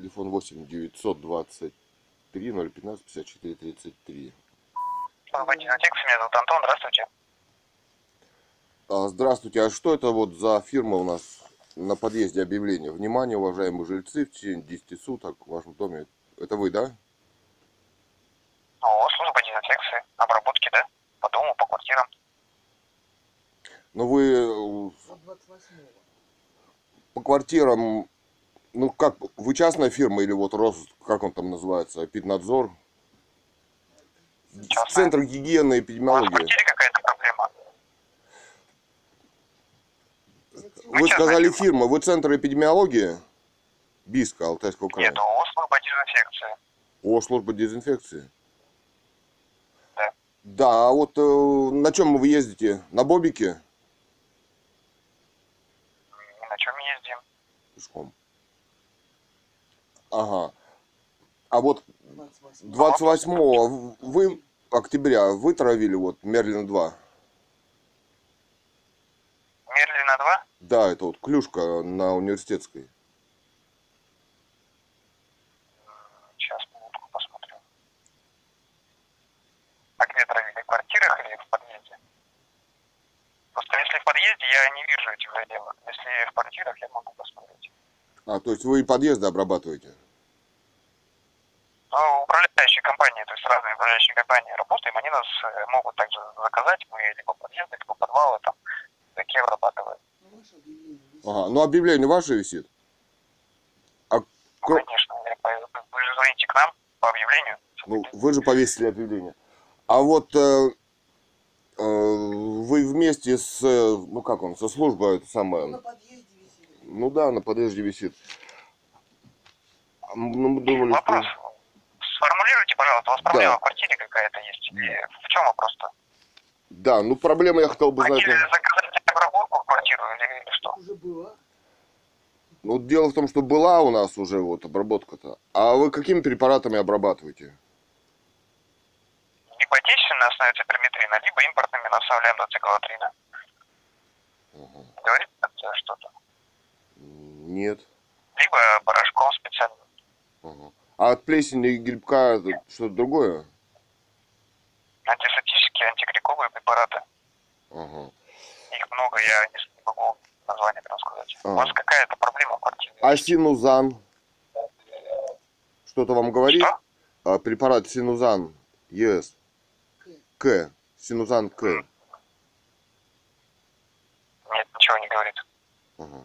Телефон 8 923 015 54 33. Служба дезинфекции, меня зовут Антон, здравствуйте. А, здравствуйте, а что это вот за фирма у нас на подъезде объявление? Внимание, уважаемые жильцы, в течение 10 суток в вашем доме. Это вы, да? О, служба дезинфекции, обработки, да? По дому, по квартирам. Ну вы э, От 28-го. по квартирам, ну как, вы частная фирма или вот Рос, как он там называется, Питнадзор? Частная. Центр гигиены и У вас эпидемиологии. какая-то проблема? Вы сказали фирма, вы Центр эпидемиологии? Биска, Алтайского края. Нет, о, служба дезинфекции. О, служба дезинфекции. Да. Да, а вот э, на чем вы ездите? На Бобике? На чем ездим. Пешком. Ага. А вот 28 28 вы, октября вы травили вот Мерлин 2? Мерлина 2? Да, это вот клюшка на университетской. Сейчас, минутку посмотрю. А где травили? В квартирах или в подъезде? Просто если в подъезде, я не вижу этих заделок. Если в квартирах, я могу посмотреть. А, то есть вы и подъезды обрабатываете? Ну, управляющие компании, то есть разные управляющие компании работаем, они нас э, могут также заказать, мы либо подъезды, либо подвалы там такие обрабатываем. Ну, ваше объявление висит. Ага, ну объявление ваше висит? А Ну, конечно, вы же звоните к нам по объявлению. Ну, вы же повесили объявление. А вот э, э, вы вместе с, э, ну как он, со службой это Ну, самое, висит. Ну да, на подъезде висит. Ну, мы думали, Вопрос. что... Сформулируйте, пожалуйста, у вас проблема Да. в квартире какая-то есть? Или в чем вопрос-то? Да, ну проблема я хотел бы знать. Хотели заказать обработку в квартиру или, или что? Уже была. Ну, дело в том, что была у нас уже вот обработка-то. А вы какими препаратами обрабатываете? Либо отечественная основе циперметрина, либо импортными наставляем доциклотрина. Говорит это что-то? Нет. Либо порошком специальным. Ага. А от плесени и грибка что-то другое? Антисептические, антигрибковые препараты. Ага. Их много, я не могу название прям сказать. А. У вас какая-то проблема в квартире? А синузан? Что-то вам говорит? Что? А, препарат синузан ЕС. К. К. Синузан К. Нет, ничего не говорит. Ага.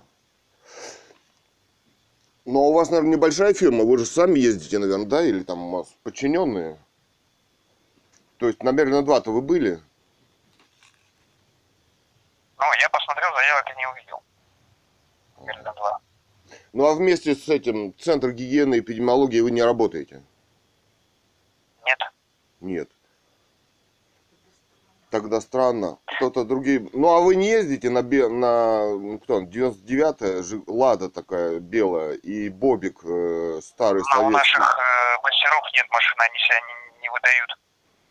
Ну, а у вас, наверное, небольшая фирма, вы же сами ездите, наверное, да? Или там у вас подчиненные? То есть на Мерлина 2-то вы были? Ну, я посмотрел заявок и не увидел. Мерлина 2. Ну, а вместе с этим Центр гигиены и эпидемиологии вы не работаете? Нет. Нет. Тогда странно. Кто-то другие... Ну, а вы не ездите на, бе... на ну, кто, 99-я Жи- Лада такая белая и Бобик э, старый Но у советский? наших э, мастеров нет машин, они себя не, не выдают.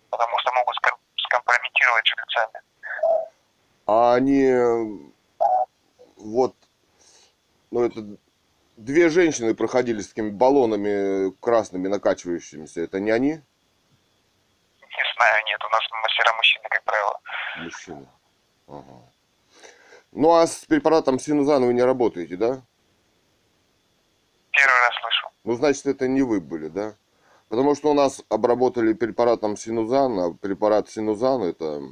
Потому что могут ском- скомпрометировать жильцами. А они вот, ну это две женщины проходили с такими баллонами красными накачивающимися. Это не они? Не знаю, нет, у нас мастера мужчины, как правило. Мужчины. Ага. Ну а с препаратом синузан вы не работаете, да? Первый раз слышу. Ну, значит, это не вы были, да? Потому что у нас обработали препаратом синузан, а препарат синузан это,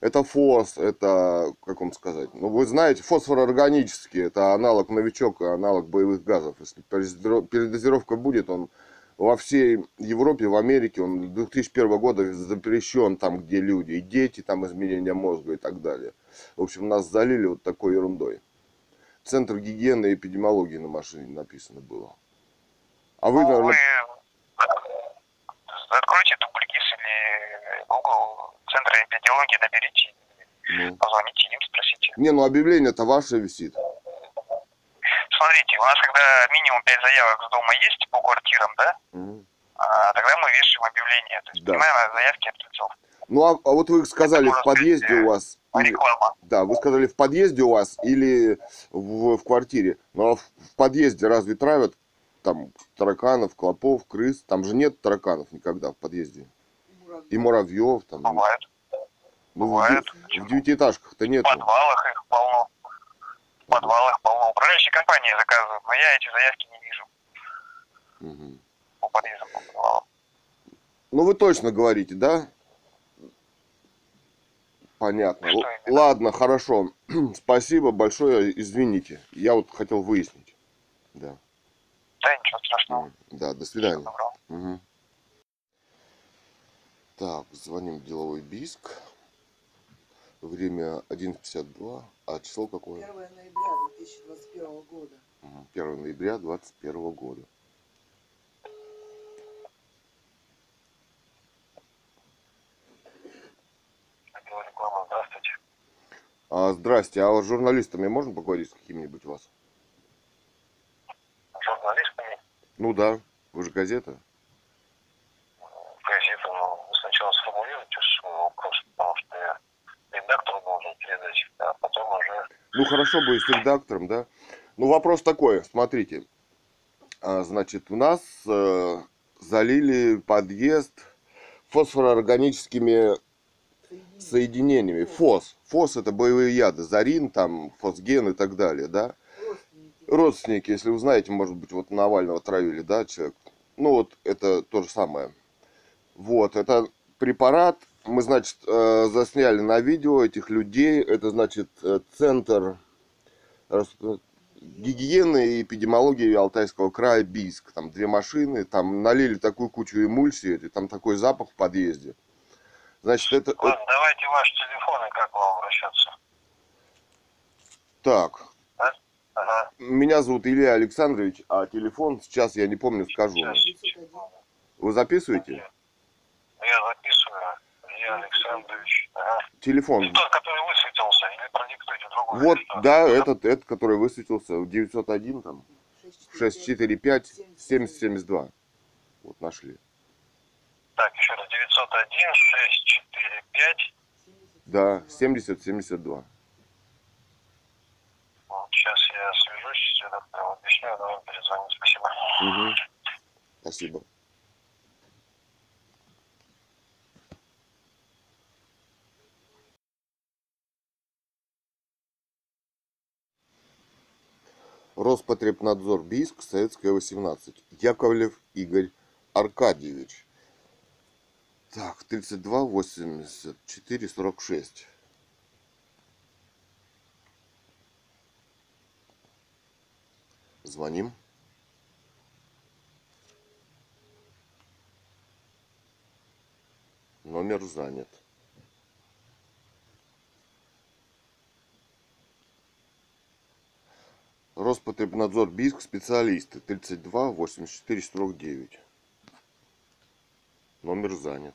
это фос, это, как вам сказать, ну, вы знаете, фосфорорганический, это аналог новичок, аналог боевых газов. Если передозиро- передозировка будет, он во всей Европе, в Америке, он 2001 года запрещен там, где люди, и дети, там изменения мозга и так далее. В общем, нас залили вот такой ерундой. Центр гигиены и эпидемиологии на машине написано было. А вы, Ну, наверное, откройте Дубльгиз или Google, Центр эпидемиологии, наберите, ну... позвоните им, спросите. Не, ну объявление-то ваше висит. Смотрите, у нас когда минимум 5 заявок с дома есть по квартирам, да, Мгм. а, тогда мы вешаем объявление. То есть, Да. понимаем заявки от жильцов. Ну, а, а вот вы сказали, Это в подъезде у вас... или- Реклама. Да, вы сказали, в подъезде у вас или в, в квартире. Ну, а в, в подъезде разве травят там тараканов, клопов, крыс. Там же нет тараканов никогда в подъезде. И муравьев там. Бывает. Ну, в, бывает. де- в девятиэтажках-то В нету. подвалах их полно. В подвалах полно. Управляющие компании заказывают, но я эти заявки не вижу Мгм. по подъездам, по подвалам. Ну, вы точно говорите, да? Понятно. Что именно? Ладно, хорошо. Спасибо большое, извините. Я вот хотел выяснить. Да. Да, ничего страшного. Да, до свидания. Мгм. Так, звоним в деловой биск. Время 11.52. А число какое? 1 ноября 2021 года. Мгм, 1 ноября 2021 года. Здравствуйте. А, здрасте, а с журналистами можно поговорить с какими-нибудь у вас? Журналистами Ну да, вы же газета. газеты, но вы сначала сформулируйте свой вопрос, потому что я редактору должен передать, а потом уже Ну хорошо бы с редактором, да? Ну вопрос такой, смотрите. А, значит, у нас э, залили подъезд фосфороорганическими Соединение. соединениями. ФОС. ФОС это боевые яды. Зарин, там, фосген и так далее, да? Родственники. Родственники, если вы знаете, может быть, вот Навального травили, да, человек. Ну вот это то же самое. Вот, это препарат. Мы, значит, э, засняли на видео этих людей. Это, значит, э, центр гигиены и эпидемиологии Алтайского края Бийск. Там две машины, там налили такую кучу эмульсии, и там такой запах в подъезде. Значит, это... это- Ладно, давайте ваш телефон и как вам обращаться. Так, Ага. меня зовут Илья Александрович, а телефон сейчас я не помню, скажу. Сейчас. 901. Вы записываете? Я записываю. Илья Александрович. Ага. Телефон. Тот, который высветился, или продиктуйте другой. Вот, или что? да, этот, этот, который высветился, 901, там, 645. 645 7072. Вот нашли. Так, еще раз. 901 645. Да, 7072. Вот, сейчас я свяжусь редактором, объясню, а вам перезвоню. Спасибо. Угу. Спасибо. Роспотребнадзор Бийск, Советская 18. Яковлев Игорь Аркадьевич. Так, 32 84 46. Звоним. Номер занят. Роспотребнадзор Бийск, специалисты, 32 84 49. Номер занят.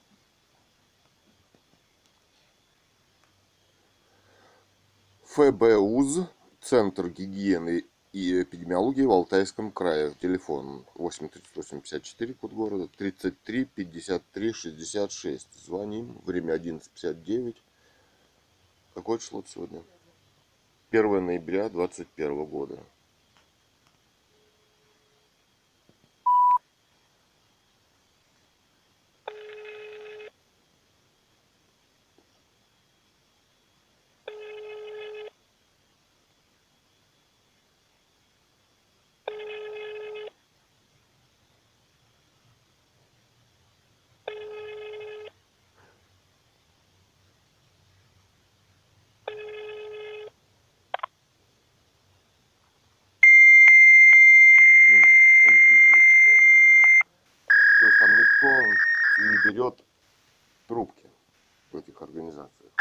ФБУЗ, Центр гигиены и эпидемиологии в Алтайском крае. Телефон 83854, код города, 33 53 66. Звоним. Время 11.59. Какое число сегодня? 1 ноября 2021 года. М, он включил писать. То есть там никто не берет трубки в этих организациях.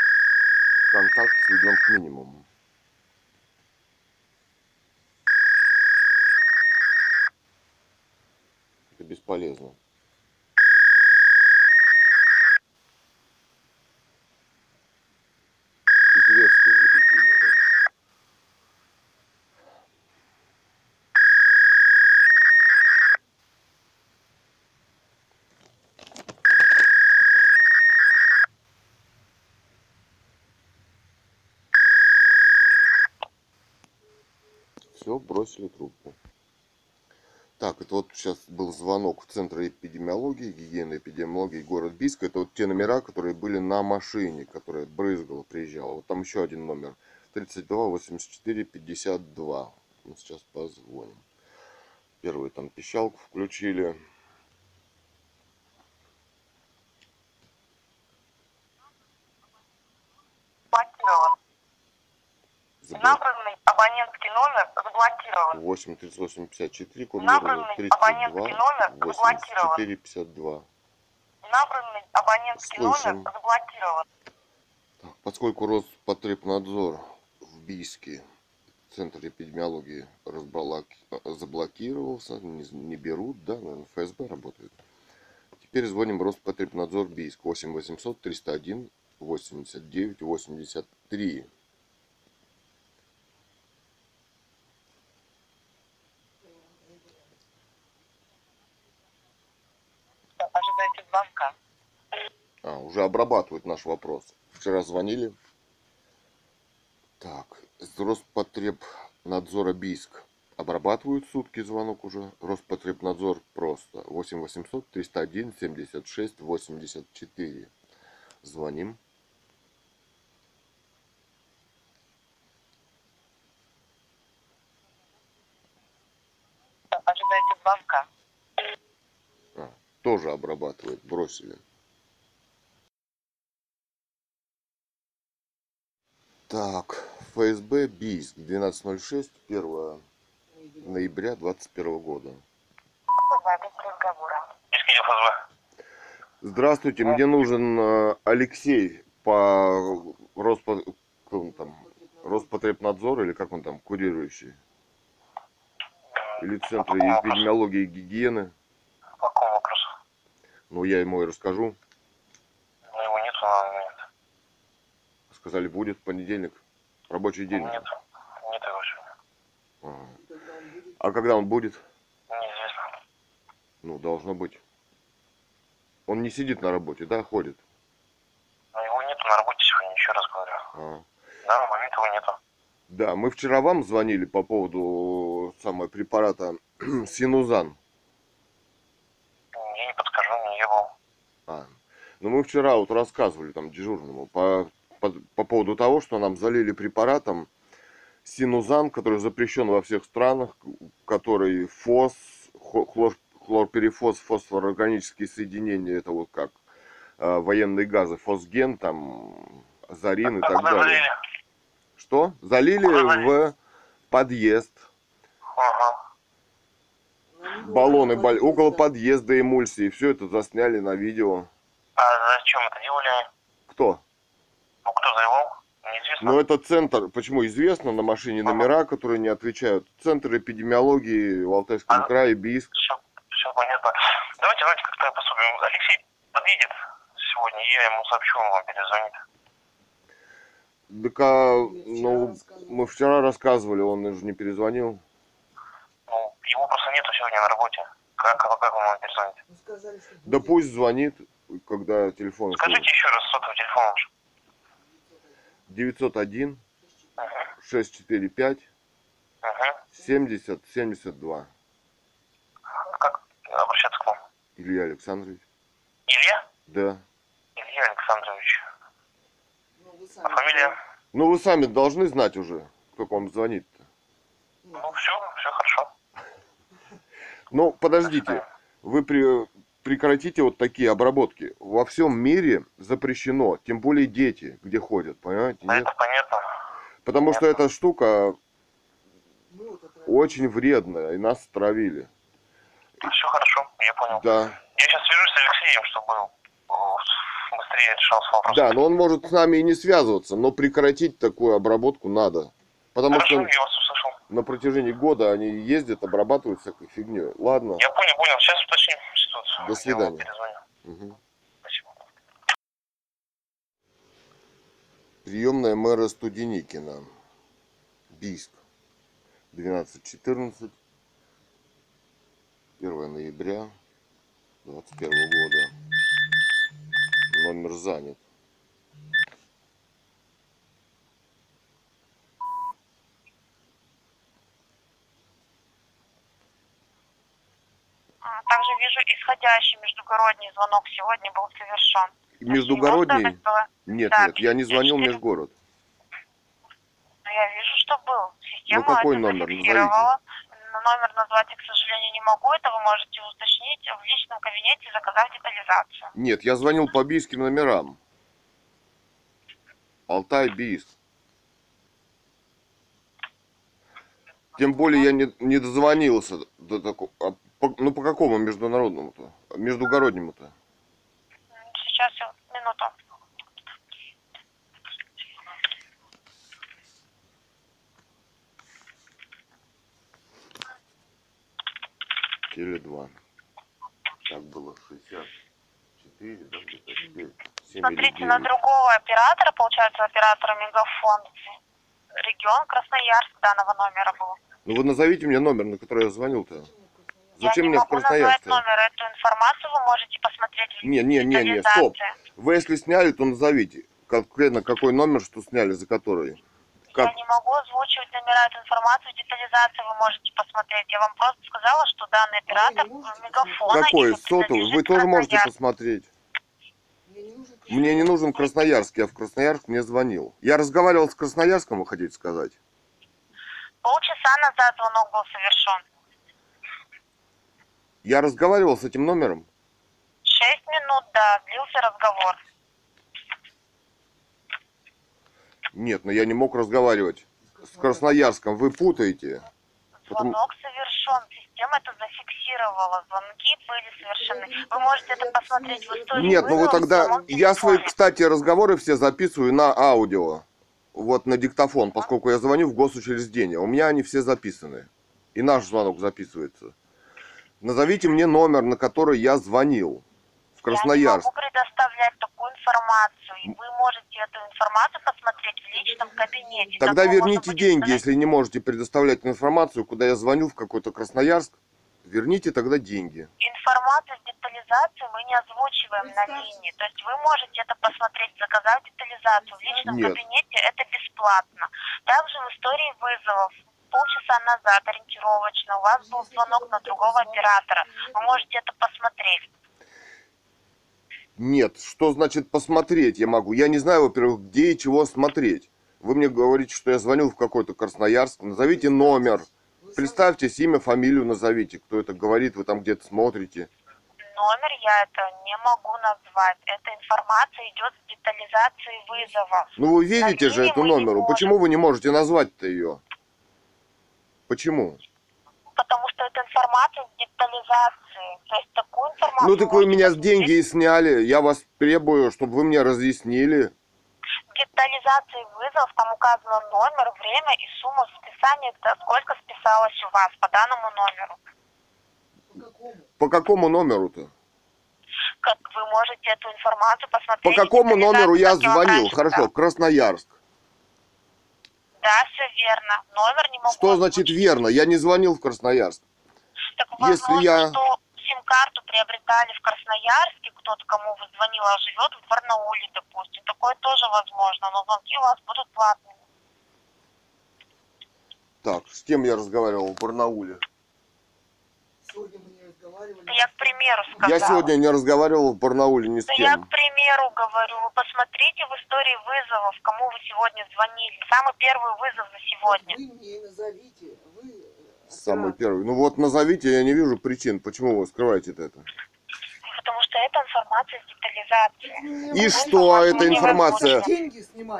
Контакт сведен к минимуму. Зверское изобретение, да? Все, бросили трубку. Так, это вот сейчас был звонок в Центр эпидемиологии, гигиены эпидемиологии город Бийск. Это вот те номера, которые были на машине, которая брызгала, приезжала. Вот там еще один номер. 32 84 52. Мы сейчас позвоним. Первый там пищалку включили. 38 38 54, код Набранный 32, 84 52. Набранный абонентский Слышим. номер заблокирован. Поскольку Роспотребнадзор в Бийске, Центр эпидемиологии разблок... заблокировался, не, не берут, да, наверное, ФСБ работает. Теперь звоним Роспотребнадзор Бийск 8 800 301 89 83. Обрабатывают наш вопрос. Вчера звонили. Так, с Роспотребнадзора Бийск. Обрабатывают сутки звонок уже. Роспотребнадзор просто. 8 800 301 76 84. Звоним. Ожидайте звонка. А, тоже обрабатывают. Бросили. Так, ФСБ Бийск. 12.06. 1 ноября 2021 года. Здравствуйте, мне нужен э, Алексей по Роспо... он там? Роспотребнадзор или как он там, курирующий? Или Центр эпидемиологии и гигиены? Ну, я ему и расскажу. Ну, его нету, а нет. Сказали, будет в понедельник. Рабочий день. Нет. Нет его. Ага. Будет, А когда он будет? Неизвестно. Ну, должно быть. Он не сидит на работе, да, ходит? Но его нету на работе сегодня, еще раз говорю. А. Данный момент его нету. Да, мы вчера вам звонили по поводу самого препарата Синузан. Я не подскажу, не был. А, ну мы вчера вот рассказывали там дежурному по, по, по поводу того, что нам залили препаратом синузан, который запрещен во всех странах, который фос, хлор, хлорперифос, фосфорорганические соединения, это вот как э, военные газы, фосген, там, азарин и так куда далее. залили? Что? Залили Куда в подъезд, Ага. баллоны, около бол- около подъезда. подъезда эмульсии, все это засняли на видео. А зачем это делали? Кто? Ну, кто заливал? Неизвестно. Ну, это центр, почему известно, на машине номера, которые не отвечают. Центр эпидемиологии в Алтайском А. крае, Бийск. Все, все понятно. Давайте, давайте как-то поступим. Алексей подъедет сегодня, я ему сообщу, он вам перезвонит. Так, а, ну, мы вчера рассказывали, он же не перезвонил. Ну, его просто нету сегодня на работе. Как, как, как он вам перезвонит? Ну, сказали, что Да пусть звонит, когда телефон... Скажите еще раз сотовый телефон. 901 Угу. 645 Угу. 70 72. Как обращаться к вам? Илья Александрович. Илья? Да. Илья Александрович. Ну, вы А сами фамилия? Ну, вы сами должны знать уже, кто к вам звонит-то. Ну, все, все хорошо. Ну, подождите, вы при- прекратите вот такие обработки. Во всем мире запрещено, тем более дети, где ходят, понимаете? Нет? это понятно. Потому что эта штука очень вредная, и нас травили. Все хорошо, я понял. Да. Я сейчас свяжусь с Алексеем, чтобы э, быстрее решался вопрос. Да, но он может с нами и не связываться, но прекратить такую обработку надо. Потому Хорошо, что я вас услышал. на протяжении года они ездят, обрабатывают всякой фигней. Ладно. Я понял, понял. Сейчас уточним ситуацию. До свидания. Мгм. Спасибо. Приемная мэра Студеникина. Бийск. 12.14. 1 ноября 2021 года. Номер занят. М, Также вижу исходящий междугородний звонок сегодня был совершен. Междугородний? Было- Нет, Да, нет, я не звонил в 54. межгород. Но я вижу, что был. Система Ну, какой номер? зафиксировала. Но Номер назвать я, к сожалению, не могу. Это вы можете уточнить в личном кабинете, заказав детализацию. Нет, я звонил по бийским номерам. Алтай, Бийск. Тем более я не, не дозвонился до такого. По- ну по какому международному-то? Междугороднему-то? Сейчас, минуту. Теле 2. Так было 64, да, где-то теперь 7 или Смотрите, на 9. другого оператора, получается, оператора Мегафон. Регион Красноярск данного номера был. Ну вы назовите мне номер, на который я звонил-то. Зачем я не мне в назвать Красноярск-то? номер. Эту информацию вы можете посмотреть в Не, не, не, не, стоп. Вы если сняли, то назовите. Конкретно какой номер, что сняли, за который. Как? Я не могу озвучивать номера, эту информацию в детализации вы можете посмотреть. Я вам просто сказала, что данный оператор Мегафона... Какой? Сотовый? Вы тоже можете посмотреть. Мне не нужен Мне не нужен Красноярск, я в Красноярск не звонил. Я разговаривал с Красноярском, вы хотите сказать? Полчаса назад звонок был совершен. Я разговаривал с этим номером? Шесть минут, да, длился разговор. Нет, но я не мог разговаривать с Красноярском. Вы путаете. Потому- Звонок совершен. Система это зафиксировала. Звонки были совершены. Вы можете это посмотреть в истории. Нет, ну вы тогда... Я свои, кстати, разговоры все записываю на аудио. Вот на диктофон, поскольку я звоню в госучреждение. У меня они все записаны. И наш звонок записывается. Назовите мне номер, на который я звонил. В Я не Красноярск. могу предоставлять такую информацию. И вы можете эту информацию посмотреть в личном кабинете. Тогда Такого верните деньги, сказать. если не можете предоставлять информацию, куда я звоню в какой-то Красноярск. Верните тогда деньги. Информацию с детализацией мы не озвучиваем на линии. То есть вы можете это посмотреть, заказать детализацию в личном Нет. кабинете. Это бесплатно. Также в истории вызовов полчаса назад ориентировочно у вас был звонок на другого оператора. Вы можете это посмотреть. Нет, что значит посмотреть я могу? Я не знаю, во-первых, где и чего смотреть. Вы мне говорите, что я звонил в какой-то Красноярск. Назовите номер. Представьтесь, имя, фамилию назовите. Кто это говорит, вы там где-то смотрите. Номер я это не могу назвать. Эта информация идет с детализацией вызова. Ну вы видите же линии эту мы не номеру. можем. Почему вы не можете назвать-то ее? Почему? Потому что это информация с детализацией. То есть такую информацию... Ну так вы меня с деньги и сняли. Я вас требую, чтобы вы мне разъяснили. В детализации вызов там указано номер, время и сумма списания, сколько списалось у вас по данному номеру. По какому? Номеру-то? Как вы можете эту информацию посмотреть. По какому детализации, номеру я звонил? Хорошо. Красноярск. Да, все верно. Номер не могу Что значит верно? Я не звонил в Красноярск. Так если возможно, я- что сим-карту приобретали в Красноярске, кто-то, кому вы звонил, а живет в Барнауле, допустим. Такое тоже возможно, но звонки у вас будут платными. Так, с кем я разговаривал в Барнауле? Сегодня мы не разговаривали. Это я к примеру сказала. Я сегодня не разговаривал в Барнауле ни с Да я, кем. к примеру, говорю, вы посмотрите в истории вызовов, кому вы сегодня звонили. Самый первый вызов за сегодня. Вы мне назовите. Вы... Самый первый. Ну вот назовите, я не вижу причин, почему вы скрываете это. Потому что это информация с детализацией. Вы И что эта информация?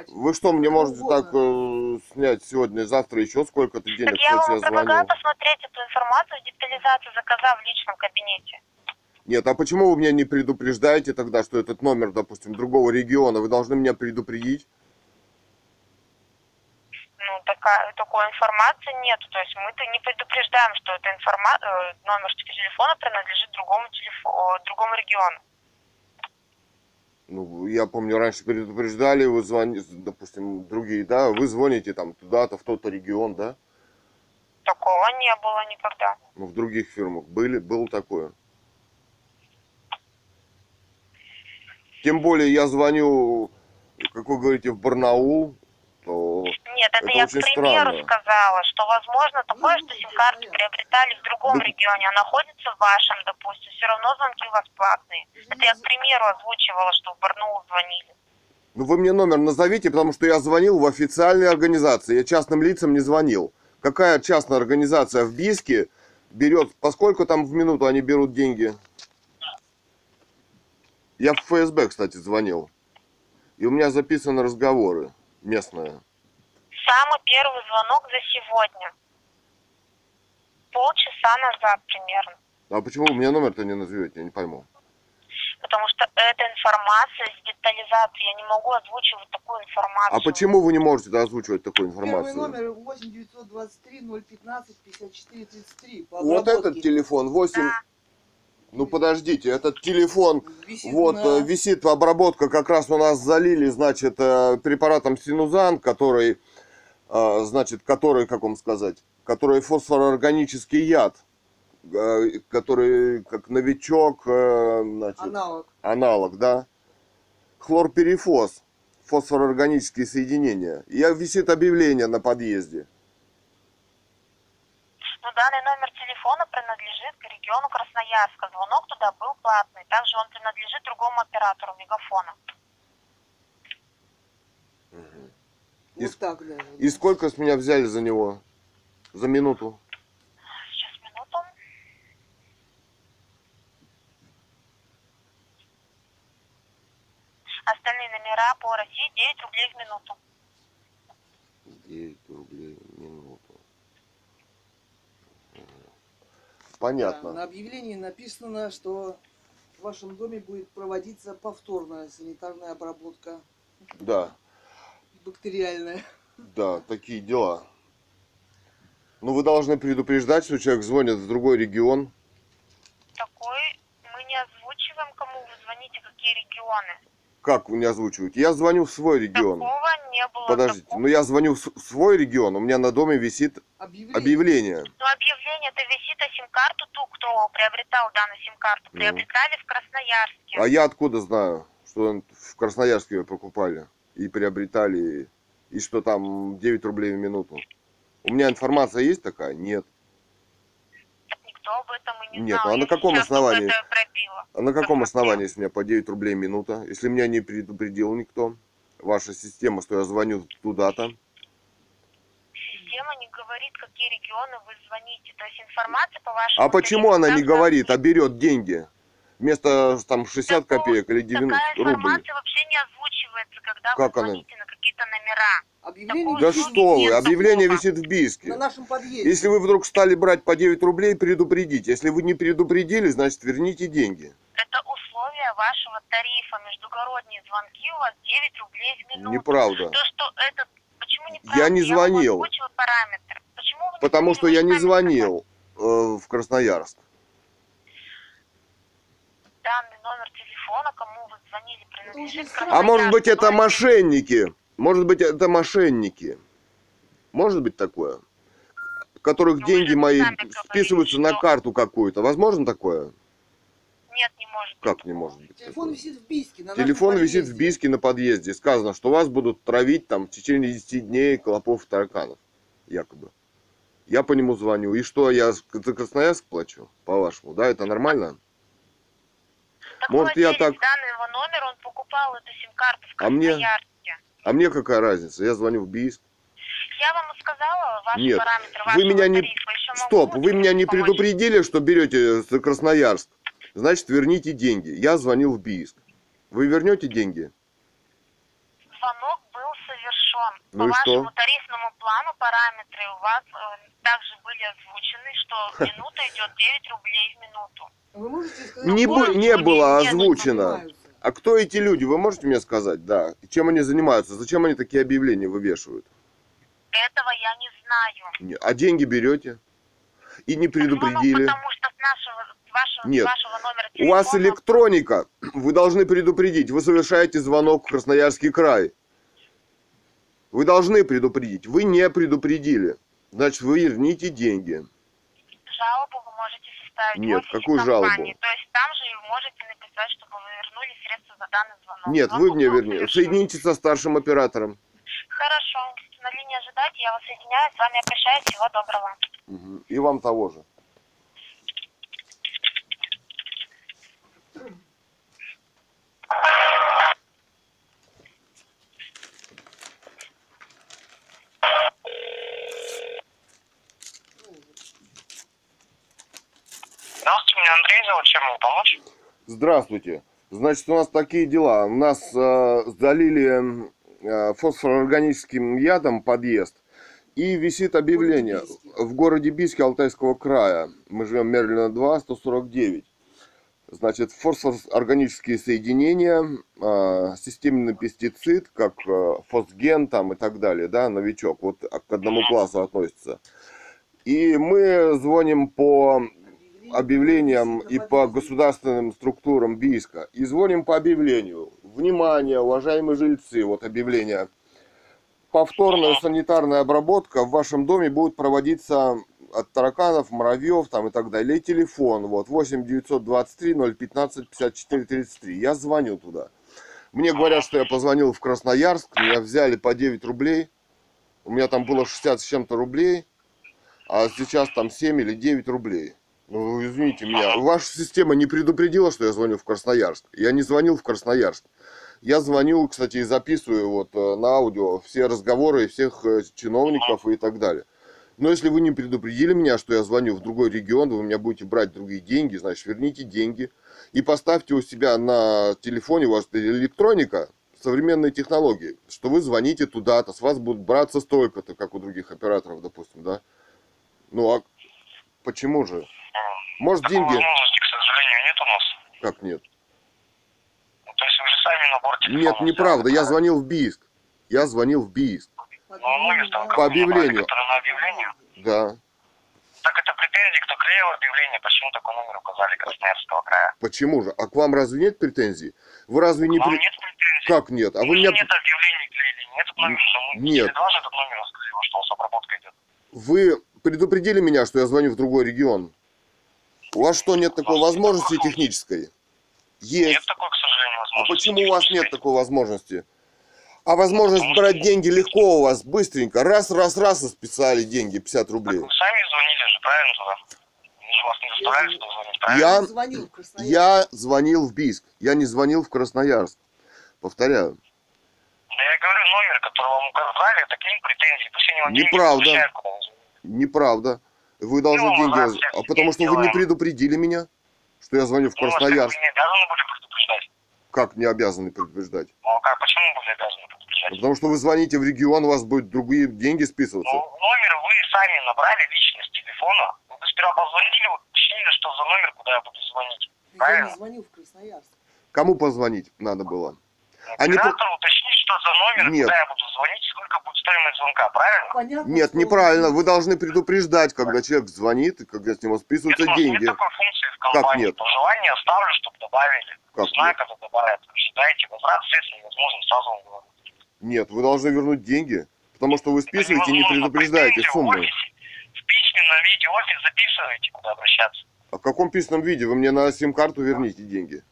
Вы что, мне можете так э, снять сегодня, завтра еще сколько-то денег, Так я вам я предлагаю посмотреть эту информацию с детализацией, заказав в личном кабинете. Нет, а почему вы меня не предупреждаете тогда, что этот номер, допустим, другого региона? Вы должны меня предупредить. Ну, такая, такой информации нет. То есть мы-то не предупреждаем, что это информа... э, номер телефона принадлежит другому, телефо... другому региону. Ну, я помню, раньше предупреждали, вы звоните, допустим, другие, да, вы звоните там туда-то, в тот-то регион, да? Такого не было никогда. Ну, в других фирмах были, было такое. Тем более я звоню, как вы говорите, в Барнаул, то Нет, это, Это я очень к примеру странно. сказала, что возможно такое, Ну, что сим-карты понятно. приобретали в другом Да- регионе, а находится в вашем, допустим, все равно звонки у вас платные. Это я к примеру озвучивала, что в Барнаул звонили. Ну вы мне номер назовите, потому что я звонил в официальные организации. Я частным лицам не звонил. Какая частная организация в Бийске берет, поскольку там в минуту они берут деньги? Я в ФСБ, кстати, звонил. И у меня записаны разговоры местные. Самый первый звонок за сегодня. Полчаса назад примерно. А почему вы мне номер-то не назовете, я не пойму. Потому что это информация с детализацией. Я не могу озвучивать такую информацию. А почему вы не можете озвучивать такую Первый информацию? номер 8 923 015 54 33. По Вот этот телефон, 8... Да. Ну подождите, этот телефон Висит Вот на- э, висит обработка, как раз у нас залили, значит, э, препаратом синузан, который, э, значит, который, как вам сказать, который фосфороорганический яд, который как новичок, значит, аналог. аналог, да, хлорперифос, фосфороорганические соединения. И висит объявление на подъезде. Но данный номер телефона принадлежит к региону Красноярска. Звонок туда был платный. Также он принадлежит другому оператору Мегафона. И Вот так даже. И сколько с меня взяли за него? За минуту? Сейчас, минуту. Остальные номера по России 9 рублей в минуту. 9 рублей в минуту. Мгм. Да, Понятно. на объявлении написано, что в вашем доме будет проводиться повторная санитарная обработка Да, бактериальная. да, такие дела. Ну, вы должны предупреждать, что человек звонит в другой регион. Такой мы не озвучиваем, кому вы звоните, какие регионы. Как вы не озвучиваете? Я звоню в свой регион. Такого не было. Подождите, Такого- ну я звоню в свой регион, у меня на доме висит Объявление. объявление. Но объявление это висит, а сим-карту ту, кто приобретал данную сим-карту, Ну. приобретали в Красноярске. А я откуда знаю, что он в Красноярске ее покупали и приобретали, и что там 9 рублей в минуту? У меня информация есть такая? Нет. Никто об этом и не Нет, знал. а на каком сейчас основании? это. А на каком Как основании, у меня по 9 рублей минута? Если меня не предупредил никто? Ваша система, что я звоню туда-то? Система не говорит, какие регионы вы звоните. То есть информация по вашему А почему она не говорит, а берет деньги? Вместо там 60 Такого- копеек или 90 Такая рублей? информация вообще не озвучивается, когда Как вы она? звоните на какие-то номера. Объявление Да висит что вы, объявление висит в Бийске. на нашем подъезде. Если вы вдруг стали брать по 9 рублей, предупредите. Если вы не предупредили, значит верните деньги. Это условия вашего тарифа. Междугородние звонки у вас 9 рублей в минуту. Неправда. То, что это... Почему неправда? Я не вам звонил. озвучила параметры. Почему вы не Потому что я не звонил э, в Красноярск. Данный номер телефона, кому вы звонили, принадлежит А может быть это Красноярску. мошенники? Может быть это мошенники? Может быть такое? Которых Ну, деньги мои сами говорите, списываются на что- карту какую-то. Возможно такое? Нет, не может быть. Как не может быть? Телефон такое? висит в Бийске. На Телефон висит в. Бийске на подъезде. Сказано, что вас будут травить там в течение 10 дней клопов и тараканов. Якобы. Я по нему звоню. И что, я за Красноярск плачу? По-вашему, да? Это нормально? Так Может, я так- данного номера, он покупал эту сим-карту в А мне- Красноярске. А мне какая разница? Я звоню в Бийск. Я вам сказала ваши Нет, параметры вы вашего меня не- тарифа. Еще могу Стоп, вы меня не помочь. предупредили, что берете за Красноярск. Значит, верните деньги. Я звонил в Бийск. Вы вернете деньги? Звонок был совершен. Ну По и что? вашему тарифному плану параметры у вас э, также были озвучены, что минута идет 9 рублей в минуту. Вы можете сказать, Не, бу- не было озвучено. занимаются? А кто эти люди? Вы можете мне сказать? Да. Чем они занимаются? Зачем они такие объявления вывешивают? Этого я не знаю. А деньги берете? И не Ну, предупредили. потому что с нашего, с вашего, Нет. с вашего номера У вас телефона электроника. Вы должны предупредить. Вы совершаете звонок в Красноярский край. Вы должны предупредить. Вы не предупредили. Значит, вы верните деньги. жалобу составить Нет, какую компании. жалобу? То есть там же вы можете написать, чтобы вы вернули средства за данный звонок. Нет, Звонок вы мне верните. Соедините со старшим оператором. Хорошо. На линии ожидайте, я вас соединяю, с вами прощаюсь, всего доброго. Мгм. И вам того же. Здравствуйте, меня Андрей зовут, чем могу помочь? Здравствуйте. Значит, у нас такие дела. У нас э, залили э, фосфорорганическим ядом подъезд. И висит объявление в городе Бийске Алтайского края. Мы живем Мерлина 2, 149. Значит, фосфорорганические соединения, э, системный пестицид, как э, фосген там и так далее, да, новичок, вот к одному классу относится. И мы звоним по объявлениям и по государственным структурам Бийска. И звоним по объявлению. Внимание, уважаемые жильцы, вот объявление. Повторная санитарная обработка в вашем доме будет проводиться от тараканов, муравьев там и так далее. И телефон, вот, 8 923 015 54 33. Я звоню туда. Мне говорят, что я позвонил в Красноярск, меня взяли по 9 рублей. У меня там было 60 с чем-то рублей, а сейчас там 7 или 9 рублей. Ну, извините меня, ваша система не предупредила, что я звоню в Красноярск. Я не звонил в Красноярск. Я звонил, кстати, и записываю вот э, на аудио все разговоры всех э, чиновников и так далее. Но если вы не предупредили меня, что я звоню в другой регион, вы у меня будете брать другие деньги, значит, верните деньги и поставьте у себя на телефоне, у вас электроника, современные технологии, что вы звоните туда-то, с вас будут браться столько-то, как у других операторов, допустим, да? Ну, а почему же? Может, Такой деньги... возможности, к сожалению, нет у нас. Как нет? Ну, то есть вы же сами набор телефона Нет, неправда, я звонил в Бийск. Я звонил в Бийск. Ну, номер там По объявлению. на объявлении. Да. Так это претензии, кто клеил объявление, почему такой номер указали Красноярского края? Почему же? А к вам разве нет претензий? Вы разве не... Вам при- нет претензий? Как нет? А вы меня... Нет объявлений клеили, нет номера. Ну, Нет. Теле2 же этот номер сказал, что у вас обработка идет. Вы предупредили меня, что я звоню в другой регион. У вас что, нет такой возможности технической? Нет Есть. такой, к сожалению, А возможности. почему у вас нет такой возможности? А возможность брать деньги легко у вас, быстренько. Раз, раз, раз и списали деньги, 50 рублей. Вы сами звонили же, правильно туда? Вас не заставляли сюда звонить, правильно? Я- звонил в. Я звонил в Бийск, я не звонил в Красноярск. Повторяю. Да я говорю, номер, который вам указали, это к ним претензии. Пусть они вам деньги Неправда. звоните. Неправда. Вы должны Ну, деньги... раз, А потому что вы не делаем. предупредили меня, что я звоню в Ну, Красноярск. Вы не обязаны были предупреждать. Как не обязаны предупреждать? Ну, а как, почему были обязаны предупреждать? Ну, Потому что вы звоните в регион, у вас будут другие деньги списываться. Ну, номер вы сами набрали личный с телефона. Вы сперва позвонили, уточнили, что за номер, куда я буду звонить. Я правильно. не звонил в Красноярск. Кому позвонить надо было? Они Оператору уточнить, что за номер, Нет. куда я буду звонить, сколько будет стоимость звонка, правильно? Понятно, Нет, что- неправильно. Вы должны предупреждать, когда человек звонит и когда с него Нет, списываются вас деньги. нет такой функции в компании. нет? По желанию оставлю, чтобы добавили. Как Знаю, нет? когда добавят. Ожидайте. Возврат средств невозможно, сразу вам говорю. Нет, вы должны вернуть деньги. Потому что вы списываете и не предупреждаете Претензии в офисе. В письменном виде офис записываете, куда обращаться. А в каком письменном виде? Вы мне на сим-карту верните деньги.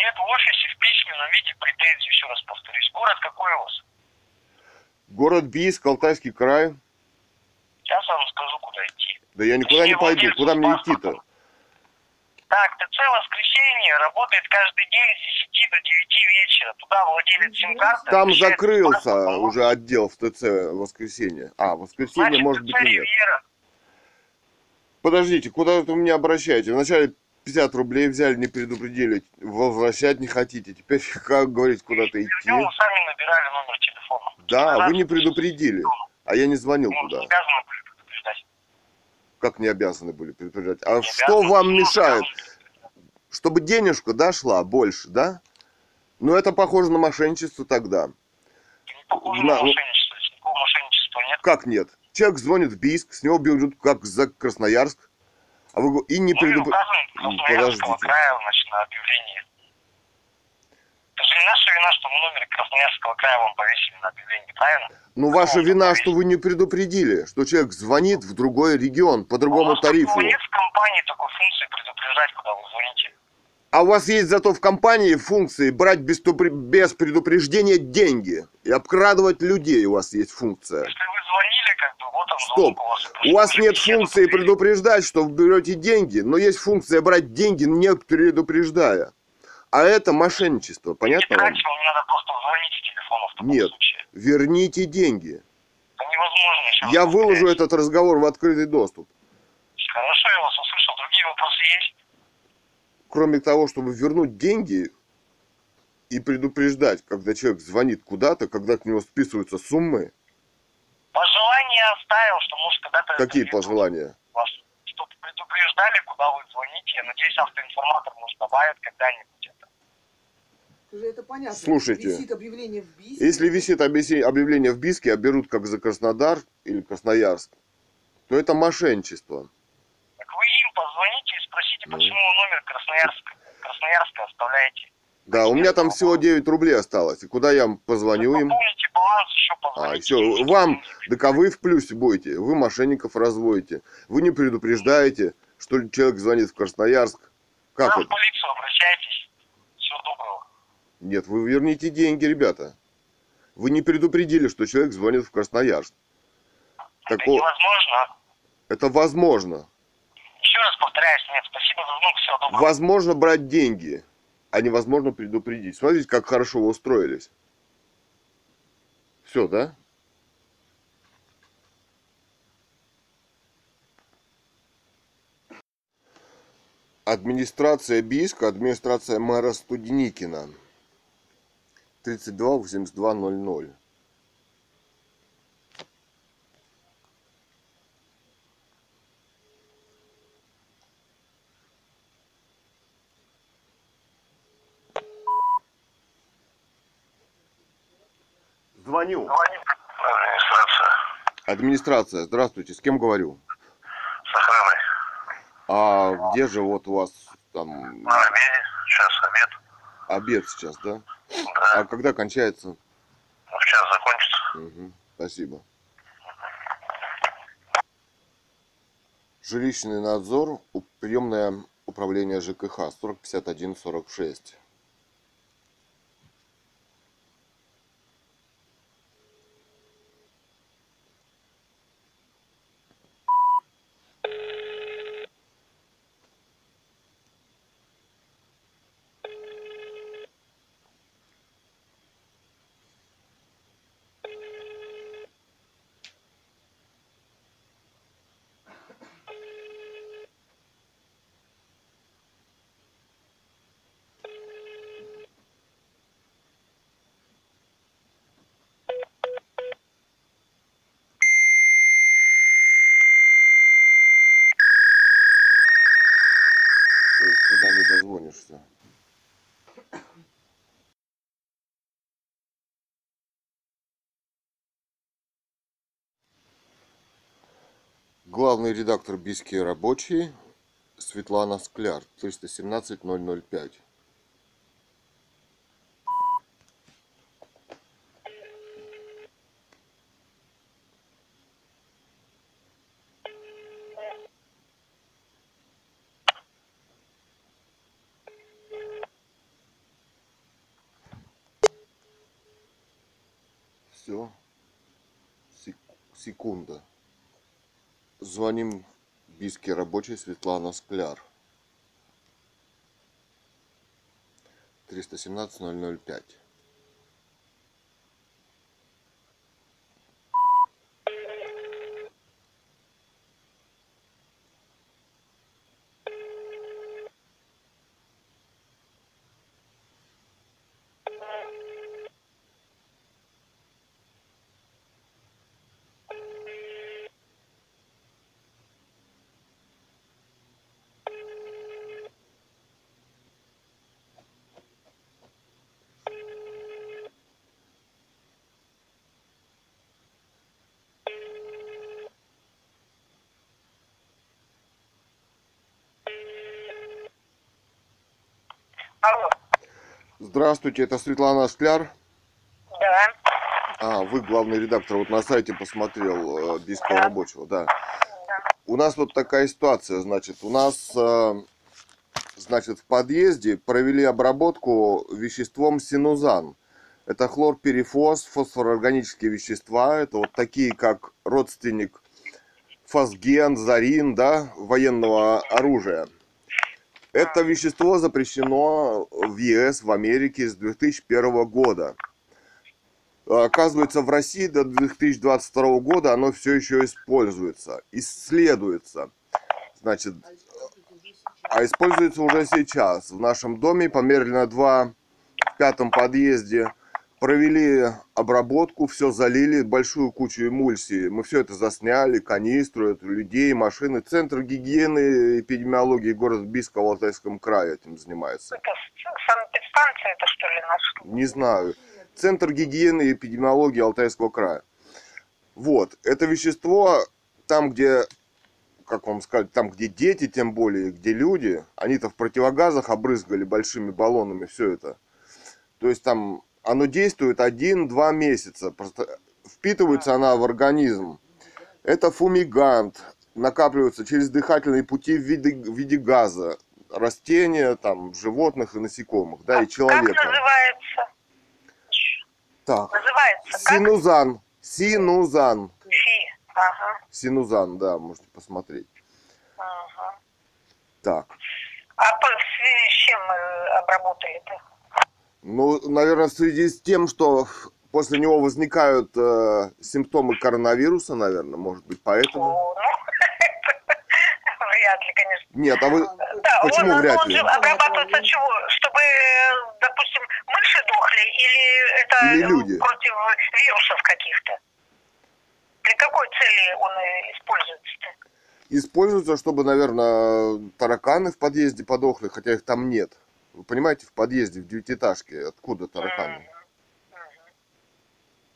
Нет, в офисе в письменном виде претензий, еще раз повторюсь. Город какой у вас? Город Бийск, Алтайский край. Сейчас вам скажу, куда идти. Да я никуда не пойду. Куда мне идти-то? Так, ТЦ «Воскресенье» работает каждый день с 10 до 9 вечера. Туда владелец сим-карты... Там закрылся уже отдел в ТЦ воскресенье. А, воскресенье Значит, может быть ТЦ и нет. «Ривьера». Подождите, куда вы меня обращаете? Вначале 50 рублей взяли, не предупредили, возвращать не хотите. Теперь как говорить, куда-то идти? Днем вы сами набирали номер телефона. Да, Раз- вы не предупредили, а я не звонил Ну, туда. обязаны были предупреждать. Как не обязаны были предупреждать? А Не что обязаны, вам ну, мешает? Чтобы денежка дошла больше, да? Ну, это похоже на мошенничество тогда. Не похоже На- на ну- мошенничество. Никакого мошенничества нет. Как нет? Человек звонит в Бийск, с него берут как за Красноярск, а вы и не Ну, и предупредили. указан Красноярского Подождите. края, значит, на объявлении. Это же не наша вина, что мы номер Красноярского края вам повесили на объявлении, правильно? Ну, ваша Какого вина, повесили? что вы не предупредили, что человек звонит в другой регион по другому У вас тарифу. такого нет в компании такой функции предупреждать, куда вы звоните. А у вас есть зато в компании функции брать без, без предупреждения деньги и обкрадывать людей у вас есть функция. Если вы звонили Стоп. звонок у вас. У вас нет функции предупреждать, что вы берете деньги, но есть функция брать деньги, не предупреждая. А это мошенничество, понятно Не вам? тратил, мне надо просто звонить с телефона в таком Нет. случае. Верните деньги. Это невозможно сейчас. Я выложу этот разговор в открытый доступ. Хорошо, я вас услышал. Другие вопросы есть? Кроме того, чтобы вернуть деньги и предупреждать, когда человек звонит куда-то, когда к нему списываются суммы, Пожелания оставил, что может когда-то... какие пожелания? Вас, чтобы предупреждали, куда вы звоните. Я надеюсь, автоинформатор, может, добавит когда-нибудь это. Уже это понятно. Слушайте, Висит объявление в БИС. Если висит объявление в Биске, а берут как за Краснодар или Красноярск, то это мошенничество. Так вы им позвоните и спросите, Ну. почему вы номер Красноярска, Красноярска оставляете. Да, у меня там всего 9 рублей осталось. И куда я позвоню им? Пополните баланс, еще А, еще вам, так а вы в плюсе будете. Вы мошенников разводите. Вы не предупреждаете, что человек звонит в Красноярск. Как Вы в полицию обращайтесь. Всего доброго. Нет, вы верните деньги, ребята. Вы не предупредили, что человек звонит в Красноярск. Это Тако- невозможно. Это возможно. Еще раз повторяюсь, нет, спасибо за звонок, всего доброго. Возможно брать деньги, а невозможно предупредить. Смотрите, как хорошо вы устроились. Все, да? Администрация Бийска, администрация мэра Студеникина. 32 82 00. Звоню. Администрация. Администрация, здравствуйте, с кем говорю? С охраной. А где же вот у вас там На обеде. Сейчас обед. обед сейчас, да? Да. А когда кончается? Ну, в час закончится. Мгм, спасибо. Жилищный надзор, приемное управление ЖКХ, 4051 46. То есть, Туда дозвонишься. Главный редактор Бийские рабочие Светлана Скляр, 317 005. Все. Секунда. Звоним Бийский рабочий Светлана Скляр. 317 Здравствуйте, это Светлана Скляр. Да. А, вы главный редактор, вот на сайте посмотрел э, Бийского Да. рабочего, да. У нас вот такая ситуация, значит, у нас, э, значит, в подъезде провели обработку веществом синузан. Это хлорперифос, фосфороорганические вещества, это вот такие, как родственник фосген, зарин, да, военного оружия. Это вещество запрещено в ЕС, в Америке с 2001 года. Оказывается, в России до 2022 года оно все еще используется, исследуется. Значит, а используется уже сейчас. В нашем доме померили на два в пятом подъезде, провели обработку, все залили, большую кучу эмульсии. Мы все это засняли, канистру, это людей, машины. Центр гигиены и эпидемиологии города Бийска в Алтайском крае этим занимается. Это санэпидстанция это что ли наша? Не знаю. Центр гигиены и эпидемиологии Алтайского края. Вот. Это вещество там, где, как вам сказать, там, где дети, тем более, где люди, они-то в противогазах обрызгали большими баллонами все это. То есть там оно действует один-два месяца. Просто впитывается она в организм. Это фумигант. Накапливается через дыхательные пути в виде, в виде газа. Растения, там, животных и насекомых, да, и человека. Как называется? Так. Называется как? Синузан. Синузан. Фи. Ага. Синузан, да, можете посмотреть. ага. Так. А в связи с чем мы обработали-то? Ну, наверное, в связи с тем, что после него возникают э, симптомы коронавируса, наверное, может быть, поэтому. Ну, вряд ли, конечно. Нет, а вы... Да, Почему он, вряд он ли? же обрабатывается чего? Чтобы, допустим, мыши дохли или это Или люди. против вирусов каких-то? Для какой цели он используется-то? Используется, чтобы, наверное, тараканы в подъезде подохли, хотя их там нет. Вы понимаете, в подъезде, в девятиэтажке, откуда тараканы?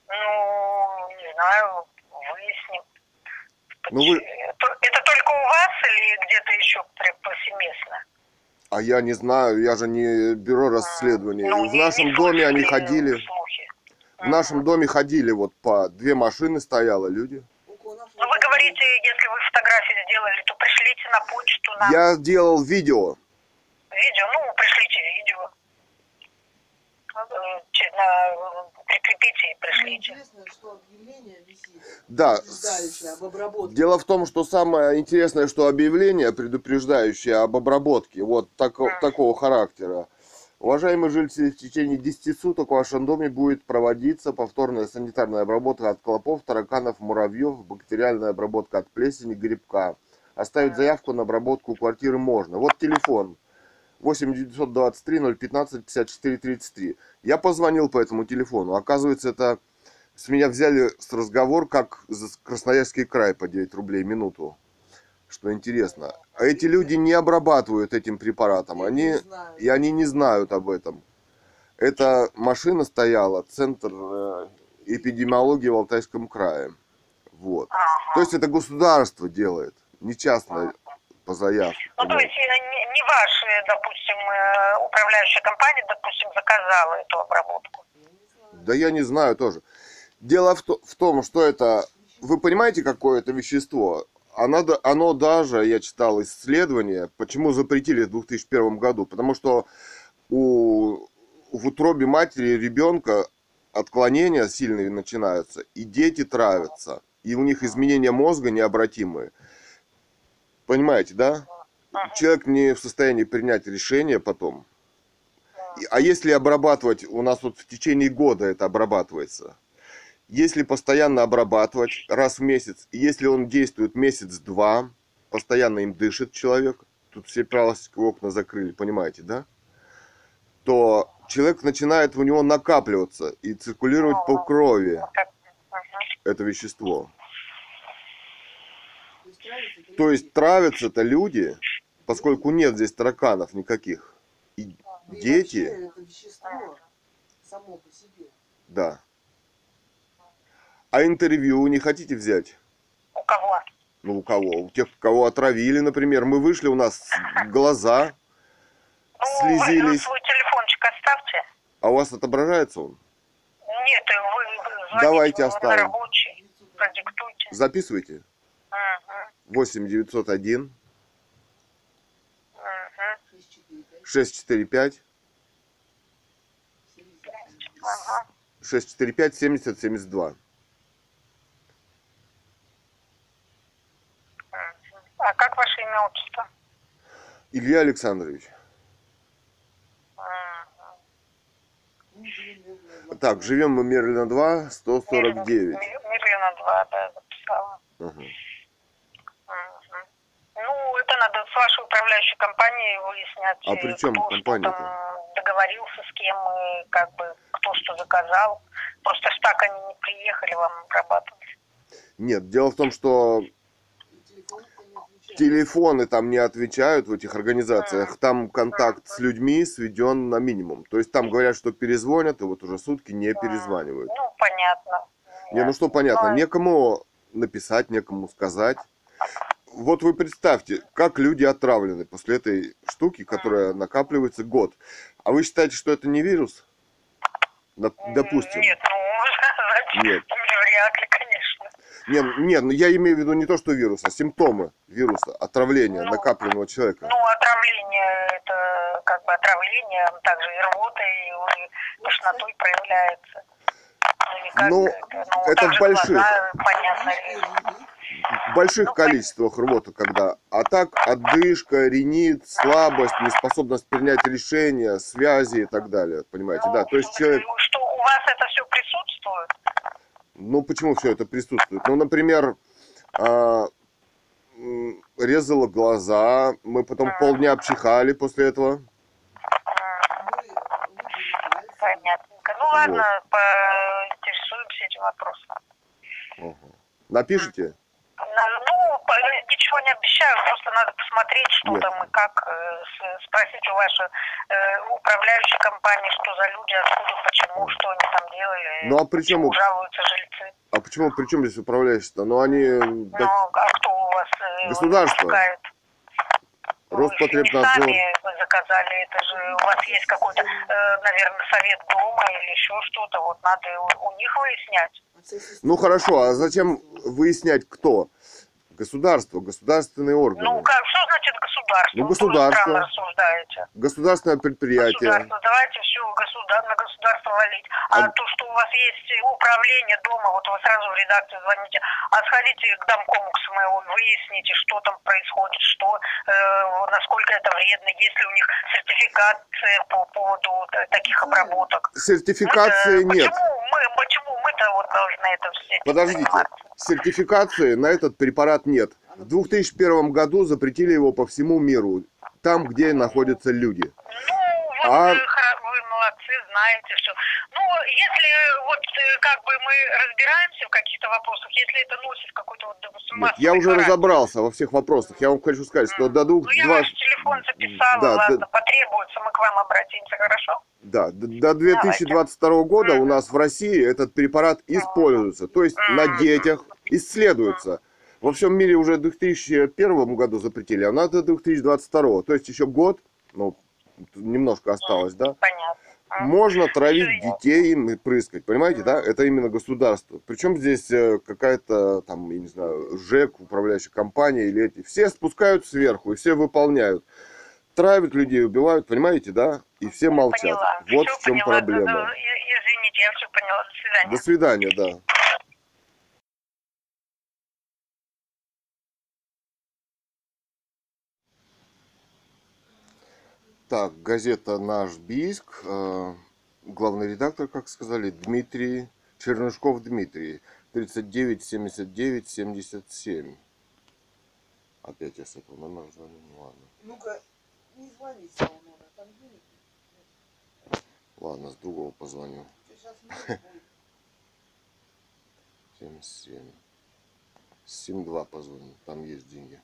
Ну, не знаю, выясним. Ну, вы- Это, это только у вас или где-то еще повсеместно? А я не знаю, я же не бюро расследований. Ну, в нашем не доме они ходили, слухи. в нашем доме ходили вот по две машины стояло люди. Ну, вы говорите, если вы фотографии сделали, то пришлите на почту нам Я делал видео. Видео. Ну, пришлите видео. Э, на- Прикрепите и пришлите. интересно, что объявление висит, Да, предупреждающее об обработке. Дело в том, что самое интересное, что объявление, предупреждающее об обработке вот тако- такого характера. Уважаемые жильцы, в течение 10 суток в вашем доме будет проводиться повторная санитарная обработка от клопов, тараканов, муравьев, бактериальная обработка от плесени, грибка. Оставить заявку на обработку квартиры можно. Вот телефон. 8 923 015 54 33. Я позвонил по этому телефону. Оказывается, это с меня взяли с разговор, как за Красноярский край по 9 рублей минуту. Что интересно. А эти люди не обрабатывают этим препаратом. Они, и они не знают об этом. Эта машина стояла, центр э, эпидемиологии в Алтайском крае. Вот. То есть это государство делает, не частное по заявке. Ну, то есть э, не, не ваша, допустим, э, управляющая компания, допустим, заказала эту обработку. Да я не знаю тоже. Дело в, то- в том, что это... Вы понимаете, какое это вещество? Оно, оно даже, я читал исследование, почему запретили в 2001 году. Потому что у, в утробе матери ребенка отклонения сильные начинаются, и дети травятся, и у них изменения мозга необратимые. Понимаете, да? Человек не в состоянии принять решение потом. А если обрабатывать, у нас вот в течение года это обрабатывается. Если постоянно обрабатывать раз в месяц, если он действует месяц-два, постоянно им дышит человек, тут все пластиковые окна закрыли, понимаете, да? То человек начинает у него накапливаться и циркулировать по крови это вещество. То есть То есть травятся-то люди, поскольку нет здесь тараканов никаких. И Да и дети, вообще это вещество само по себе. да. А интервью не хотите взять? У кого? Ну, у кого? У тех, кого отравили, например. Мы вышли, у нас глаза, Ну, Слезились. свой телефончик оставьте. а у вас отображается он? Нет, вы, звоните Давайте оставим. рабочий, продиктуйте. Записывайте. Мгм, 8 901 мгм. 645 645 Ага. 645 70 72. А как ваше имя, отчество? Илья Александрович. Мерлина. Так, живем мы Мерлина 2, 149. Мир- Мирлина 2, да, записала. Ага. Мгм. Ну, это надо с вашей управляющей компанией выяснять. А э, при чем кто компания-то? что там договорился с кем, и как бы кто что заказал. Просто ж так они не приехали вам обрабатывать. Нет, дело в том, что телефоны там не отвечают в этих организациях, там контакт с людьми сведен на минимум. То есть там говорят, что перезвонят, и вот уже сутки не перезванивают. Ну, понятно. Не, ну что понятно, некому написать, некому сказать. Вот вы представьте, как люди отравлены после этой штуки, которая накапливается год. А вы считаете, что это не вирус? Доп- Допустим. Нет, ну, Нет. вряд ли, конечно. Нет, нет, ну я имею в виду не то, что вирус, а симптомы вируса, отравления Ну, накапливаемого человека. Ну, отравление, это как бы отравление, также и рвота, и, тошнотой проявляется. Ну, никак Ну, это, ну, это в больших. глаза, понятно. В больших ну, количествах рвота, когда. А так одышка, ринит, слабость, неспособность принять решения, связи и так далее. Понимаете, да? То есть человек, Ну, Что у вас это все присутствует? ну почему все это присутствует? Ну, например, а, м, резало глаза, мы потом полдня пчихали после этого. Понятненько. Ну ладно, поинтересуемся этим вопросом. Ага. Напишите? Ну, ничего не обещаю, просто надо посмотреть, что Нет. там и как, э, спросить у вашей э, управляющей компании, что за люди, откуда, почему, что они там делали, Ну, а при чем- почему жалуются жильцы. А почему, при чем здесь управляющий-то? Ну, они... Ну, а кто у вас э, Государство. выпускает? Вы Роспотребнадзор. не сами вы заказали, это же у вас есть какой-то, э, наверное, совет дома или еще что-то, вот надо у, у них выяснять. Ну, хорошо, а зачем выяснять, кто? Государство, государственные органы. Ну, как, что значит государство? Ну, вы государство. странно рассуждаете. Государственное предприятие. Государство, давайте все государ, на государство валить. А, А- то, что у вас есть управление дома, вот вы сразу в редакцию звоните, а сходите к домкому к СМЭО, выясните, что там происходит, что, э, насколько это вредно, есть ли у них сертификация по поводу таких обработок. Сертификации Мы-то нет. Почему мы, почему мы-то вот должны это все Подождите, сертификации на этот препарат нет. В 2001 году запретили его по всему миру, там, где находятся люди. А- вы, хоро- вы молодцы, знаете все. Ну, если вот э, как бы мы разбираемся в каких-то вопросах, если это носит какой-то вот, допустим, Нет, я уже характер. разобрался во всех вопросах. Я вам хочу сказать, что до двух, Ну, я два- ваш телефон записала, Да, ладно, да. потребуется, мы к вам обратимся, хорошо? да, до 2022 года у нас в России этот препарат используется. То есть на детях исследуется. Во всем мире уже в 2001 году запретили, а у нас до 2022. То есть еще год, ну, немножко осталось, да? Понятно. Можно травить детей им и прыскать, понимаете, да? Это именно государство. Причем здесь э, какая-то там, я не знаю, ЖЭК, управляющая компания или эти. Все спускают сверху и все выполняют. Травят людей, убивают, понимаете, да? И все молчат. Поняла. Вот Всё в чем поняла. проблема. Да, и- Извините, я все поняла. До свидания. До свидания, да. Так, газета «Наш Бийск». э, Главный редактор, как сказали, Дмитрий Чернышков Дмитрий. 39 79 77. Опять я с этого номера звоню, ну ладно. Ну-ка, не звони с того номера, там денег. Ладно, с другого позвоню. Сейчас будет. 77. 7-2 позвоню, там есть деньги.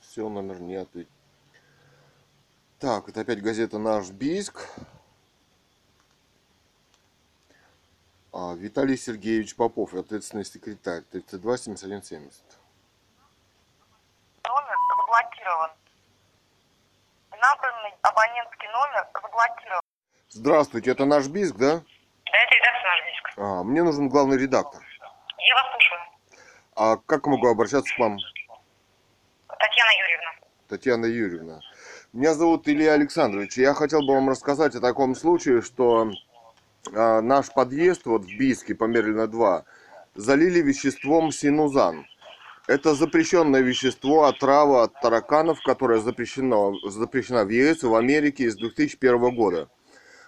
Все, номер не ответил. Так, это опять газета «Наш Бийск». А, Виталий Сергеевич Попов, ответственный секретарь, 32 71 70. Номер заблокирован. Набранный абонентский номер заблокирован. Здравствуйте, это «Наш Бийск», да? Да, это редакция наш диск. А, мне нужен главный редактор. Я вас слушаю. А как могу обращаться к вам, Татьяна Юрьевна. Татьяна Юрьевна? Меня зовут Илья Александрович. и Я хотел бы вам рассказать о таком случае, что а, наш подъезд вот в Бийске, Померлина 2, залили веществом синузан. Это запрещенное вещество, отрава от тараканов, которое запрещено, запрещено в ЕС в Америке с 2001 года.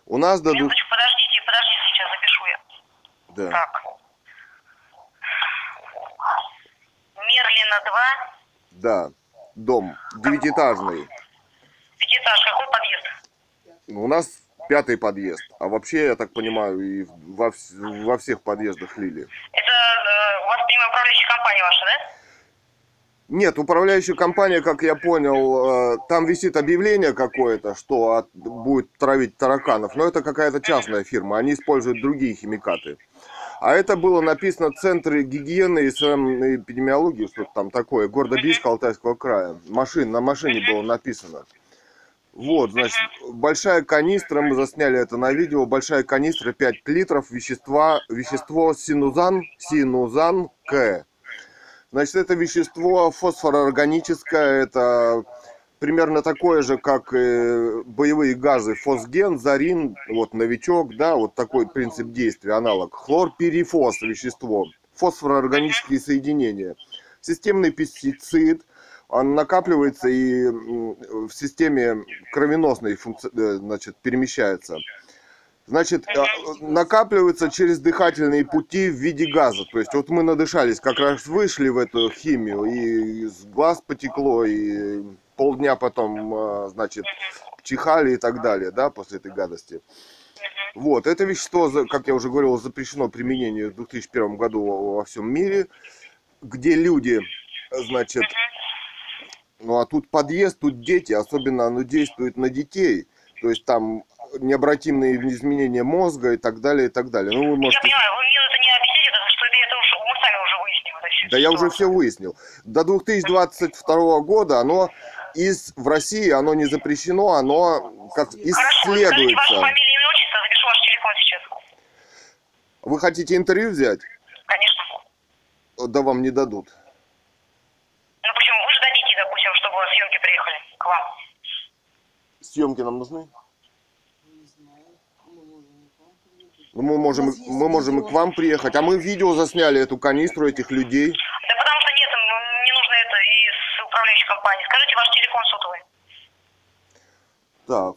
У нас до... Минуточку, подождите, подождите, сейчас запишу я. Да. Так. Мерлина 2, Да, дом девятиэтажный. пятиэтаж, какой подъезд? У нас пятый подъезд, а вообще, я так понимаю, и во, во всех подъездах лили. Это э, у вас, понимаю, управляющая компания ваша, да? Нет, управляющая компания, как я понял, э, там висит объявление какое-то, что от- будет травить тараканов, но это какая-то частная фирма, они используют другие химикаты. А это было написано в Центре гигиены и эпидемиологии, что-то там такое, города Бийска, Алтайского края. Машин, на машине было написано. Вот, значит, большая канистра, мы засняли это на видео, большая канистра, 5 литров вещества, вещество синузан, синузан К. Значит, это вещество фосфороорганическое, это примерно такое же, как и боевые газы фосген, зарин, вот новичок, да, вот такой принцип действия, аналог. Хлорпирифос вещество, фосфороорганические соединения. Системный пестицид, он накапливается и в системе кровеносной функци- э, значит, перемещается. Значит, э, накапливается через дыхательные пути в виде газа. То есть вот мы надышались, как раз вышли в эту химию, и из глаз потекло, и полдня потом, э, значит, чихали и так далее, да, после этой гадости. Вот, это вещество, как я уже говорил, запрещено применению в 2001 году во всем мире, где люди, значит, ну а тут подъезд, тут дети, особенно оно действует на детей. То есть там необратимые изменения мозга и так далее, и так далее. Ну, вы Я можете... понимаю, вы мне это не объясните, потому что это, уже, мы сами уже всё. Да я уже все выяснил. До 2022 года оно из, в России оно не запрещено, оно как Хорошо, скажите вашу исследуется. фамилию, имя, отчество, запишу ваш телефон сейчас. Вы хотите интервью взять? Конечно. Да вам не дадут. Ну почему? Вы же дадите, допустим, чтобы съемки приехали к вам. Съемки нам нужны? Мы можем. Ну, мы можем, мы можем и к вам приехать. А мы видео засняли эту канистру этих людей. Да потому что нет, м, мне нужно это из управляющей компании. Скажите ваш телефон сотовый. Так,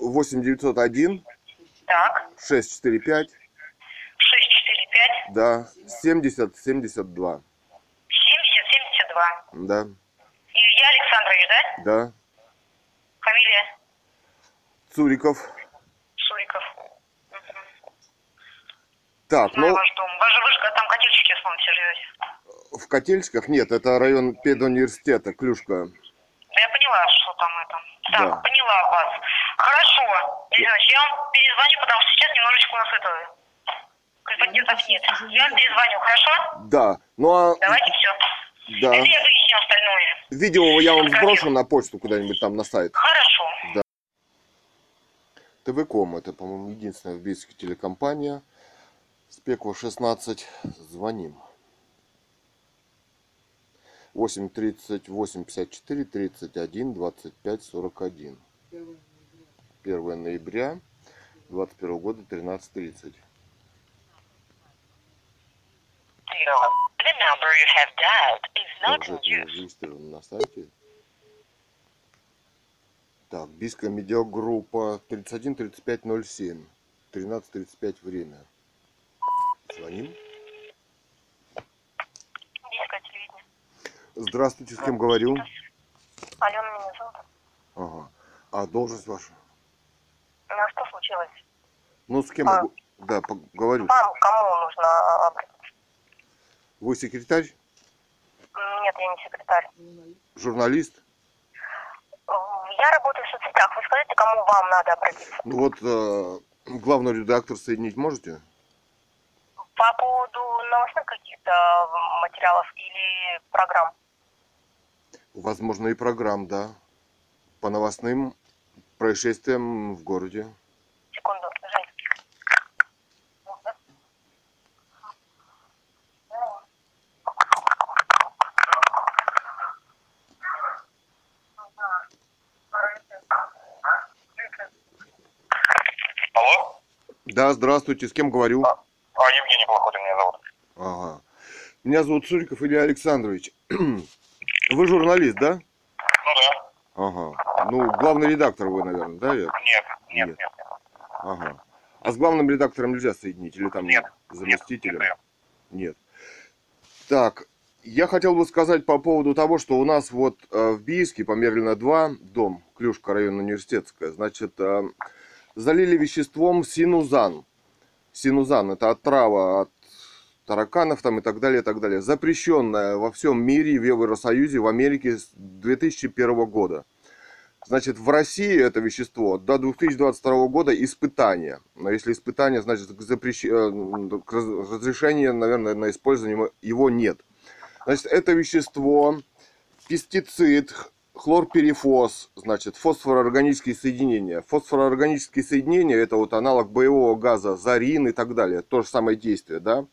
8901 Так, 645, 645 да, 70 72, 70 72. да, Илья Александрович, да? да. Фамилия Цуриков. Суриков. Так, Знаю ну, ваш дом. Вы же, вы же там котельчики, я помню, все живете. в Котельчиках нет, это район педуниверситета, Клюшка. Да я поняла, что там это. Так, Да. поняла вас. Хорошо. Илья Ильич, я вам перезвоню, потому что сейчас немножечко у нас это... Корреспондентов нет. Я вам перезвоню, хорошо? Да, ну а, Давайте все. да, Это я выясню остальное. видео я вам сброшу на почту куда-нибудь там на сайт. Хорошо. ТВКом, это, по-моему, единственная в Бийске телекомпания. Спеква 16, звоним. 8 38 54 31 25 41. 1 ноября 21 года 13.30. The number you have dialed is not Также in это use. зарегистрировано на сайте. Так, Бийская медиагруппа 31 35 07. 13 35 время. Звоним. Здравствуйте, с кем говорю? Алена меня зовут. Ага. А должность ваша? Ну, а что случилось? Ну, с кем, А. могу, Да, поговорю. Вам кому нужно обратиться? Вы секретарь, Нет, я не секретарь. журналист? Я работаю в соцсетях. Вы скажите, кому вам надо обратиться? Ну вот э, главный редактор соединить можете? По поводу новостных каких-то материалов или программ? Возможно, и программ, да. По новостным происшествиям в городе. Секунду. Алло? Да, здравствуйте, с кем говорю? А, Евгений Плохотин меня зовут. Ага. Меня зовут Суриков Илья Александрович. Вы журналист, да? Ну да. Ага. Ну, главный редактор вы, наверное, да? Нет, нет, Нет. нет. нет. Ага. А с главным редактором нельзя соединить? Или там Нет, заместителем? Нет, Нет. Так, я хотел бы сказать по поводу того, что у нас вот э, в Бийске, по Мерлина 2, дом, Клюшка, район университетская, значит, э, залили веществом синузан. Синузан – это отрава от тараканов там и так далее, и так далее. Запрещенная во всем мире, в Евросоюзе, в Америке с 2001 года. Значит, в России это вещество до 2022 года испытание. Но если испытание, значит, к запрещ... э, к раз- разрешения, наверное, на использование его нет. Значит, это вещество, пестицид, хлорперифос, значит, фосфороорганические соединения. Фосфороорганические соединения – это вот аналог боевого газа, зарин и так далее. То же самое действие, да?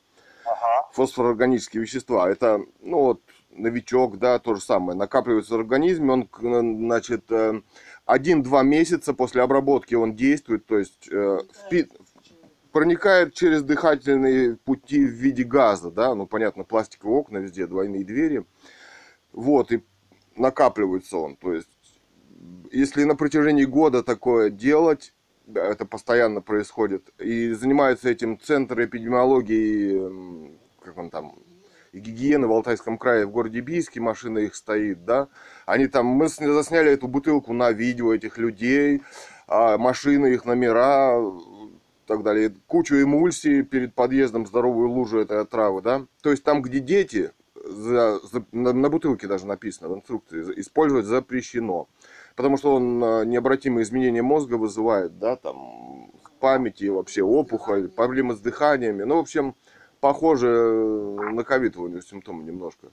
Ага. фосфороорганические вещества. Это, ну вот, новичок, да, то же самое. Накапливается в организме, он, значит, э, один-два месяца после обработки он действует, то есть э, впи- проникает через дыхательные пути в виде газа, да, ну, понятно, пластиковые окна везде, двойные двери. Вот, и накапливается он, то есть, если на протяжении года такое делать, это постоянно происходит, и занимаются этим Центр эпидемиологии, как он там, и гигиены в Алтайском крае в городе Бийске, машина их стоит, да, они там, мы засняли эту бутылку на видео этих людей, а, машины, их номера, так далее, кучу эмульсии перед подъездом, здоровую лужу этой отравы, да, то есть там, где дети, за- за- на, на бутылке даже написано в инструкции, использовать запрещено, потому что он а, необратимые изменения мозга вызывает, да, там, памяти, вообще опухоль, проблемы с дыханиями, ну, в общем, похоже э, на ковид у него симптомы немножко.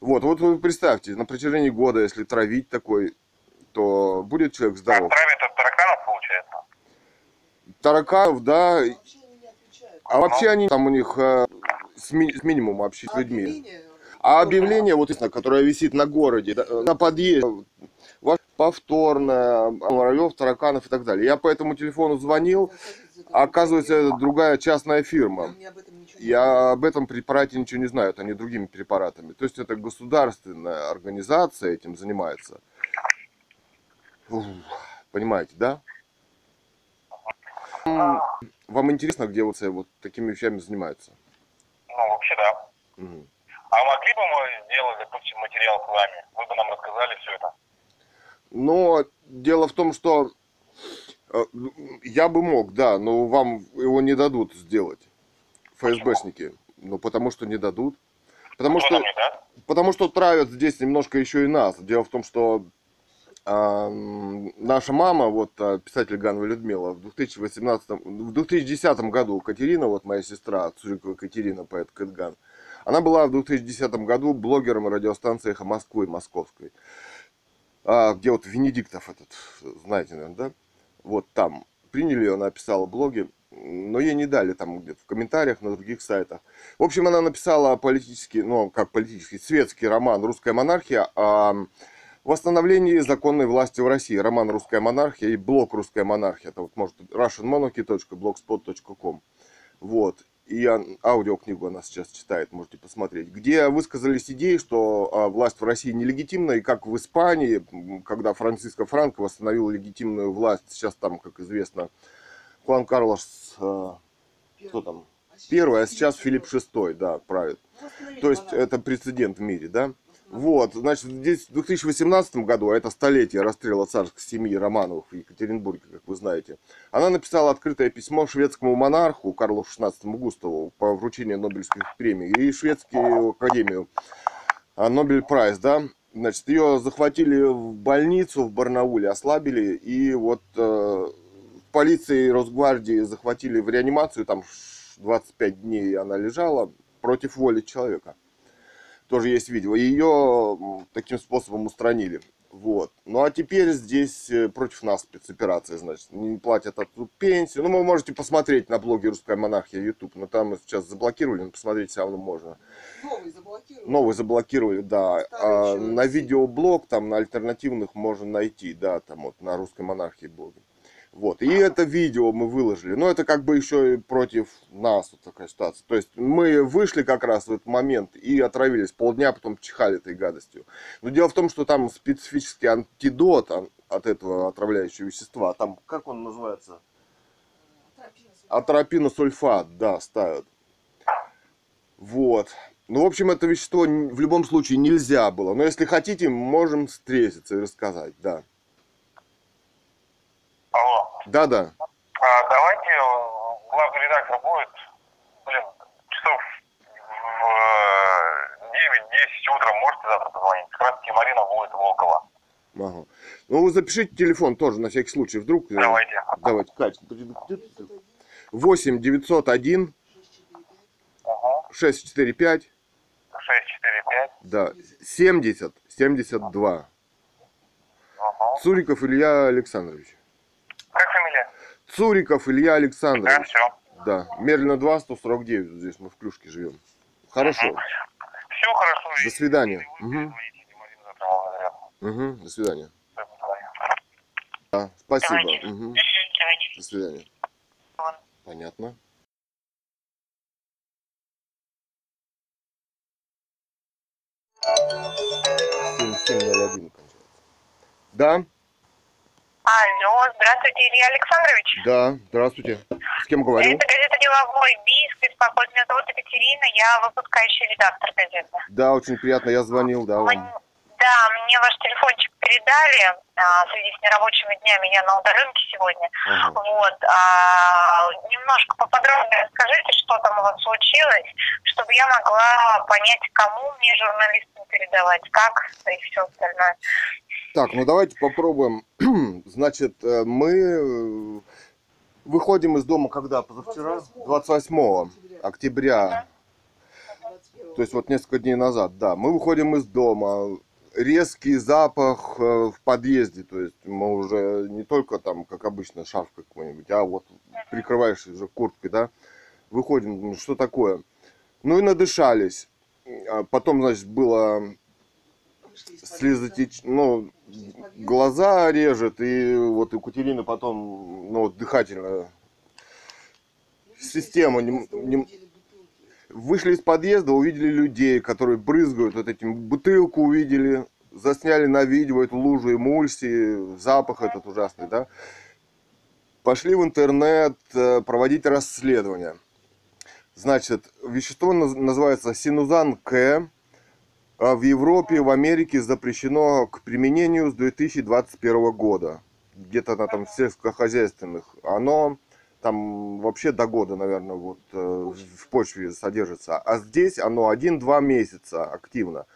Вот, вот вы представьте, на протяжении года, если травить такой, то будет человек Как здоров. травят от тараканов, получается? Тараканов, да, Вообще они не отвечают. а вообще они там у них э, с, ми- с минимумом общения с А людьми. А объявление, вот которое висит на городе, на подъезде, ваш- повторно, муравьев, тараканов и так далее. Я по этому телефону звонил, а оказывается, это другая частная фирма. Я об этом препарате ничего не знаю, это не другими препаратами. То есть это государственная организация этим занимается. Понимаете, да? Вам интересно, где вот, э, вот такими вещами занимаются? Ну, вообще да. Мгм. А могли бы мы сделать, допустим, материал с вами? Вы бы нам рассказали все это. Но дело в том, что э, я бы мог, да, но вам его не дадут сделать. ФСБшники. Ну, потому что не дадут. Потому что, даст? потому что травят здесь немножко еще и нас. Дело в том, что а, наша мама, вот а, писатель Ганва Людмила, в 2018, в 2010 году Катерина, вот моя сестра, Цурикова Катерина, поэт Кэтган, она была в 2010 году блогером радиостанции «Эхо Москвы» московской, а, где вот Венедиктов этот, знаете, наверное, да? Вот там приняли ее, она писала блоги, но ей не дали там где-то в комментариях на других сайтах. В общем, она написала политический, ну, как политический, светский роман «Русская монархия» о восстановлении законной власти в России. Роман «Русская монархия» и блог «Русская монархия». Это вот, может, russianmonarchy.blogspot.com. Вот. И аудиокнигу она сейчас читает, можете посмотреть. Где высказались идеи, что а, власть в России нелегитимна, и как в Испании, когда Франциско Франко восстановил легитимную власть, сейчас там, как известно, Хуан Карлос, а, кто там, А первый, а сейчас Филипп VI, да, правит. То есть это прецедент в мире, да? Вот, значит, здесь в 2018 году, а это столетие расстрела царской семьи Романовых в Екатеринбурге, как вы знаете, она написала открытое письмо шведскому монарху Карлу XVI Густаву по вручению Нобелевской премии и шведскую академию а, Нобель Прайс, да, значит, ее захватили в больницу в Барнауле, ослабили, и вот э, полиции и Росгвардии захватили в реанимацию, там 25 дней она лежала против воли человека. Тоже есть видео. Ее таким способом устранили. Вот. Ну а теперь здесь э, против нас спецоперация, значит. Не платят отцу пенсию. Ну, вы можете посмотреть на блоге Русская монархия YouTube. Но там сейчас заблокировали, но посмотреть все равно можно. Новый заблокировали. Новый заблокировали, да. Старый А, еще на видеоблог, там на альтернативных можно найти, да, там вот на русской монархии блоге. Вот. И это видео мы выложили. Но это как бы еще и против нас вот такая ситуация. То есть мы вышли как раз в этот момент и отравились. Полдня потом чихали этой гадостью. Но дело в том, что там специфический антидот ан- от этого отравляющего вещества. Там, как он называется? Атропиносульфат, да, ставят. Вот. Ну, в общем, это вещество в любом случае нельзя было. Но если хотите, можем встретиться и рассказать, да. Алло. Да-да. А, давайте э, главный редактор будет, блин, часов в 9-10 утра можете завтра позвонить. Как раз таки Марина будет Волкова. Ага. Ну, вы запишите телефон тоже, на всякий случай. Вдруг... э, Давайте. Давайте, предупредите. 8 901 Угу. 645 645. да, 70 72. Угу. Цуриков Илья Александрович. Цуриков Илья Да, Александрович. все. Да, Мерлина 2, 149, вот здесь мы в Клюшке живем. Хорошо, Все хорошо. до свидания. Угу. Угу, до свидания. Да, спасибо. Давайте. До свидания. Понятно. Семь, семь, ноль один кончается. Да, Алло, здравствуйте, Илья Александрович. да, здравствуйте. С кем говорю? Это газета «Деловой биск», беспокоит. Меня зовут Екатерина, я выпускающий редактор газеты. Да, очень приятно, я звонил, да, Мне- вам. Да, мне ваш телефончик передали а, в связи с нерабочими днями, я на удаленке сегодня. Ага. Вот, а, немножко поподробнее расскажите, что там у вас случилось, чтобы я могла понять, кому мне журналистам передавать, как и все остальное. Так, ну давайте попробуем. Значит, э, мы э, выходим из дома когда? Позавчера? 28 октября. 21. То есть вот несколько дней назад, да. Мы выходим из дома. Резкий запах э, в подъезде. То есть мы уже не только там, как обычно, шарф какой-нибудь, а вот прикрываешь уже курткой, да. Выходим, что такое? Ну и надышались. А Потом, значит, было слезотеч... ну, глаза режет, и вот Екатерина потом, ну, вот дыхательная. система не- не-. Вышли из подъезда, увидели людей, которые брызгают вот этим, бутылку увидели, засняли на видео эту лужу эмульсии, запах этот ужасный, да. Пошли в интернет э, проводить расследование. Значит, вещество наз- называется синузан К. А В Европе, в Америке запрещено к применению с 2021 года. Где-то на там сельскохозяйственных. Оно там вообще до года, наверное, вот э, в почве содержится. А здесь оно 1-2 месяца активно.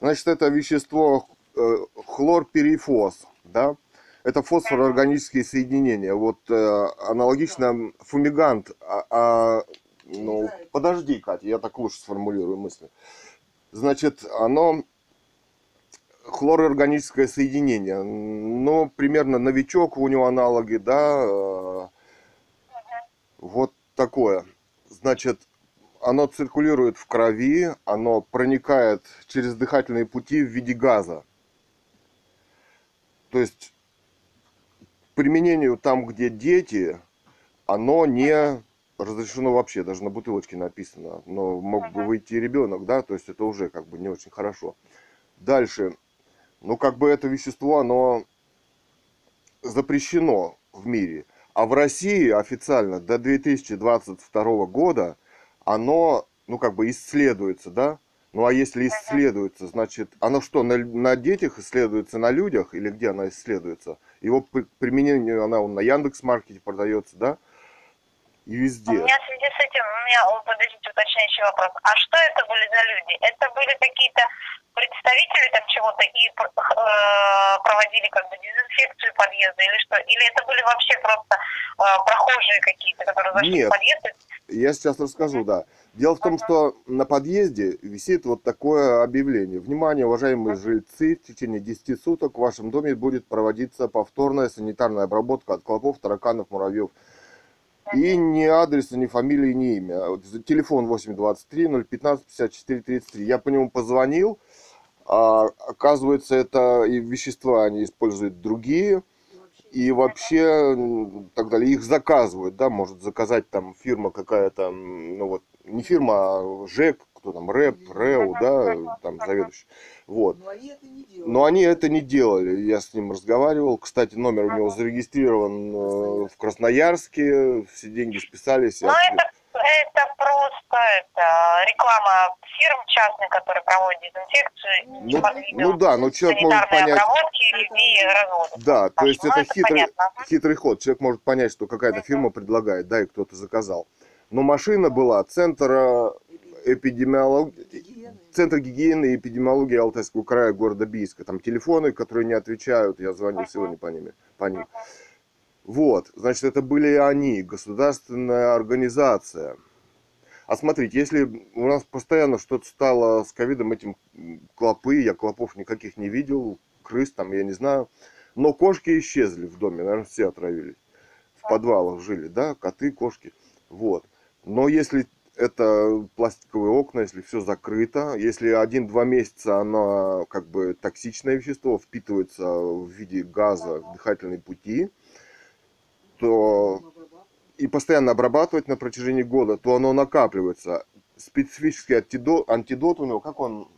Значит, это вещество э, хлорперифос, да? Это фосфороорганические соединения. Вот э, аналогично фумигант. А, а, ну, подожди, Катя, я так лучше сформулирую мысли. Значит, оно хлороорганическое соединение. Ну, примерно новичок у него аналоги, да, э, вот такое. Значит, оно циркулирует в крови, оно проникает через дыхательные пути в виде газа. То есть применению там, где дети, оно не разрешено вообще, даже на бутылочке написано. Но мог бы выйти ребенок, да, то есть это уже как бы не очень хорошо. Дальше, ну как бы это вещество, оно запрещено в мире. А в России официально до 2022 года оно, ну как бы исследуется, да, Ну а если исследуется, значит, оно что, на, на детях исследуется, на людях или где она исследуется? Его при- применение, она на Яндекс.Маркете продается, да? И У везде. меня в связи с этим, у меня, о, подождите, уточняющий вопрос. А что это были за люди? Это были какие-то представители там чего-то и э, проводили как бы дезинфекцию подъезда или что? Или это были вообще просто э, прохожие какие-то, которые зашли Нет. в подъезд? Я сейчас расскажу, да. Дело в том, что на подъезде висит вот такое объявление. Внимание, уважаемые жильцы, в течение 10 суток в вашем доме будет проводиться повторная санитарная обработка от клопов, тараканов, муравьев. И ни адреса, ни фамилии, ни имя. Телефон 823 015 54 33. Я по нему позвонил. А, оказывается, это и вещества они используют другие. И вообще, так далее, их заказывают, да, может заказать там фирма какая-то, ну вот, не фирма, а ЖЭК, кто там, РЭП, РЭУ, да, там заведующий. Вот. Но они это не делали. Я с ним разговаривал. Кстати, номер у него зарегистрирован э, в Красноярске. Все деньги списались. Ну, это, это просто это, реклама фирм частных, которые проводят дезинфекцию. Ну, ну да, но человек может понять. людей разводов. Да, то есть Ну, это, это хитрый, понятно. хитрый ход. Человек может понять, что какая-то фирма предлагает, да, и кто-то заказал. Но машина была центра эпидемиологии, Гигиены. Центр гигиены и эпидемиологии Алтайского края города Бийска. Там телефоны, которые не отвечают, я звонил сегодня по, ними, по ним. Вот, значит, это были они, государственная организация. А смотрите, если у нас постоянно что-то стало с ковидом, этим клопы, я клопов никаких не видел, крыс там, я не знаю. Но кошки исчезли в доме, наверное, все отравились. В подвалах жили, да, коты, кошки. Вот. Но если это пластиковые окна, если все закрыто, если один-два месяца оно как бы токсичное вещество впитывается в виде газа в дыхательные пути, то и постоянно обрабатывать на протяжении года, то оно накапливается. Специфический антидот, антидот у него, как он,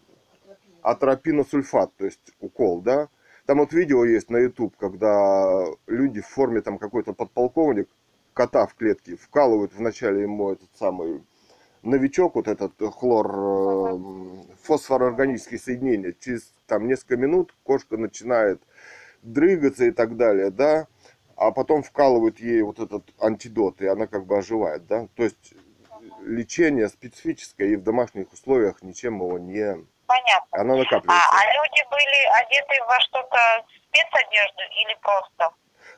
атропиносульфат, то есть укол, да. Там вот видео есть на YouTube, когда люди в форме там какой-то подполковник кота в клетке вкалывают вначале ему этот самый новичок, вот этот хлор, э, фосфорорганические соединения. Через там несколько минут кошка начинает дрыгаться и так далее, да, а потом вкалывают ей вот этот антидот, и она как бы оживает, да. То есть лечение специфическое и в домашних условиях ничем его не... Понятно. Она А, накапливается. а люди были одеты во что-то спецодежду или просто?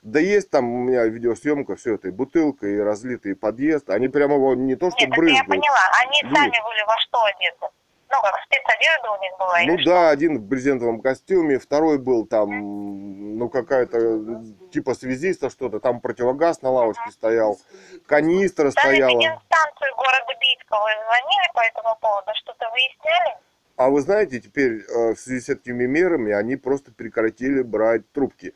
Да есть там у меня видеосъемка, все это, и бутылка, и разлитый подъезд. Они прямо его не то, что Нет, это я брызгают. поняла. Они Люди. сами были во что одеты? Ну, как спецодежда у них была Ну или что? да, один в брезентовом костюме, второй был там, ну какая-то типа связиста что-то, там противогаз на лавочке стоял, канистра Даже стояла. инстанцию города Бийска вы звонили по этому поводу? Что-то выясняли? А вы знаете, теперь э, в связи с этими мерами они просто прекратили брать трубки.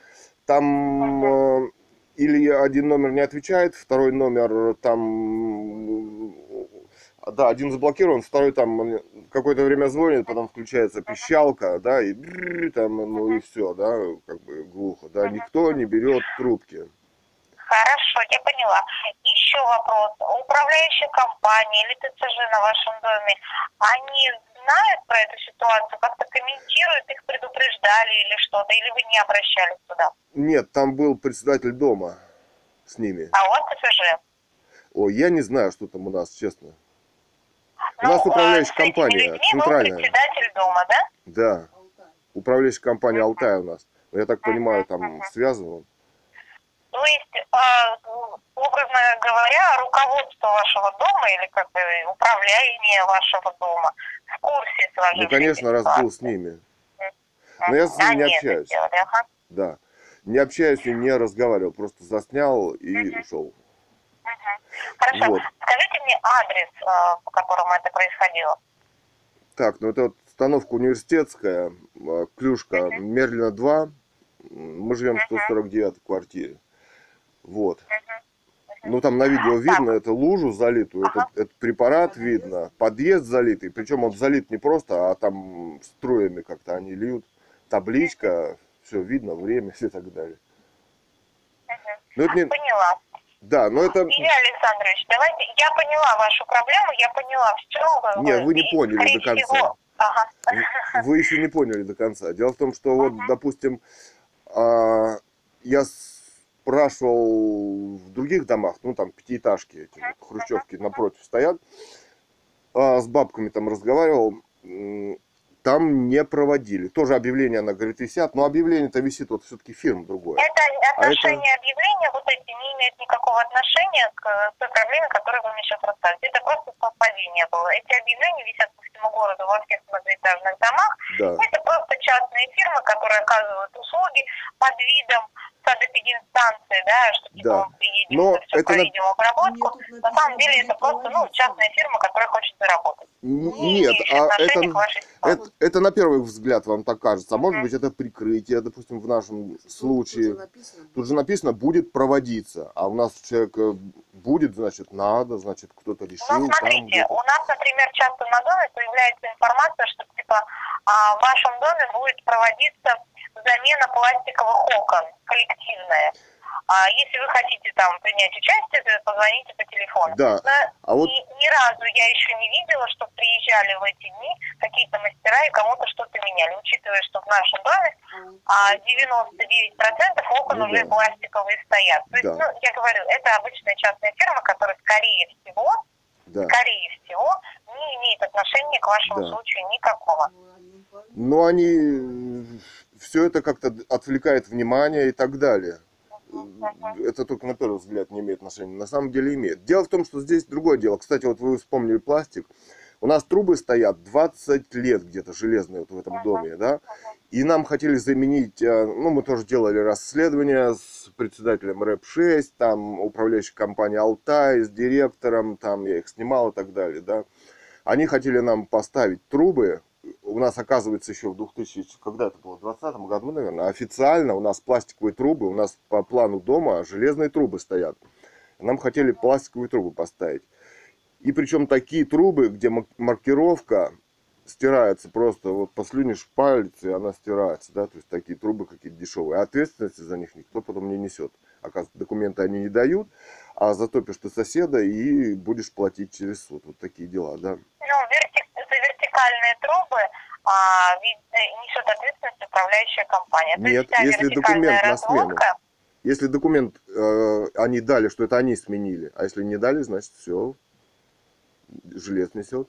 Там э, или один номер не отвечает, второй номер там, э, да, один заблокирован, второй там какое-то время звонит, потом включается пищалка, да, и там, ну и все, да, как бы глухо, да, никто не берет трубки. Хорошо, я поняла. Еще вопрос. Управляющая компания или ТЦЖ на вашем доме, они знают про эту ситуацию, как-то комментируют, их предупреждали или что-то, или вы не обращались туда? Нет, там был председатель дома с ними. А у вас ТЦЖ? Ой, я не знаю, что там у нас, честно. У Ну, нас а управляющая компания, людьми был центральная. председатель дома, да? Да, управляющая компания «Алтай» у нас. Ну, Я так понимаю, там Мгм. То есть, а, образно говоря, руководство вашего дома или как бы управление вашего дома в курсе Ну, сложившейся конечно, раз был с ними. Но я с ними не это общаюсь. сделали, ага. Да. Не общаюсь и не разговаривал. Просто заснял и ушел. Хорошо. Вот. Скажите мне адрес, а, по которому это происходило. Так, ну это вот остановка университетская, а, Клюшка, Мерлина 2. М, Мы живем в 149 квартире. Вот. Ну там на видео видно эту лужу залитую, этот, этот препарат видно, подъезд залитый, причем он залит не просто, а там струями как-то они льют, табличка, все видно, время и так далее. Ну это не, Поняла. да, но это, Илья Александрович, давайте, я поняла вашу проблему, я поняла все. Не, вы не поняли до конца. Ага. Вы еще не поняли до конца. Дело в том, что вот, Мгм. допустим, а, я спрашивал в других домах, ну там пятиэтажки, эти вот, хрущевки напротив стоят, а, с бабками там разговаривал, там не проводили. Тоже объявления, она говорит, висят, но объявление-то висит, вот все-таки фирма другое. Это А отношения объявления, вот эти, не имеют никакого отношения к той проблеме, которую вы мне сейчас рассказываете. Это просто совпадение было. Эти объявления висят по всему городу во всех многоэтажных домах. Да, Это просто частные фирмы, которые оказывают услуги под видом садопединстанции, да, что типа Да. мы приедем, Но все это на- обработку. Мне тут На самом деле это просто, ну, частная фирма, которая хочет заработать. Нет, а это, вашей ситуации. это, это на первый взгляд вам так кажется, а может быть это прикрытие, допустим, в нашем Тут- тут случае. же написано. Тут же написано будет проводиться, а у нас человек э, будет, значит, надо, значит, кто-то решил. Ну, смотрите, у нас, например, часто на доме появляется информация, что типа а, в вашем доме будет проводиться замена пластиковых окон коллективная. А если вы хотите там принять участие, то позвоните по телефону. Да, Но а вот ни, ни разу я еще не видела, что приезжали в эти дни какие-то мастера и кому-то что-то меняли, учитывая, что в нашем доме а 99% окон Ну уже да. пластиковые стоят. То есть, Да. ну, я говорю, это обычная частная фирма, которая, скорее всего, да. скорее всего, не имеет отношения к вашему Да. случаю никакого. Ну, они Но они все это как-то отвлекает внимание и так далее. Это только на первый взгляд не имеет отношения. На самом деле имеет. Дело в том, что здесь другое дело. Кстати, вот вы вспомнили пластик. У нас трубы стоят 20 лет где-то железные вот в этом доме, да? И нам хотели заменить, э, ну, мы тоже делали расследование с председателем РЭП-6, там, управляющей компанией «Алтай», с директором, там, я их снимал и так далее, да. Они хотели нам поставить трубы, у нас, оказывается, еще в 2000, когда это было, в 2020 году, наверное, официально у нас пластиковые трубы, у нас по плану дома железные трубы стоят. Нам хотели пластиковые трубы поставить. И причем такие трубы, где маркировка стирается просто, вот послюнешь палец, и она стирается, да, то есть такие трубы какие-то дешевые. А ответственности за них никто потом не несет. Оказывается, документы они не дают, а затопишь ты соседа и будешь платить через суд. Вот такие дела, да. Ну, верти- за вертикальные трубы а, э, несет ответственность управляющая компания. То Нет, есть вся если документ на смену. Если документ э, они дали, что это они сменили, а если не дали, значит все, желез несет.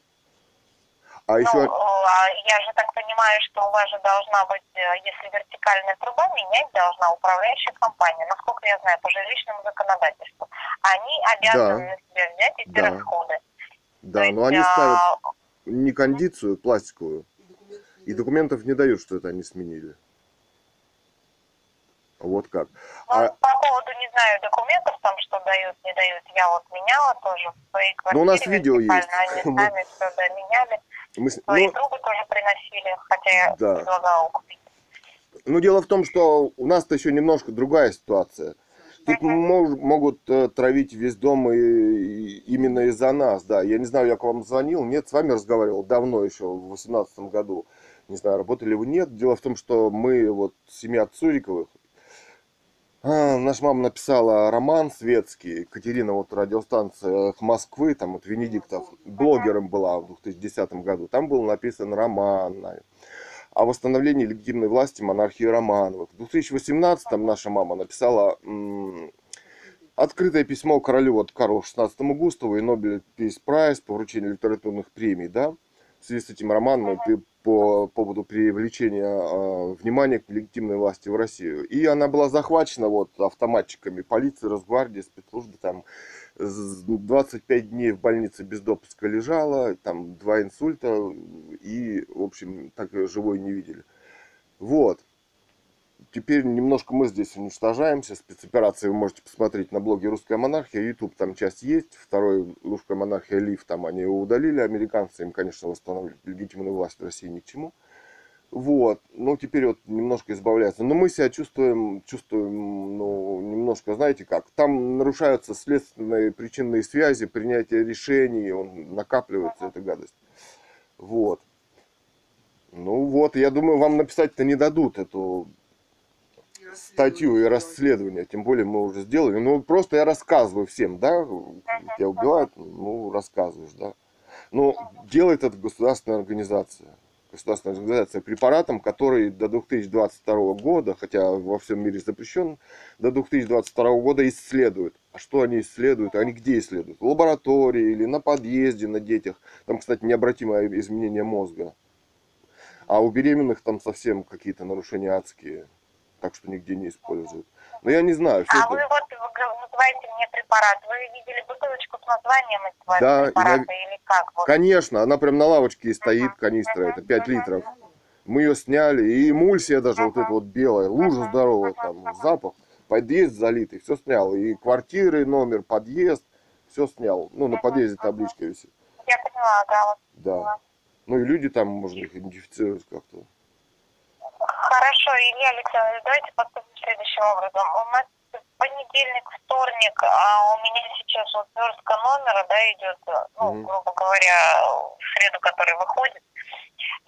А ну, еще, э, а я же так понимаю, что у вас же должна быть, э, если вертикальная труба, менять должна управляющая компания, насколько я знаю, по жилищному законодательству. Они обязаны Да. на себя взять эти Да. расходы. да, То есть, но они а, ставят не кондицию пластиковую, И документов не дают. что это они сменили. Вот как. Ну, А- по поводу, не знаю, документов там, что дают, не дают, я вот меняла тоже в своей квартире. Ну, у нас видео есть. Они сами все да, меняли. Мы Свои ну, трубы тоже приносили, хотя я Да. предлагала купить. ну, дело в том, что у нас-то еще немножко другая ситуация. Тут мож- могут э, травить весь дом и, и именно из-за нас, да. Я не знаю, я к вам звонил, нет, с вами разговаривал давно еще, в 2018 году. Не знаю, работали вы, нет. Дело в том, что мы, вот, семья Цуриковых, а, наша мама написала роман светский, Екатерина, вот радиостанция «Эхо Москвы», там вот Венедиктов, блогером была в 2010 году. Там был написан роман о восстановлении легитимной власти монархии Романовых. В 2018 наша мама написала открытое письмо королю вот Карлу XVI Густаву и Нобель Peace Prize по вручению литературных премий, да, в связи с этим романом по поводу привлечения э, внимания к легитимной власти в Россию. И она была захвачена вот автоматчиками полиции, Росгвардии, спецслужбы там 25 дней в больнице без допуска лежала, там два инсульта и, в общем, так живой не видели. Вот. Теперь немножко мы здесь уничтожаемся. Спецоперации вы можете посмотреть на блоге «Русская монархия». YouTube там часть есть. Второй «Русская монархия» Лив, там они его удалили. Американцы им, конечно, восстановили легитимную власть в России ни к чему. Вот. Ну, теперь вот немножко избавляется. Но мы себя чувствуем, чувствуем, ну, немножко, знаете как, там нарушаются следственные причинные связи, принятие решений, он накапливается, эта гадость. Вот. Ну вот, я думаю, вам написать-то не дадут эту статью и расследование, тем более мы уже сделали. Ну, просто я рассказываю всем, да, тебя убивают, ну, рассказываешь, да. Но делает это государственная организация. Государственная организация, препаратом, который до 2022 года, хотя во всем мире запрещен, до 2022 года исследуют. А что они исследуют? Они где исследуют? В лаборатории или на подъезде на детях. Там, кстати, необратимое изменение мозга. А у беременных там совсем какие-то нарушения адские. Так что нигде не используют. Но я не знаю, что А это... вы вот называете мне препарат. Вы видели бутылочку с названием этого Да, препарата я- или как? Вот. Конечно, она прям на лавочке и стоит, Мгм, канистра, мгм, это 5 мгм. литров. Мы ее сняли, и эмульсия даже вот Мгм. эта вот белая, лужа Мгм, здоровая, там, мгм. запах, подъезд залитый, все снял. И квартиры, номер, подъезд, все снял. Ну, на подъезде табличка висит. Я поняла, да. Вот. Да. Ну и люди там, можно их идентифицировать как-то. Хорошо, Илья Александрович, давайте поступим следующим образом. У нас понедельник, вторник, а у меня сейчас вот верстка номера, да, идет, ну, Мгм. грубо говоря, в среду, который выходит.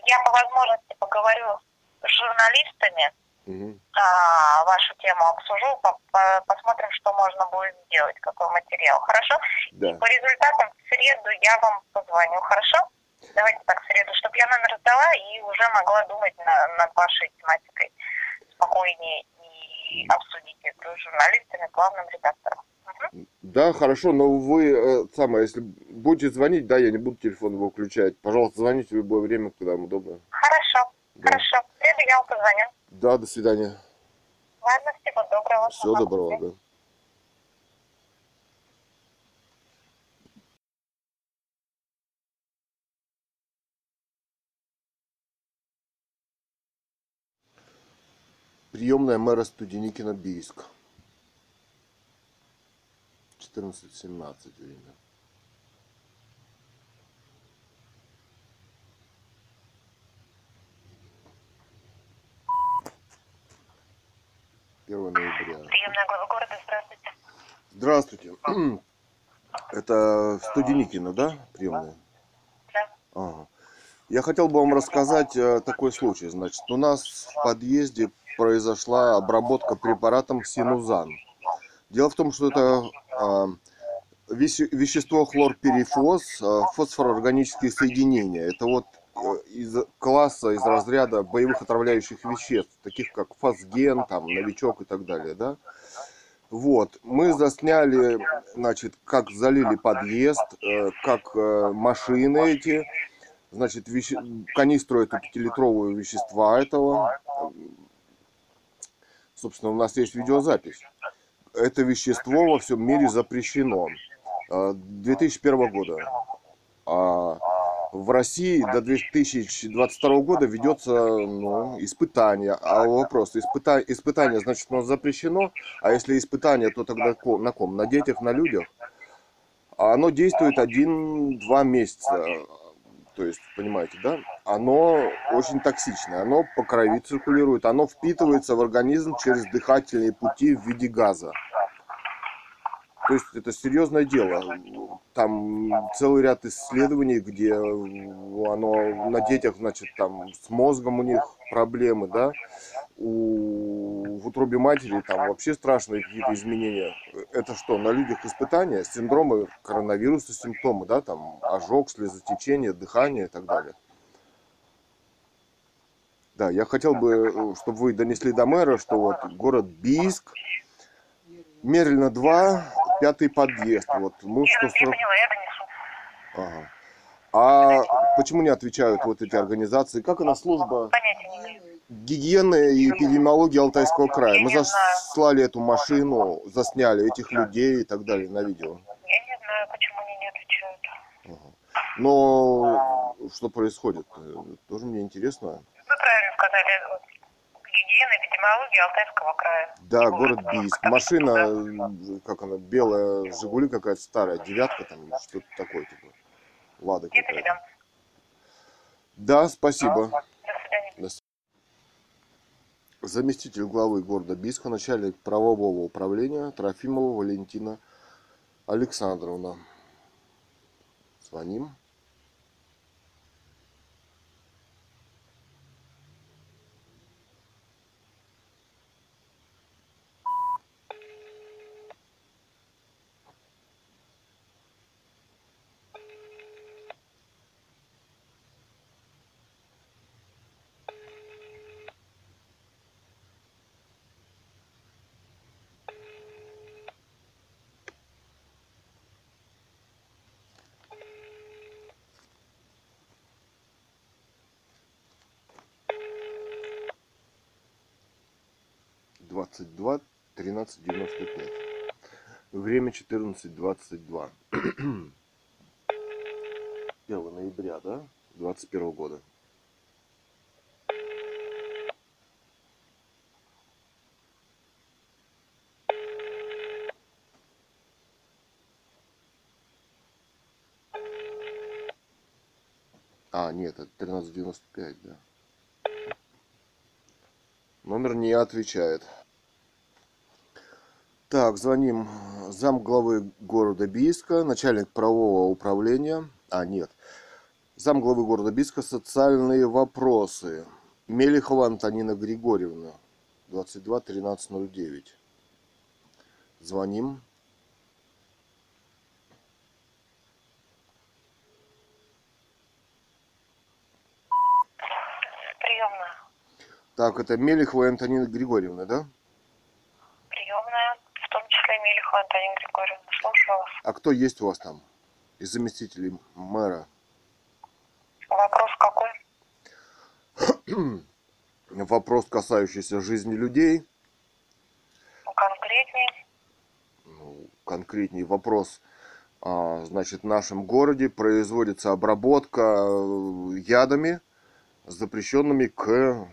Я по возможности поговорю с журналистами, Мгм. а, вашу тему обсужу, по- по- посмотрим, что можно будет сделать, какой материал. Хорошо? Да. По результатам в среду я вам позвоню, хорошо? Давайте так, в среду, чтобы я номер сдала и уже могла думать на- над вашей тематикой спокойнее и обсудить это с журналистами, главным редактором. Да, хорошо, но вы, э, самое, если будете звонить, да, я не буду телефон выключать. Пожалуйста, звоните в любое время, когда вам удобно. Хорошо, Да. хорошо. В среду я вам позвоню. Да, до свидания. Ладно, всего доброго. Всего доброго, да. Приемная мэра Студеникина Бийск. 14.17 время. Первое ноября. Приемная глава города, здравствуйте. Здравствуйте. Это Студеникина, да, приемная? Да. Ага. Я хотел бы вам рассказать э, такой случай. Значит, у нас в подъезде произошла обработка препаратом синузан. Дело в том, что это а, веще- вещество хлорперифос, а, фосфороорганические соединения. Это вот э, из класса, из разряда боевых отравляющих веществ, таких как фосген, там, новичок и так далее, да? Вот, мы засняли, значит, как залили подъезд, э, как э, машины эти, значит, веще... канистру эту пятилитровую вещества этого. Собственно, у нас есть видеозапись. Это вещество во всем мире запрещено. Э, 2001 года. А в России до 2022 года ведется ну, испытание. А вопрос, испыта... испытание, значит, нас запрещено, а если испытание, то тогда на ком? На детях, на людях? А оно действует один-два месяца. То есть, понимаете, да? Оно очень токсичное, оно по крови циркулирует, оно впитывается в организм через дыхательные пути в виде газа. То есть это серьезное дело. Там целый ряд исследований, где оно на детях, значит, там с мозгом у них проблемы, да, у, в утробе матери там вообще страшные какие-то изменения. Это что, на людях испытания, синдромы коронавируса, симптомы, да, там ожог, слезотечение, дыхание и так далее. Да, я хотел бы, чтобы вы донесли до мэра, что вот город Бийск, Мерлина 2, пятый подъезд. Вот мы в Я, я 140... поняла, я донесу. Ага. А почему не отвечают вот эти организации? Как она служба гигиены и эпидемиологии Алтайского края? Мы заслали эту машину, засняли этих людей и так далее на видео. Я не знаю, почему они не отвечают. Но что происходит? Тоже мне интересно. Вы правильно сказали. Вот, Гигиена, эпидемиология Алтайского края. Да, город Бийск. Машина, э, как она, белая Жигули какая-то старая, девятка там, что-то такое, типа. Лада какая-то. Да, спасибо. До свидания. Заместитель главы города Бийска, начальник правового управления Трофимова Валентина Александровна. Звоним. 22 13 95. Время 14.22. 1 ноября, да? 21 года. А, нет, это 1395, да. Номер не отвечает. Так, звоним зам главы города Бийска, начальник правового управления. А, нет. Зам главы города Бийска, социальные вопросы. Мелихова Антонина Григорьевна, 22 13 09. Звоним. Приемная. Так, это Мелихова Антонина Григорьевна, да? Приемная, в том Мелихова Антонина Григорьевна. Слушаю вас. А кто есть у вас там? Из заместителей мэра? Вопрос какой? Вопрос, касающийся жизни людей. Конкретнее. Ну, конкретней вопрос. А, Значит, в нашем городе производится обработка э, ядами, запрещенными к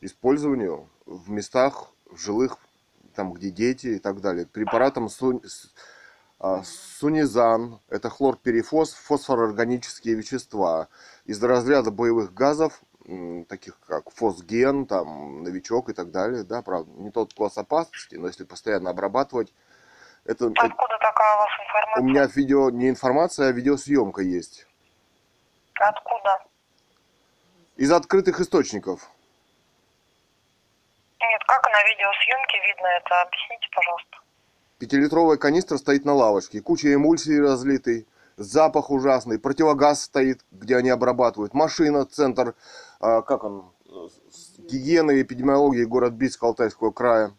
использованию в местах в жилых, там, где дети и так далее. Препаратом су- а, сунизан, это хлорперифос, фосфорорганические вещества из разряда боевых газов, таких как фосген, там, новичок и так далее, да, правда, не тот класс опасности, но если постоянно обрабатывать, это, это- Откуда такая у вас информация? у меня видео, не информация, а видеосъемка есть. Откуда? Из открытых источников. Нет, как на видеосъемке видно это? Объясните, пожалуйста. Пятилитровая канистра стоит на лавочке, куча эмульсии разлитой, запах ужасный, противогаз стоит, где они обрабатывают, машина, центр, а, как он, гигиены и эпидемиологии город Бийск Алтайского края.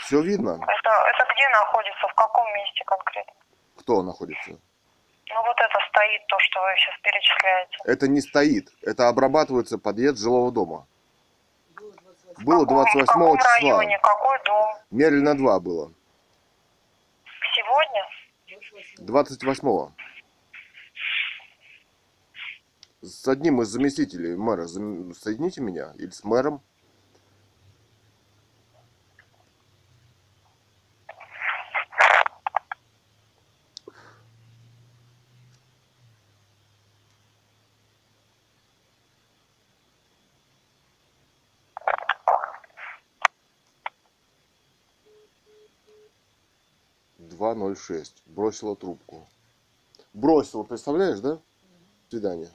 Все видно, Это, это где находится? В каком месте конкретно? кто находится. Ну вот это стоит, то, что вы сейчас перечисляете. Это не стоит, это обрабатывается подъезд жилого дома. Было 28 Было В каком- 28 В каком числа, районе? Какой дом? Мерлина 2 было, Сегодня? 28 С одним из заместителей мэра, соедините меня, или с мэром. Два ноль шесть. Бросила трубку. Бросила, представляешь, да? До свидания.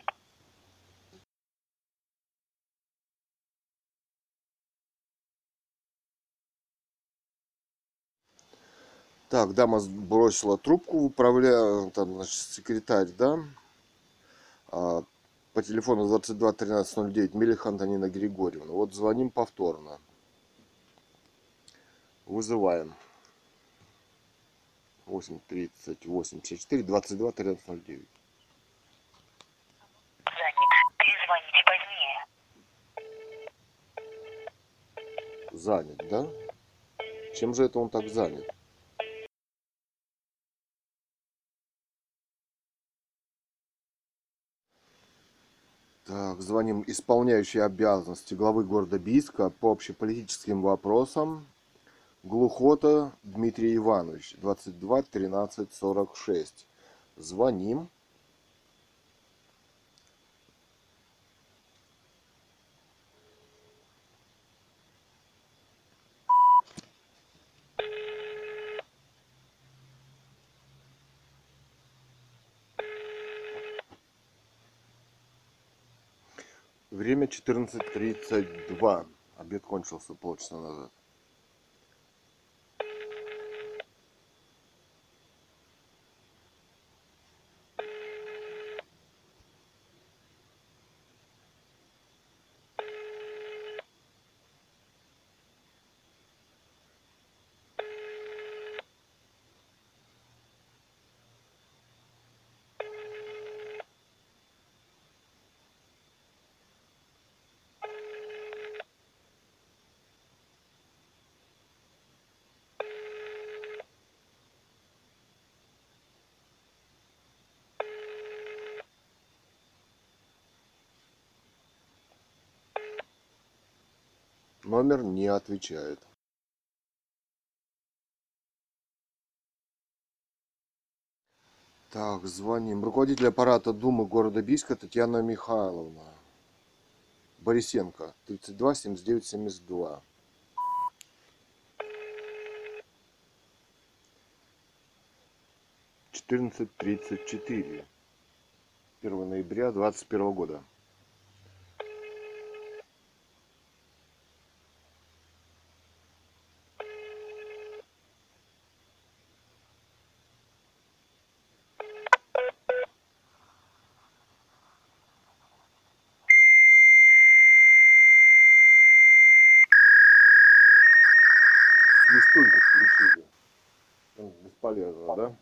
Так, дама бросила трубку, управляя, там, значит, секретарь, да, А, по телефону 22 13 09 Мелиха Антонина Григорьевна. Вот звоним повторно. Вызываем. 8 38 54 22 13 09. Занят. Перезвоните позднее. Занят, да? Чем же это он так занят? Так, звоним исполняющей обязанности главы города Бийска по общеполитическим вопросам. Глухота Дмитрий Иванович, 22 13 46. Звоним. Время 14.32. Обед кончился полчаса назад. Номер не отвечает. Так, звоним. Руководитель аппарата Думы города Бийска Татьяна Михайловна. Борисенко, 32 79 72. Четырнадцать тридцать четыре. Первого ноября двадцать первого года. Свистульку включили. Ну, Бесполезно, да?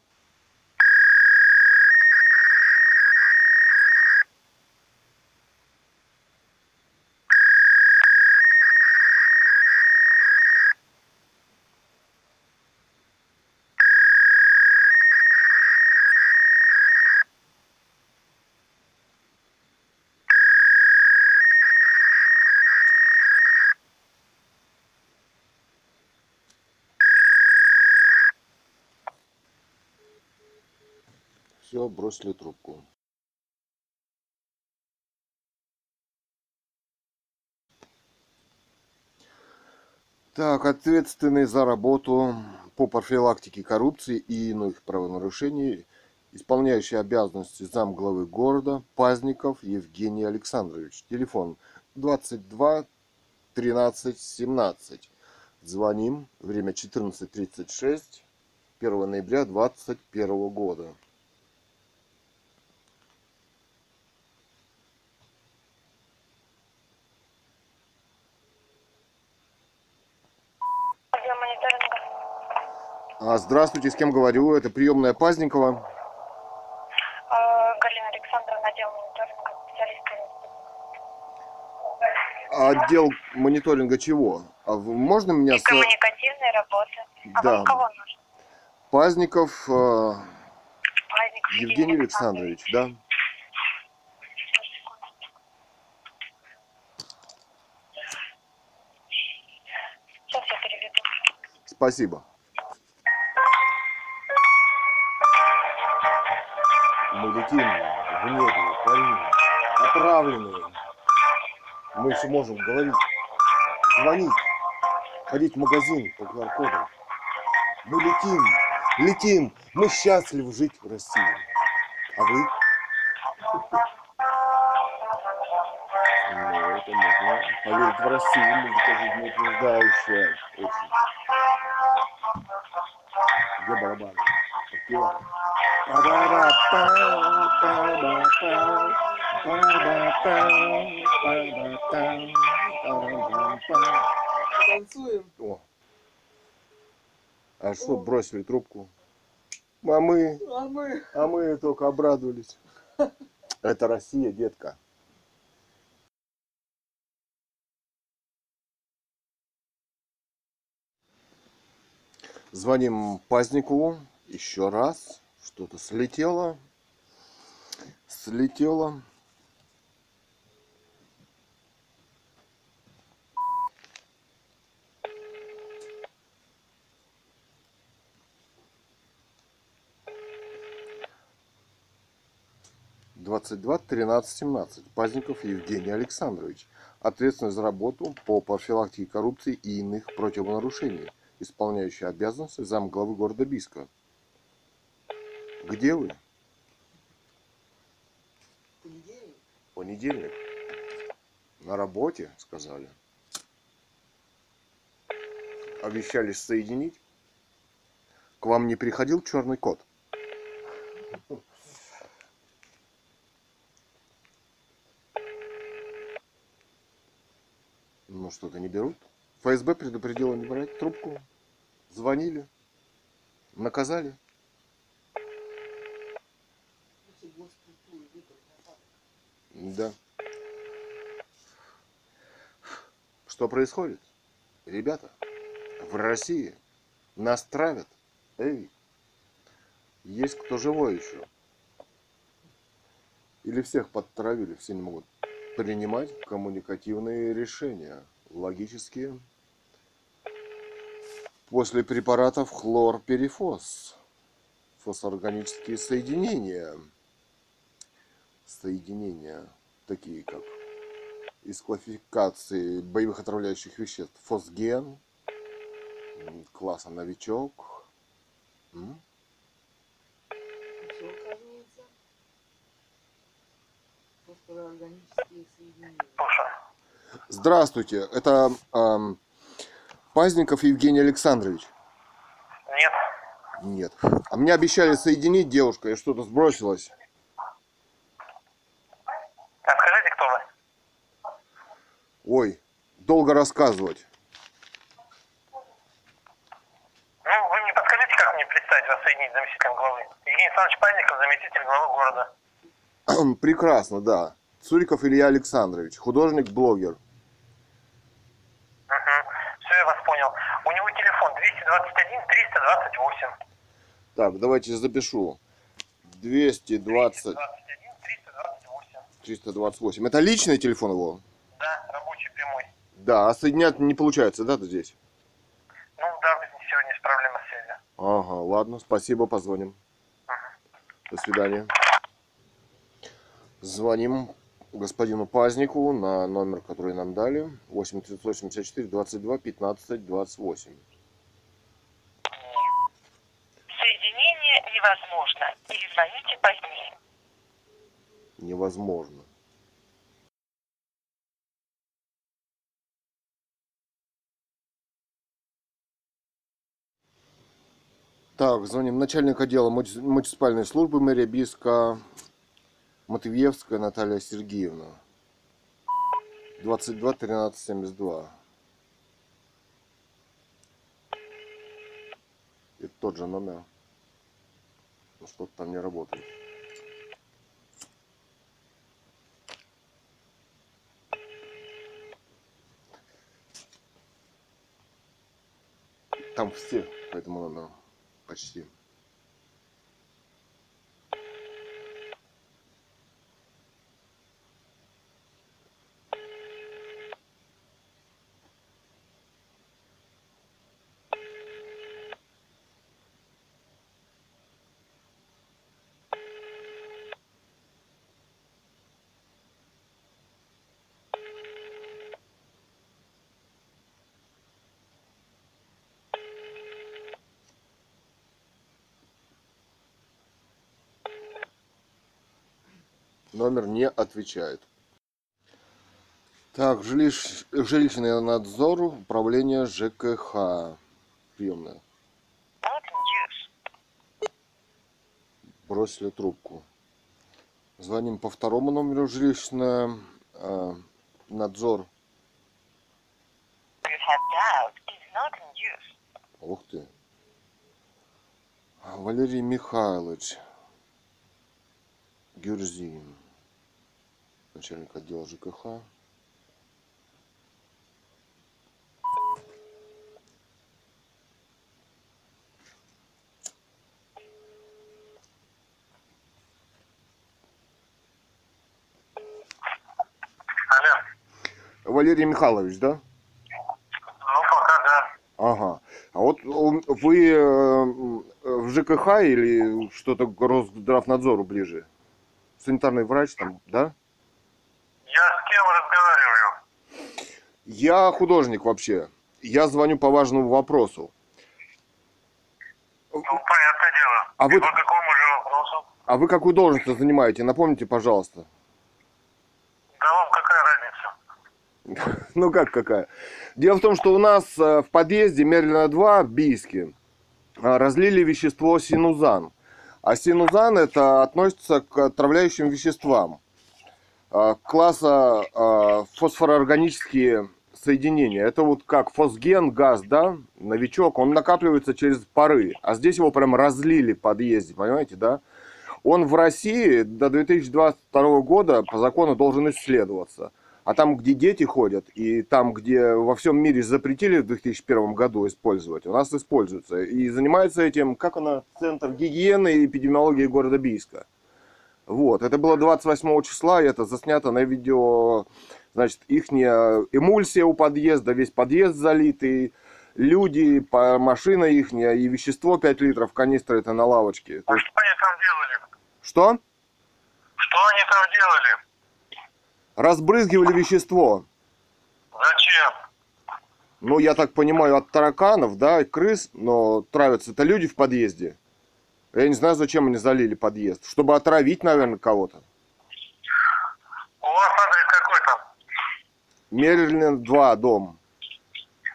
Все, бросили трубку. Так, ответственный за работу по профилактике коррупции и иных правонарушений, исполняющий обязанности замглавы города Пазников Евгений Александрович. Телефон 22 13 17. Звоним. Время 14.36. 1 ноября 2021 года. Отдел мониторинга. А, Здравствуйте, с кем говорю? Это приемная Пазникова. А, Галина Александровна, отдел мониторинга, специалист А Отдел мониторинга чего? А можно меня и с... коммуникативной работы. А Да. вам кого нужно? Пазников Праздников Евгений Александрович, да? Я переведу. Спасибо. Летим в небе, парни, отравленные. Мы еще можем говорить, звонить, ходить в магазин по QR-коду. Мы летим, летим, мы счастливы жить в России. А вы? Ну, это можно поверить в Россию, музыка жизнеутверждающая. Очень. Где барабаны? Подпеваем. Танцуем. О. А что, бросили трубку? А мы, А мы... а мы только обрадовались. Это Россия, детка. Звоним Пазникову еще раз. Что-то слетело. Слетело. Двадцать два тринадцать семнадцать. Пазников Евгений Александрович. Ответственный за работу по профилактике коррупции и иных противонарушений, исполняющий обязанности замглавы города Биска. Где вы? Понедельник. Понедельник. На работе, сказали. Обещали соединить. К вам не приходил черный кот? Ну что-то не берут. ФСБ предупредила не брать трубку. Звонили. Наказали. Если госпиталь выпал назад. Да. Что происходит? Ребята, в России нас травят. Эй, есть кто живой еще? Или всех подтравили, все не могут принимать коммуникативные решения. Логически. После препаратов хлорперифос. Фосфорорганические соединения. Соединения, такие как из классификации боевых отравляющих веществ. Фосген, класса новичок. М? Здравствуйте, это ам, Пазников Евгений Александрович. Нет. Нет. А мне обещали соединить девушка, и что-то сбросилось. А скажите, кто вы? Ой, долго рассказывать. Ну, вы мне подскажите, как мне представить вас соединить с заместителем главы? Евгений Александрович Пазников, заместитель главы города. Прекрасно, да. Цуриков Илья Александрович, художник-блогер. Угу. Все, я вас понял. У него телефон 221 328. Так, давайте запишу. 220 21 328. 328. Это личный телефон его? Да, рабочий прямой. Да, а соединять не получается, да, здесь? Ну, да, сегодня есть проблема связи. Ага, ладно, спасибо, позвоним. До свидания. Звоним господину Пазнику на номер, который нам дали. 8 984 22 15 28. Соединение невозможно. Перезвоните позднее. Невозможно. Так, звоним. Начальник отдела муни- муниципальной службы мэрия Биска Матвеевская Наталья Сергеевна. 22 13 72. Это тот же номер. Но что-то там не работает. Там все по этому номеру. Почти. Номер не отвечает. Так, жилищ- жилищный надзор, управление ЖКХ. Приемная. Бросили трубку. Звоним по второму номеру жилищный э, надзор. Ух ты. Валерий Михайлович Гюрзин. Начальник отдела ЖКХ. Алло. Валерий Михайлович, да? Ну, пока да. Ага. А вот вы э, в ЖКХ или что-то к Росздравнадзору ближе? Санитарный врач там, да? Я с кем разговариваю? Я художник вообще. Я звоню по важному вопросу. Ну, понятное дело. А И вы- по какому же вопросу? А вы какую должность занимаете? Напомните, пожалуйста. Да вам какая разница? Ну как какая? Дело в том, что у нас э, в подъезде Мерлина 2 в Бийске э, разлили вещество синузан. А синузан это относится к отравляющим веществам э, класса фосфороорганические соединения. Это вот как фосген, газ, да, новичок, он накапливается через пары. А здесь его прям разлили в подъезде, понимаете, да? Он в России до 2022 года по закону должен исследоваться. А там, где дети ходят, и там, где во всем мире запретили в 2001 году использовать, у нас используется. И занимается этим, как она, Центр гигиены и эпидемиологии города Бийска. Вот, это было 28 числа, и это заснято на видео Значит, их эмульсия у подъезда, весь подъезд залитый, люди, машина их и вещество 5 литров, канистра это на лавочке. А что они там делали? что? Что они там делали? Разбрызгивали вещество. Зачем? Ну, я так понимаю, от тараканов, да, и крыс, но травятся это люди в подъезде. Я не знаю, зачем они залили подъезд. Чтобы отравить, наверное, кого-то. У вас там? Мерлин 2, дом.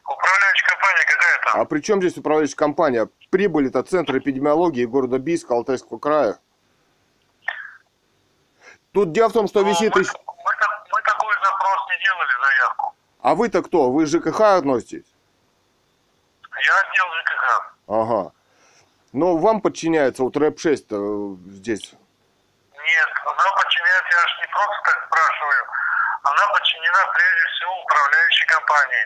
Управляющая компания какая там? А при чем здесь управляющая компания? Прибыль это Центр эпидемиологии города Бийска, Алтайского края. Тут дело в том, что Ну, висит... мы, мы мы такой запрос не делали, заявку. А вы-то кто? Вы ЖКХ относитесь? Я отдел ЖКХ. Ага. Но вам подчиняется вот рэп-6 -то здесь. Нет, она подчиняется, я же не просто так. Она подчинена прежде всего управляющей компании.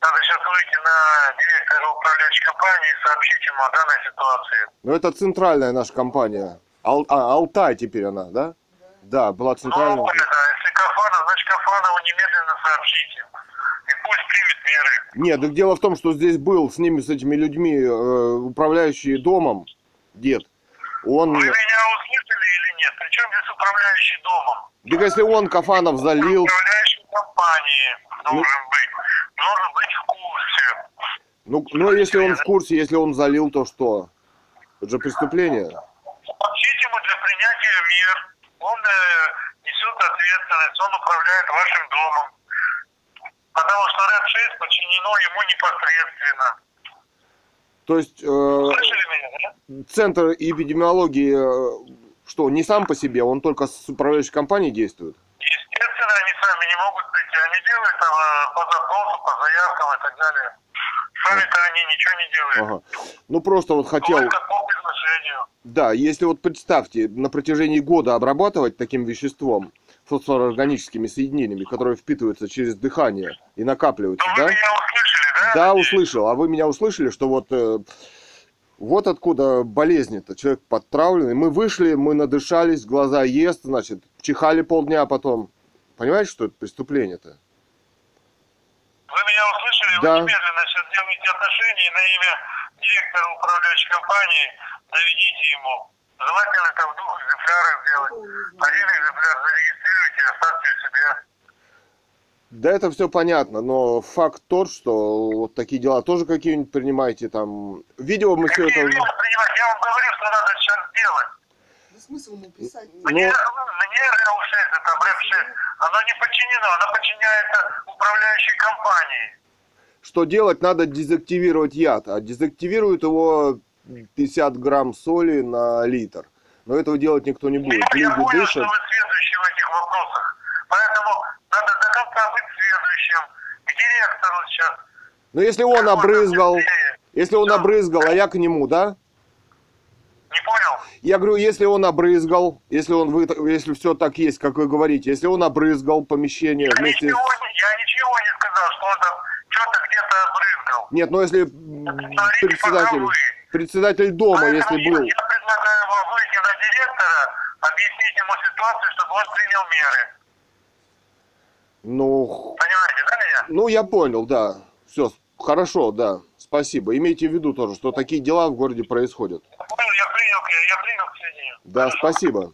Надо сейчас выйти на директора управляющей компании и сообщить ему о данной ситуации. Но это центральная наша компания. Ал- а, Алтай теперь она, да? Да, была центральная. Ну, да, если Кафанов, значит Кафанову немедленно сообщите. И пусть примет меры. Нет, так дело в том, что здесь был с ними, с этими людьми, э, управляющий домом, дед. Он... Вы меня услышали или нет? Причем здесь управляющий домом? Так если он Кафанов залил, Управляющий компании Ну- должен быть. Должен быть в курсе. ну, ну если он в курсе, если он залил, то что? Это же преступление. Сообщите ему для принятия мер. Он э, несет ответственность, он управляет вашим домом. Потому что РЭД-6 подчинено ему непосредственно. То есть э, центр эпидемиологии, э, что, не сам по себе, он только с управляющей компанией действует? Естественно, они сами не могут прийти. Они делают там э, по запросу, по заявкам и так далее. Сами-то они ничего не делают. Ага. Ну просто вот хотел... Только по приглашению. Да, если вот представьте, на протяжении года обрабатывать таким веществом, фосфороорганическими соединениями, которые впитываются через дыхание и накапливаются, Ну, вы да? меня услышали, да? Да, услышал. А вы меня услышали, что вот э, вот откуда болезнь-то. Человек подтравленный. Мы вышли, мы надышались, глаза ест, значит, чихали полдня потом. Понимаете, что это преступление-то? Вы меня услышали? Да. Вы немедленно сейчас делаете отношения на имя директора управляющей компании наведите ему. Желательно там в двух экземплярах сделать. Один экземпляр зарегистрируйте и оставьте у себя. Да это все понятно, но факт тот, что вот такие дела тоже какие-нибудь принимаете там. Видео мы все это... принимать? Я вам говорю, что надо сейчас сделать. Да смысл ему писать? Ну, Мне, мне РЭУ-6, это РЭП-6, оно не подчинено, оно подчиняется управляющей компании. что делать? Надо дезактивировать яд. А дезактивируют его 50 грамм соли на литр. Но этого делать никто не будет. Я Люди понял, что дышат. вы следующий в этих вопросах. Поэтому надо до конца быть следующим. К директору сейчас. Но если он Как можно обрызгал, если он Да. обрызгал, а я к нему, да? Не понял? Я говорю, если он обрызгал, если он вы, если все так есть, как вы говорите, если он обрызгал помещение Я вместе ничего, я ничего не сказал, что он там что-то где-то обрызгал. Нет, ну если Смотрите, председатель, пока вы. Председатель дома, Поэтому если я- был, Я предлагаю вам выйти на директора, объяснить ему ситуацию, чтобы он принял меры. ну, Понимаете, да, меня? ну я понял, да. Все, хорошо, да. Спасибо. Имейте в виду тоже, что такие дела в городе происходят. Понял, я принял, я принял к сведению. Да, спасибо.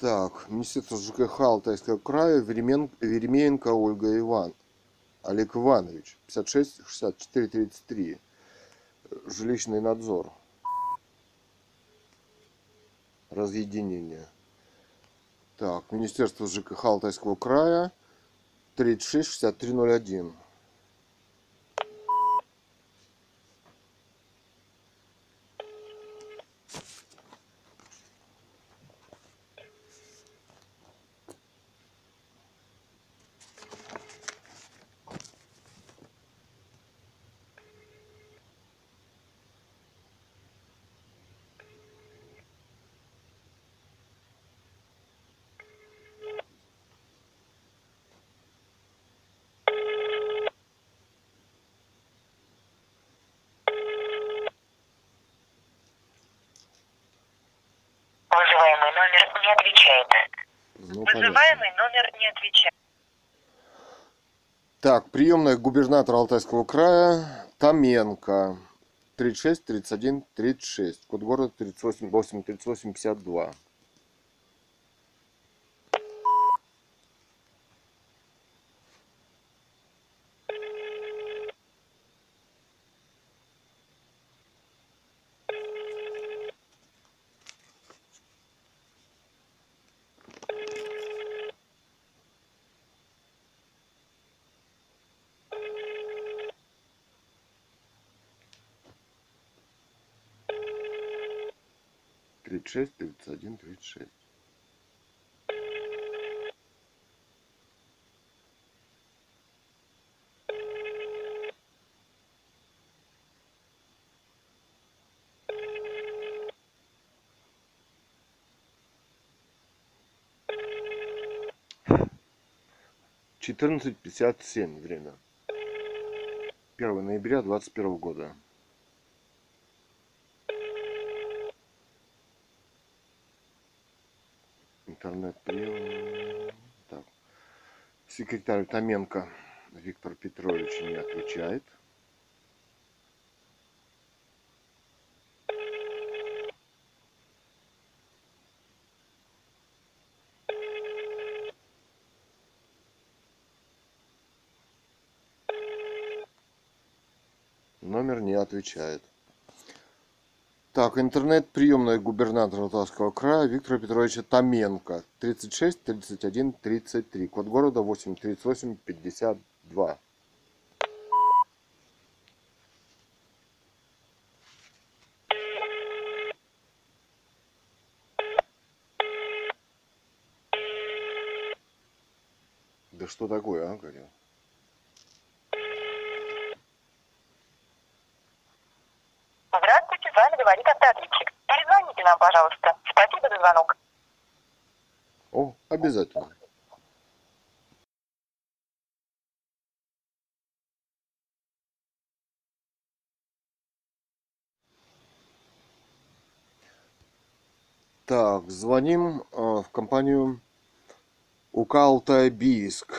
Так, Министерство ЖКХ Алтайского края, Веремен- Веремеенко Ольга Иван, Олег Иванович, 56 64 33, жилищный надзор, разъединение. Так, Министерство ЖКХ Алтайского края, 36 63 приемная губернатора Алтайского края Томенко. 36 31 36. Код города 38 8 38 52. Тридцать шесть, тридцать один, тридцать шесть. Четырнадцать пятьдесят семь время. Первое ноября двадцать первого года. интернет прием. Так. Секретарь Томенко Виктор Петрович не отвечает. Номер не отвечает. Так, интернет-приемная губернатора Алтайского края Виктора Петровича Томенко. 36 31 33. Код города 8 38 52. Да что такое, а, говорю? Здравствуйте, с вами говорит автоответчик. Перезвоните нам, пожалуйста. Спасибо за звонок. О, обязательно. Так, звоним э, в компанию УК Алтай.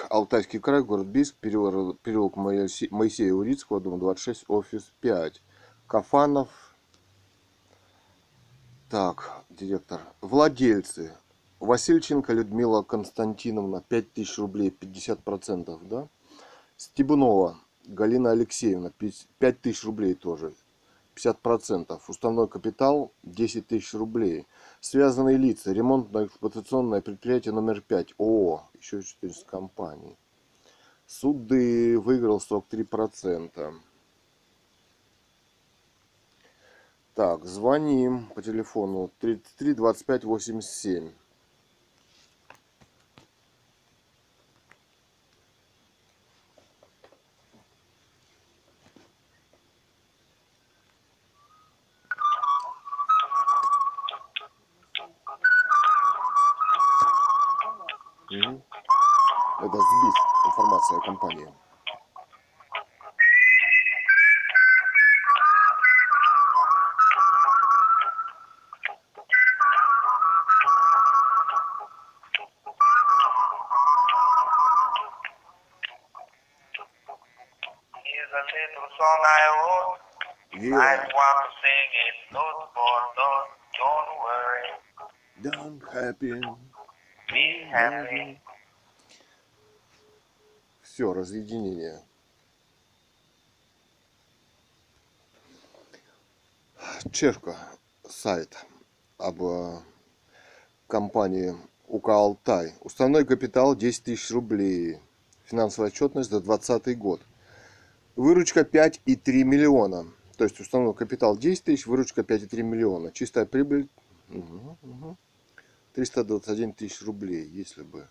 Алтайский край, город Бийск, переулок, переулок Моисе- Моисея Урицкого, дом 26, офис 5. Кафанов. Так, директор. Владельцы. Васильченко Людмила Константиновна, 5000 рублей, 50%, да? Стебунова Галина Алексеевна, 5000 рублей тоже, 50%. Уставной капитал 10 тысяч рублей. Связанные лица. Ремонтно-эксплуатационное предприятие номер 5. ООО. Еще 400 компаний. Суды выиграл 43%. Так, звоним по телефону 33 25 87. Все, разъединение. Чешка, сайт об э, компании УК Алтай. Уставной капитал 10 тысяч рублей. Финансовая отчетность за 2020 год. Выручка 5,3 миллиона. То есть уставной капитал 10 тысяч, выручка 5,3 миллиона. Чистая прибыль мгм, мгм. 321 тысяч рублей, если бы.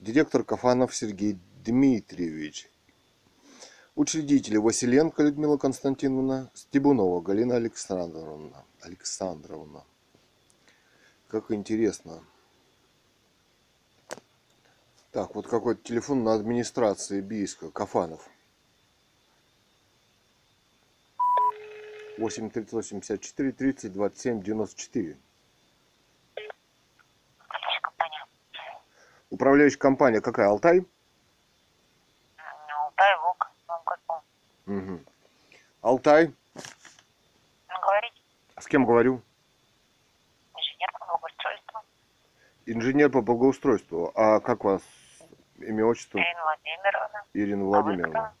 Директор Кафанов Сергей Дмитриевич. Учредители Василенко Людмила Константиновна, Стебунова Галина Александровна. Александровна. Как интересно. Так, вот какой-то телефон на администрации Бийска, Кафанов. 8 384 30 27 94. Управляющая компания какая? Алтай? Ну, дай бог, вам каком. Мгм. Алтай. Говорите, С кем говорю? инженер по благоустройству, Инженер по благоустройству. А как вас имя, отчество? Ирина Владимировна. Ирина А Владимировна.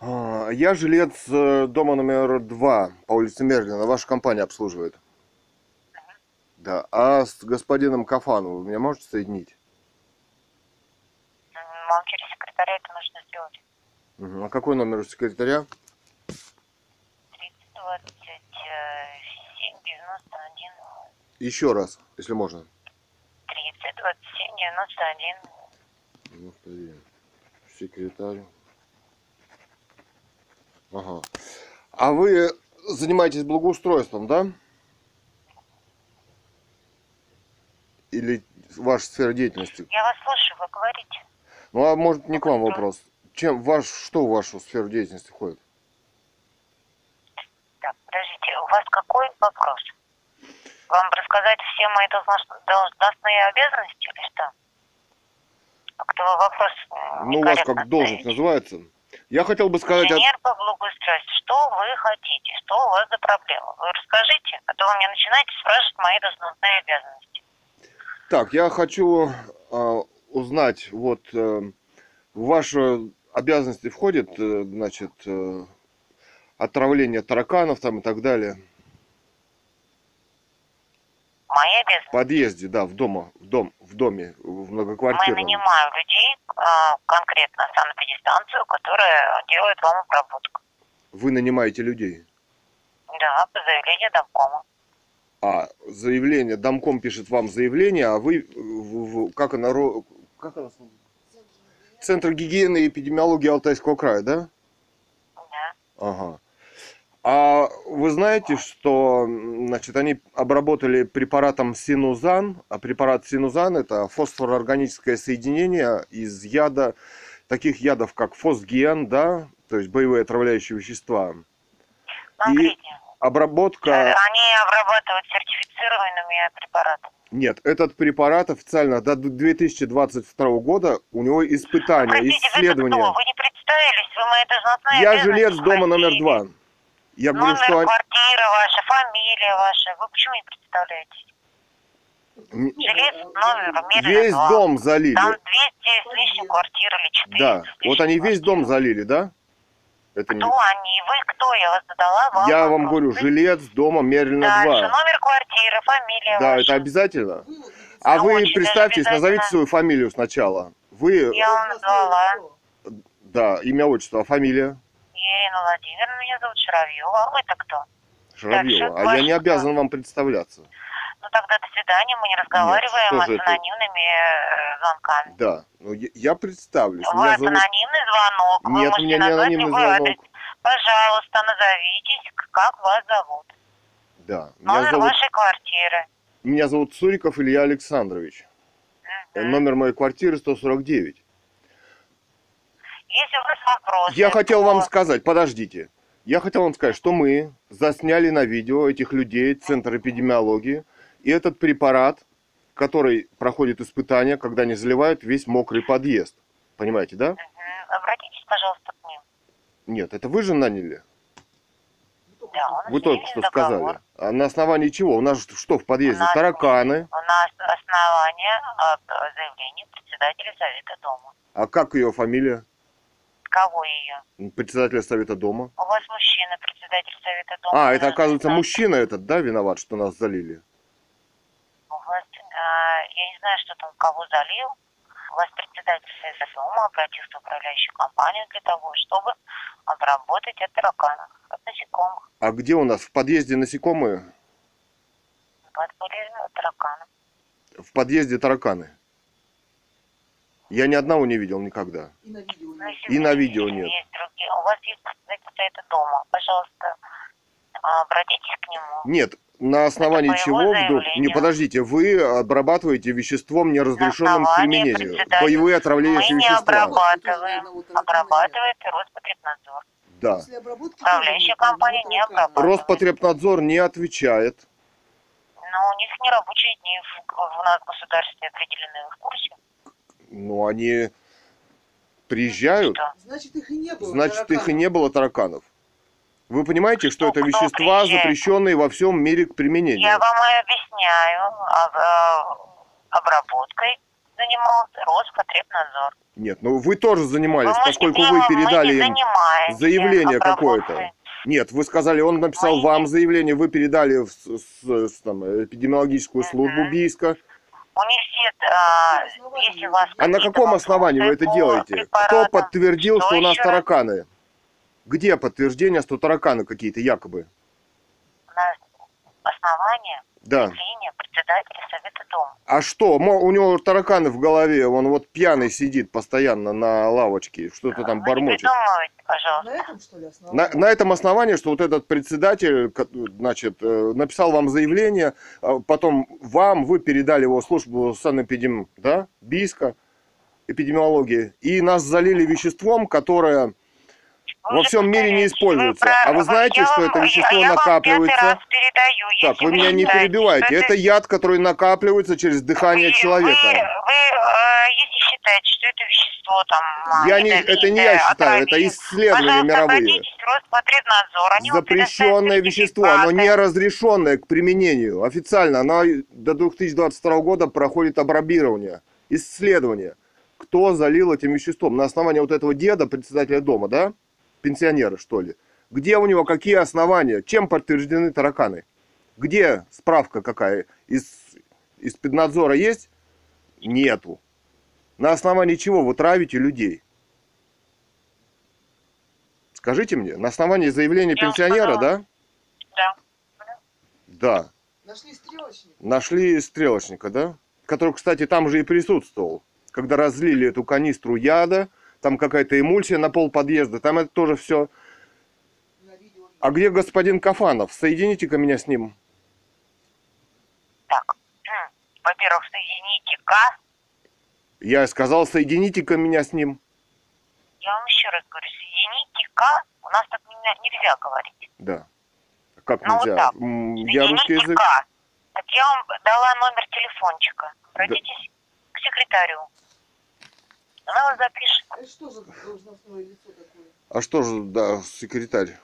А, Я жилец э, дома номер два по улице Мерлина. Ваша компания обслуживает. Да. А с господином Кафановым вы меня можете соединить? Вам через секретаря это нужно сделать. А какой номер у секретаря? 3027 91 Еще раз, если можно. 30 27 91 91. Секретарь. Ага. А вы занимаетесь благоустройством, да? Или ваша сфера деятельности? Я вас слушаю, вы говорите. Ну, а может не к вам вопрос. Чем ваш, что в вашу сферу деятельности входит? Так, подождите, у вас какой вопрос? Вам рассказать все мои должност- должностные обязанности или что? Как-то вопрос Ну, у вас как должность называется. Я хотел бы сказать... Инженер по благоустройству. Что вы хотите? Что у вас за проблема? Вы расскажите, а то вы мне начинаете спрашивать мои должностные обязанности. Так, я хочу а, узнать, вот э, в ваши обязанности входит, э, значит, э, отравление тараканов там и так далее. Мои В обязанности. подъезде, да, в дома, в дом, в доме, в Мы многоквартирном. нанимаем людей, а, конкретно санэпидстанцию, которая делает вам обработку. Вы нанимаете людей. Да, по заявлению домкома. А заявление, домком пишет вам заявление, а вы, в- в- как она, как она, Центр гигиены и эпидемиологии Алтайского края, да? Да. Ага. А вы знаете, что значит, они обработали препаратом синузан, а препарат синузан это фосфороорганическое соединение из яда, таких ядов, как фосген, да, то есть боевые отравляющие вещества. Конкретнее. Обработка... Они обрабатывают сертифицированными препаратами. Нет, этот препарат официально до 2022 года у него испытания, Простите, вы исследования. кто? Вы не представились, вы мои должностные Я жилец дома номер два. Я говорю, Номер что они- квартиры ваша, фамилия ваша. Вы почему не представляетесь? Жилец номер Мирина весь 2. дом залили. Там 200 с лишним квартир или 400 Да, вот они весь дом залили, да? Это не... Кто они? Вы кто? Я вас задала вам Я вам вопрос. говорю, Вы жилец дома Мерлина Дальше, 2. номер квартиры, фамилия Да, ваша. это обязательно. Вы А вы Очень даже представьтесь, назовите свою фамилию сначала. Вы, Я вам назвала. да, имя, отчество, а фамилия? Ирина Владимировна, меня зовут Шаровьева. А вы-то кто? Шаровьева. А я не обязан вам представляться. Ну тогда до свидания, мы не разговариваем что с же это? анонимными э, звонками. Да, ну я, я представлюсь. У вас зовут... анонимный звонок. Вы Нет, у можете меня не анонимный звонок. адрес. Пожалуйста, назовитесь, как вас зовут. Да, меня Номер зовут, вашей квартиры. меня зовут Цуриков Илья Александрович. Мгм. Номер моей квартиры 149. Если у вас вопросы... Я хотел вам сказать, подождите. Я хотел вам сказать, что мы засняли на видео этих людей, Центр эпидемиологии, и этот препарат, который проходит испытания, когда они заливают весь мокрый подъезд. Понимаете, да? Обратитесь, пожалуйста, к ним. Нет, это вы же наняли? Да, Вы только что договор. сказали. А на основании чего? У нас что в подъезде? У нас- Тараканы. У нас основание заявления председателя Совета Дома. А как ее фамилия? Кого ее? Председателя Совета Дома. У вас мужчина, председатель Совета Дома. А, это оказывается мужчина этот, да, виноват, что нас залили? Вас, а, я не знаю, что там кого залил. У вас председатель Совета Дома обратился в управляющую компанию для того, чтобы обработать от тараканов, от насекомых. А где у нас? В подъезде насекомые? Вас были тараканы. В подъезде тараканы. Я ни одного не видел никогда. И на видео Ну, И на видео нет. Есть другие. У вас есть Совета Дома. Пожалуйста, а, обратитесь к нему. Нет, на основании его чего вдруг... Не, подождите, вы обрабатываете веществом, неразрешенным к применению. Боевые Мы отравляющие не вещества. обрабатываем. Одного таракана Обрабатывает Роспотребнадзор. Да. Управляющая компания не обрабатывает. Роспотребнадзор не отвечает. Но у них не рабочие дни в, в нас государстве определены, в курсе? Ну, они приезжают, Что? Значит, их и не было. значит, их и тараканов. не было тараканов. Вы понимаете, что это вещества, приезжает? запрещенные во всем мире к применению? Я вам и объясняю. об- э, обработкой занимался Роспотребнадзор. Нет, ну вы тоже занимались, Вы поскольку вы передали им заявление какое-то. Нет, вы сказали, он написал Мы вам заявление, вы передали в с- с- там, эпидемиологическую службу Мгм. Бийска. Университет, а, если у вас А на каком основании вы это делаете? Кто подтвердил, что что у нас еще раз? Где подтверждение, что тараканы какие-то якобы? на основании Да. заявления председателя Совета Дома. А что? У него тараканы в голове, он вот пьяный сидит постоянно на лавочке, что-то там Вы не бормочет. придумывайте, пожалуйста. На этом, что ли, На, основании? на этом основании, что вот этот председатель, значит, э, написал вам заявление, а потом вам, вы передали его в службу санэпидем, да, Бийска, эпидемиологии, и нас залили веществом, которое Вы во всем мире не используется. А вы знаете, я что вам- это вещество я накапливается? пятый раз передаю. Так, вы меня не что Это яд, который накапливается через дыхание вы, человека. Вы, вы, э, если считаете, что это вещество там... а, Я не, это не я считаю, это исследования мировые. Запрещенное вещество, оно не разрешенное к применению. Официально оно до 2022 года проходит обрабирование, исследование. Кто залил этим веществом? На основании вот этого деда, председателя дома, да? Пенсионера, что ли? Где у него какие основания? Чем подтверждены тараканы? Где справка какая? Из, из спецнадзора есть? Нету. На основании чего вы травите людей? Скажите мне, на основании заявления Я пенсионера, да? Да. Да. Нашли стрелочник. Нашли стрелочника, да? Который, кстати, там же и присутствовал. Когда разлили эту канистру яда, там какая-то эмульсия на пол подъезда, там это тоже все. А где господин Кафанов? Соедините-ка меня с ним. Так, во-первых, соедините К. Я сказал, соедините-ка меня с ним. Я вам еще раз говорю, соедините К. У нас так не- нельзя говорить. Да. Как Ну, вот нельзя? так. М, Я русский язык. Так я вам дала номер телефончика. Обратитесь к секретарю. Она вас запишет. Это что за должностное лицо такое? А что же, да, секретарь?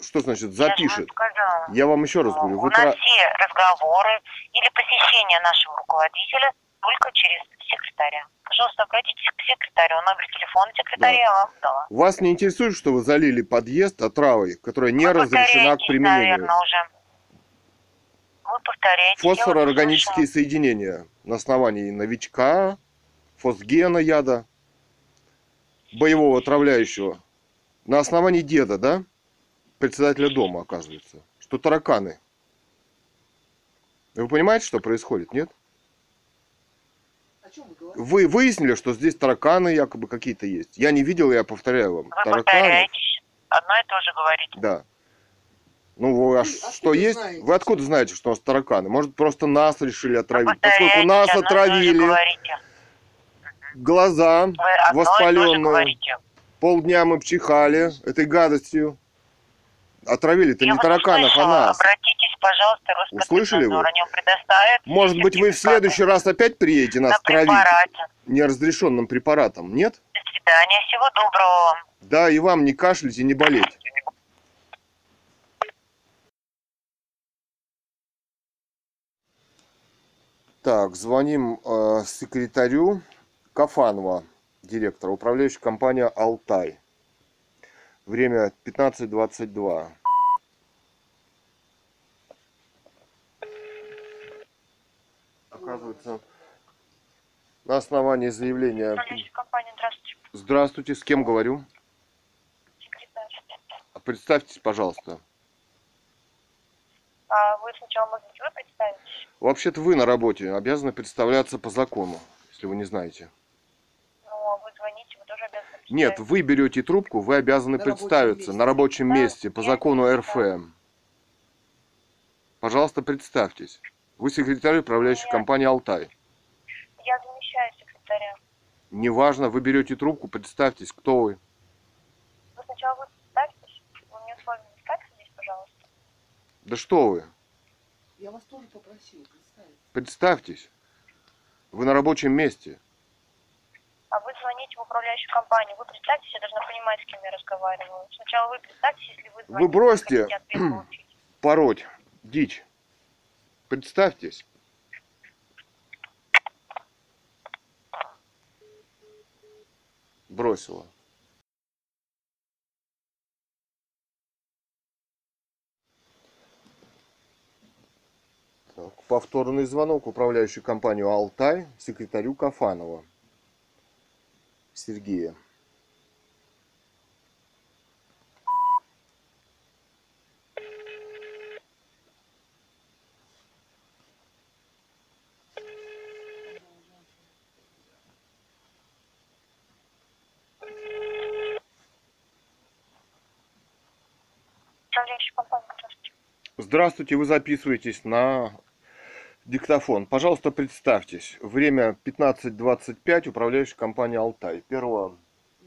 Что значит Я же вам запишет? сказала. Я вам еще раз Ну, говорю, У вы нас тра- все разговоры или посещение нашего руководителя только через секретаря. Пожалуйста, обратитесь к секретарю. Номер телефона секретаря Да. я вам дала. Вас не интересует, что вы залили подъезд отравой, которая не Вы разрешена к применению? наверное, уже. Вы повторяете. я Фосфороорганические соединения на основании новичка, фосгена яда, боевого отравляющего. На основании деда, да? Председателя дома, оказывается. Что тараканы. Вы понимаете, что происходит, нет? Вы выяснили, что здесь тараканы якобы какие-то есть. Я не видел, я повторяю вам. Вы Тараканы. повторяетесь. Одно и то же говорите. Да. Ну, вы, а что есть? знаете? Вы откуда знаете, что у нас тараканы? Может, просто нас решили отравить? Поскольку нас отравили, говорите. Глаза Вы воспаленные, полдня мы чихали этой гадостью. Отравили-то Я не вас тараканов, а нас. Обратитесь, пожалуйста, Услышали вы? Может быть, вы в следующий раз опять приедете нас на травить препарате. неразрешенным препаратом, нет? До свидания. Всего доброго вам. Да, и вам не кашлять и не болеть. Так, звоним э, секретарю Кафанова, директора, управляющей компания «Алтай». Время 15.22. Оказывается, на основании заявления... Управляющая здравствуйте. Здравствуйте, с кем говорю? Секретарь. А Представьтесь, пожалуйста. А вы сначала можете вы представить? Вообще-то вы на работе обязаны представляться по закону, если вы не знаете. Ну, а вы звоните, вы тоже обязаны представить. Нет, вы берете трубку, вы обязаны представиться на рабочем месте по закону РФМ. Пожалуйста, представьтесь. Вы секретарь управляющей компании «Алтай». Я замещаю секретаря. Неважно, вы берете трубку, представьтесь, кто вы. Вы сначала вы представьтесь. Вы мне с вами не ставьте здесь, пожалуйста. Да что вы? Я вас тоже попросил представить. Представьтесь. Вы на рабочем месте. А вы звоните в управляющую компанию. Вы представьтесь, я должна понимать, с кем я разговариваю. Сначала вы представьтесь, если вы звоните. бросьте. ответ получить. Пороть. Дичь. Представьтесь. Бросила. Так, повторный звонок управляющей компанию «Алтай» секретарю Кафанова Сергея. Здравствуйте, вы записываетесь на диктофон. Пожалуйста, представьтесь. Время 15.25, управляющая компания «Алтай». 1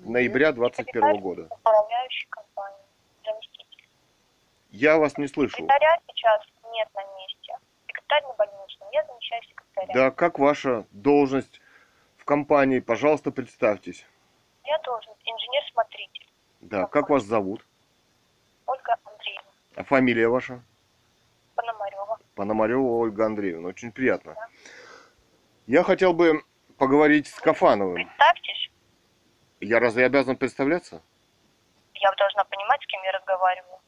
ноября 2021 года. Управляющей компании. Заместитель. Я вас не слышу. Секретаря сейчас нет на месте. Секретарь на больничном. Я замещаю секретаря. Да, как ваша должность в компании? Пожалуйста, представьтесь. Я должен инженер-смотритель. Да, как вас зовут? Ольга Андреевна А фамилия ваша? Пономарева. Ольга Андреевна. Очень приятно. Я хотел бы поговорить с Кафановым. Представьтесь. Я разве обязан представляться? Я должна понимать, с кем я разговариваю.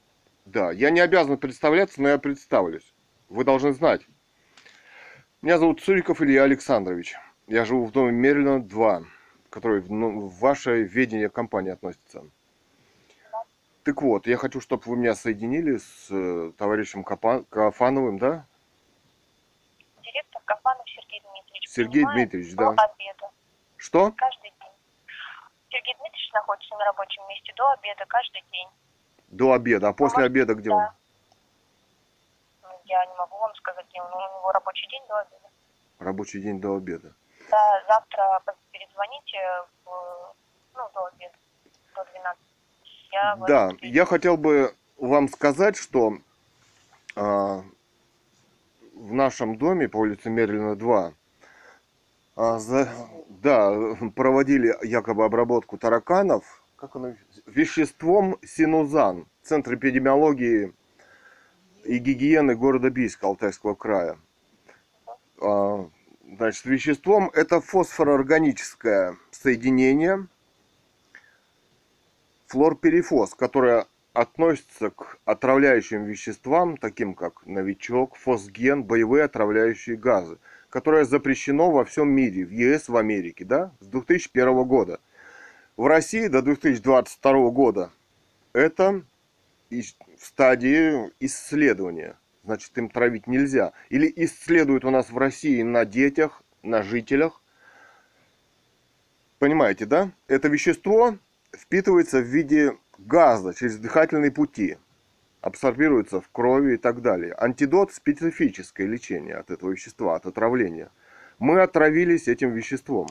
Да, я не обязан представляться, но я представлюсь. Вы должны знать. Меня зовут Цуриков Илья Александрович. Я живу в доме Мерлина 2, который в, ну, в ваше ведение компании относится. Так вот, я хочу, чтобы вы меня соединили с э, товарищем Капа- Кафановым, да? Директор Кафанов Сергей Дмитриевич. Сергей Дмитриевич, да. обеда. Что? Каждый день. Сергей Дмитриевич находится на рабочем месте до обеда каждый день. До обеда. А после Ага, обеда где да. он? Ну, Я не могу вам сказать, он. у него рабочий день до обеда. Рабочий день до обеда. Да, завтра перезвоните в, ну, до обеда, до 12. Я Да, периоде. я хотел бы вам сказать, что а, в нашем доме по улице Мерлина 2 а, за- да, проводили якобы обработку тараканов как оно, веществом синузан, Центр эпидемиологии и гигиены города Бийска Алтайского края. А, Значит, веществом это фосфороорганическое соединение, флорперифос, которое относится к отравляющим веществам, таким как новичок, фосген, боевые отравляющие газы, которое запрещено во всем мире, в ЕС, в Америке, да, с 2001 года. В России до 2022 года это в стадии исследования. Значит, им травить нельзя. Или исследуют у нас в России на детях, на жителях. Понимаете, да? Это вещество впитывается в виде газа через дыхательные пути, абсорбируется в крови и так далее. Антидот – специфическое лечение от этого вещества, от отравления. Мы отравились этим веществом.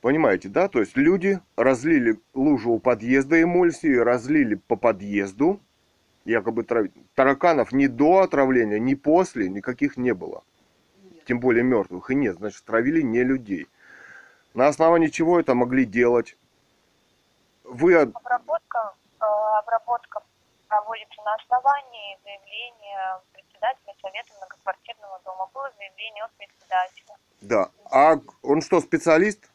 Понимаете, да? То есть люди разлили лужу у подъезда эмульсии, разлили по подъезду, якобы травить. Тараканов ни до отравления, ни после никаких не было. Тем более мертвых и нет. Значит, травили не людей. На основании чего это могли делать? Вы от- Обработка, э, обработка проводится на основании заявления председателя Совета многоквартирного дома. Было заявление от председателя. Да. А он что, специалист?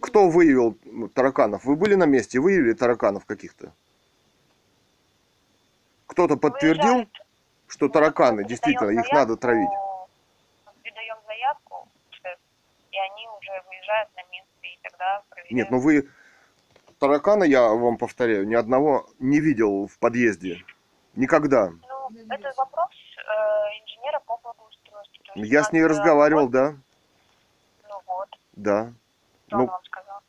Кто выявил тараканов? Вы были на месте, выявили тараканов каких-то? Кто-то подтвердил, Выезжает, что ну, тараканы, мы действительно, их надо заявку, травить? Передаем заявку, и они уже выезжают на место, и тогда проверяют. Нет, ну вы таракана, я вам повторяю, ни одного не видел в подъезде. Никогда. Ну, это вопрос э, инженера по благоустройству. Я с ней э, разговаривал, вот, да. Ну вот, Да. что он Ну, вам сказал.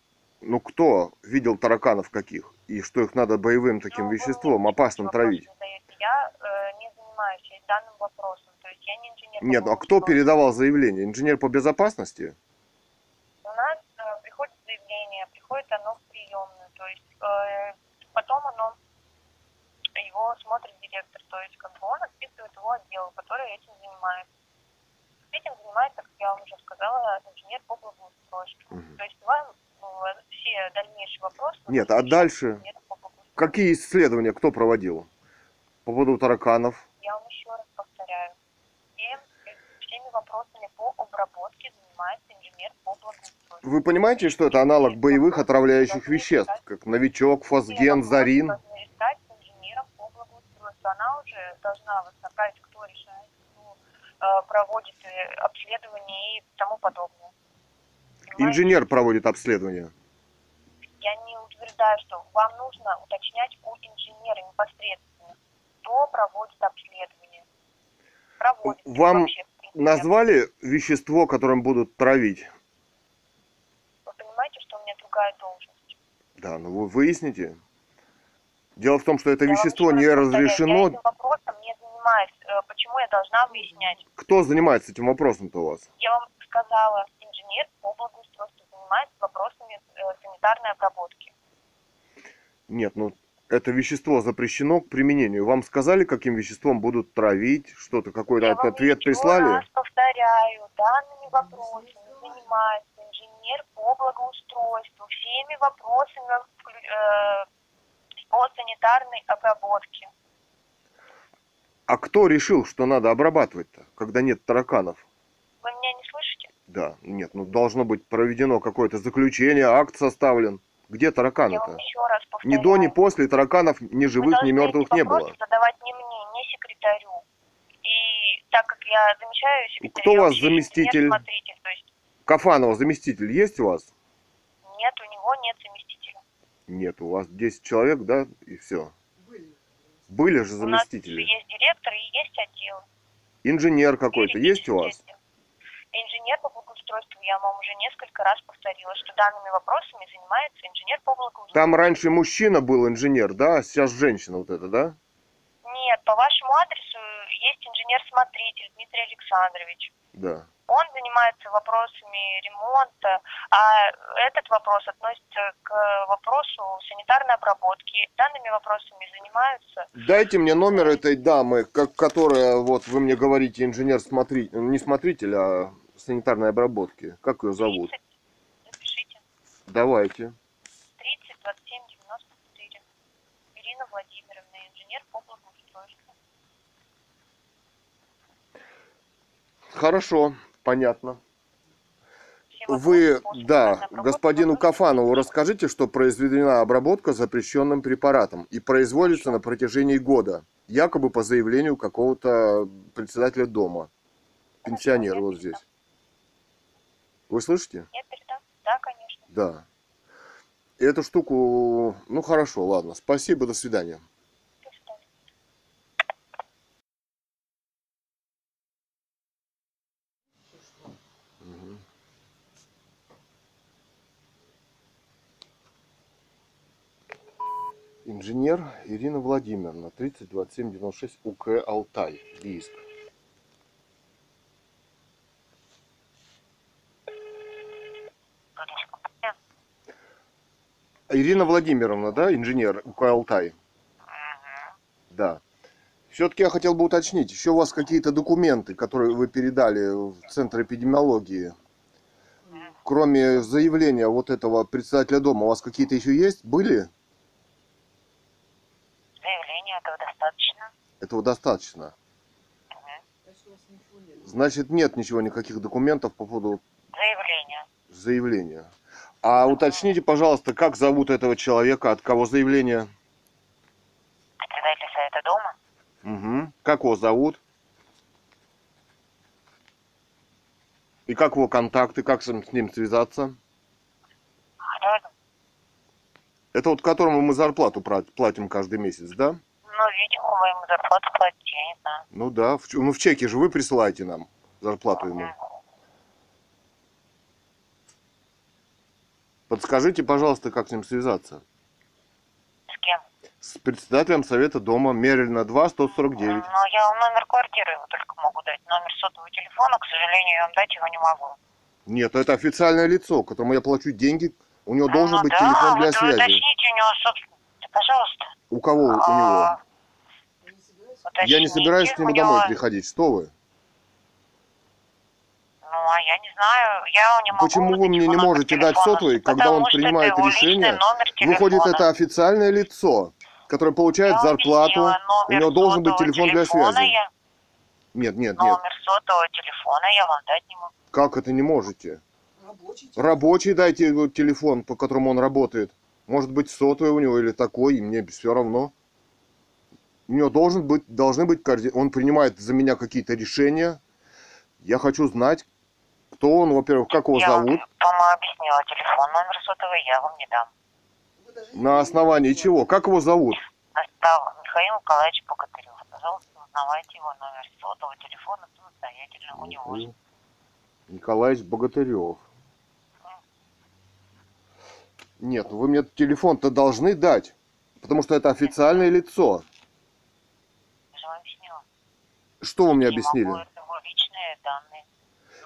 ну кто видел тараканов каких? И что их надо боевым таким Ну, вы веществом опасным травить? Я э, не занимаюсь данным вопросом, то есть я не инженер. Нет, ну а кто передавал заявление? Инженер по безопасности? У нас э, приходит заявление, приходит оно в приемную, то есть э, потом оно его смотрит директор, то есть как бы он отписывает его отделу, который этим занимается. Этим занимается, как я вам уже сказала, инженер по благоустройству. Мгм. То есть вам ну, все дальнейшие вопросы... Нет, а дальше? Какие исследования кто проводил? По поводу тараканов? Я вам еще раз повторяю. Всем, всеми вопросами по обработке занимается инженер по благоустройству. Вы понимаете, что это аналог боевых отравляющих веществ, как новичок, фосген, зарин? Она уже должна направить, кто решает, кто э, проводит э, обследование и тому подобное. Понимаете? Инженер проводит обследование. Я не утверждаю, что вам нужно уточнять у инженера непосредственно, кто проводит обследование. Проводит Вам вообще, Назвали вещество, которым будут травить? Вы понимаете, что у меня другая должность? Да, ну вы выясните. Дело в том, что это Я вам вещество еще не раз повторяю, Я разрешено. этим вопросом не занимаюсь. Э, Почему я должна выяснять? Кто занимается этим вопросом-то у вас? Я вам сказала, инженер по благоустройству занимается вопросами э, санитарной обработки. Нет, ну это вещество запрещено к применению. Вам сказали, каким веществом будут травить? Что-то, какой-то Я вам ответ еще прислали? раз повторяю, данными вопросами занимается инженер по благоустройству, всеми вопросами э, по санитарной обработке. А кто решил, что надо обрабатывать-то, когда нет тараканов? Вы меня не слышите? Да, нет, ну должно быть проведено какое-то заключение, акт составлен. Где тараканы-то? еще раз повторяю. Ни до, ни после тараканов ни Вы живых, ни мертвых не было. задавать не мне, не секретарю. И так как я замечаю секретаря, Кто у вас заместитель? инженер-смотритель, то есть Кафанова заместитель есть у вас? нет, у него нет заместителя. Нет, у вас 10 человек, да, и все. Были. Были же У нас заместители. есть директор и есть отдел. Инженер какой-то есть у вас? Инженер по благоустройству, я вам уже несколько раз повторила, что данными вопросами занимается инженер по благоустройству. Там раньше мужчина был инженер, да? а Сейчас женщина вот эта, да? Нет, по вашему адресу есть инженер-смотритель Дмитрий Александрович. Да. Он занимается вопросами ремонта, а этот вопрос относится к вопросу санитарной обработки. Данными вопросами занимаются Дайте мне номер этой дамы, как, которая, вот вы мне говорите, инженер-смотритель, не смотритель, а санитарной обработки. Как ее зовут? 30, запишите, Давайте. 30 27 94. Ирина Владимировна, инженер по благоустройству. Хорошо, понятно. Вы, да, господину Кафанову расскажите, что произведена обработка запрещенным препаратом и производится на протяжении года, якобы по заявлению какого-то председателя дома, пенсионера вот здесь. Вы слышите? Я передам? Да, конечно. Да. Эту штуку, ну хорошо, ладно, спасибо, до свидания. Инженер Ирина Владимировна, 30 27 96 УК Алтай, Бийск. Ирина Владимировна, да, инженер УК Алтай? Да. Все-таки я хотел бы уточнить, еще у вас какие-то документы, которые вы передали в Центр эпидемиологии, кроме заявления вот этого председателя дома, у вас какие-то еще есть? Были? Заявление этого достаточно. Этого достаточно. Значит, нет. Ничего, никаких документов по поводу Заявление. заявления. А уточните, пожалуйста, как зовут этого человека, от кого заявление? Председатель совета дома. Угу. Как его зовут? И как его контакты, как с ним, связаться? Олег. Это вот которому мы зарплату платим каждый месяц, да? Ну, видимо, вы ему зарплату платите, я не знаю. Ну да, в, ну в чеке же вы присылаете нам зарплату ему. Подскажите, пожалуйста, как с ним связаться? С кем? С председателем совета дома Мерельна 2, 149. Ну, я вам номер квартиры его только могу дать. Номер сотового телефона, к сожалению, я вам дать его не могу. Нет, это официальное лицо, которому я плачу деньги. У него должен ну, быть да, телефон для вот вы связи. уточните у него, собственно, пожалуйста. У кого у него? Собираетесь Я не собираюсь к нему него. домой приходить. Что вы? Ну, а я не знаю, я не могу Почему вы мне не можете дать телефона, сотовый, когда потому он это принимает решение? Выходит, это официальное лицо, которое получает Я зарплату. У него должен быть телефон для связи. я- Нет, нет, нет. Номер сотового телефона я вам дать не могу. Как это не можете? Рабочий. Рабочий дайте телефон, по которому он работает. Может быть, сотовый у него или такой, и мне все равно. У него должен быть, должны быть коорди- Он принимает за меня какие-то решения. Я хочу знать, кто он, во-первых, как его я зовут. вам, по-моему, объяснила телефон, номер сотовый я вам не дам. На основании чего? Как его зовут? Настал Михаил Николаевич Богатырев. Пожалуйста, узнавайте его номер сотового телефона самостоятельно. У него же. Николаевич Богатырев. Нет, ну вы мне телефон-то должны дать, потому что это официальное лицо. Я же вам объяснила. Что вы мне Не объяснили? личные данные.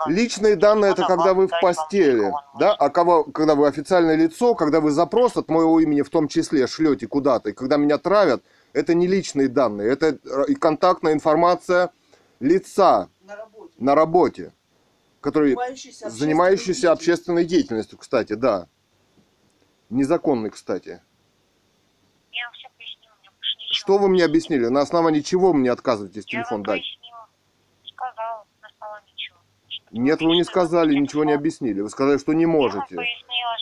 Номер Личные данные это когда вы в постели, да? А кого, когда вы официальное лицо, когда вы запрос от моего имени в том числе шлете куда-то, и когда меня травят, это не личные данные, это э, контактная информация лица На работе. на работе, который Занимающийся общественной занимающийся деятельностью. общественной деятельностью, кстати, да. Незаконный, кстати. Я вам все пояснила, мне больше ничего. Что вы мне объяснили? На основании чего вы мне отказываетесь Я телефон дать? пояснила. Сказала, на основании чего. Что Нет, вы не сказали, ничего не объяснили. Вы сказали, что не можете.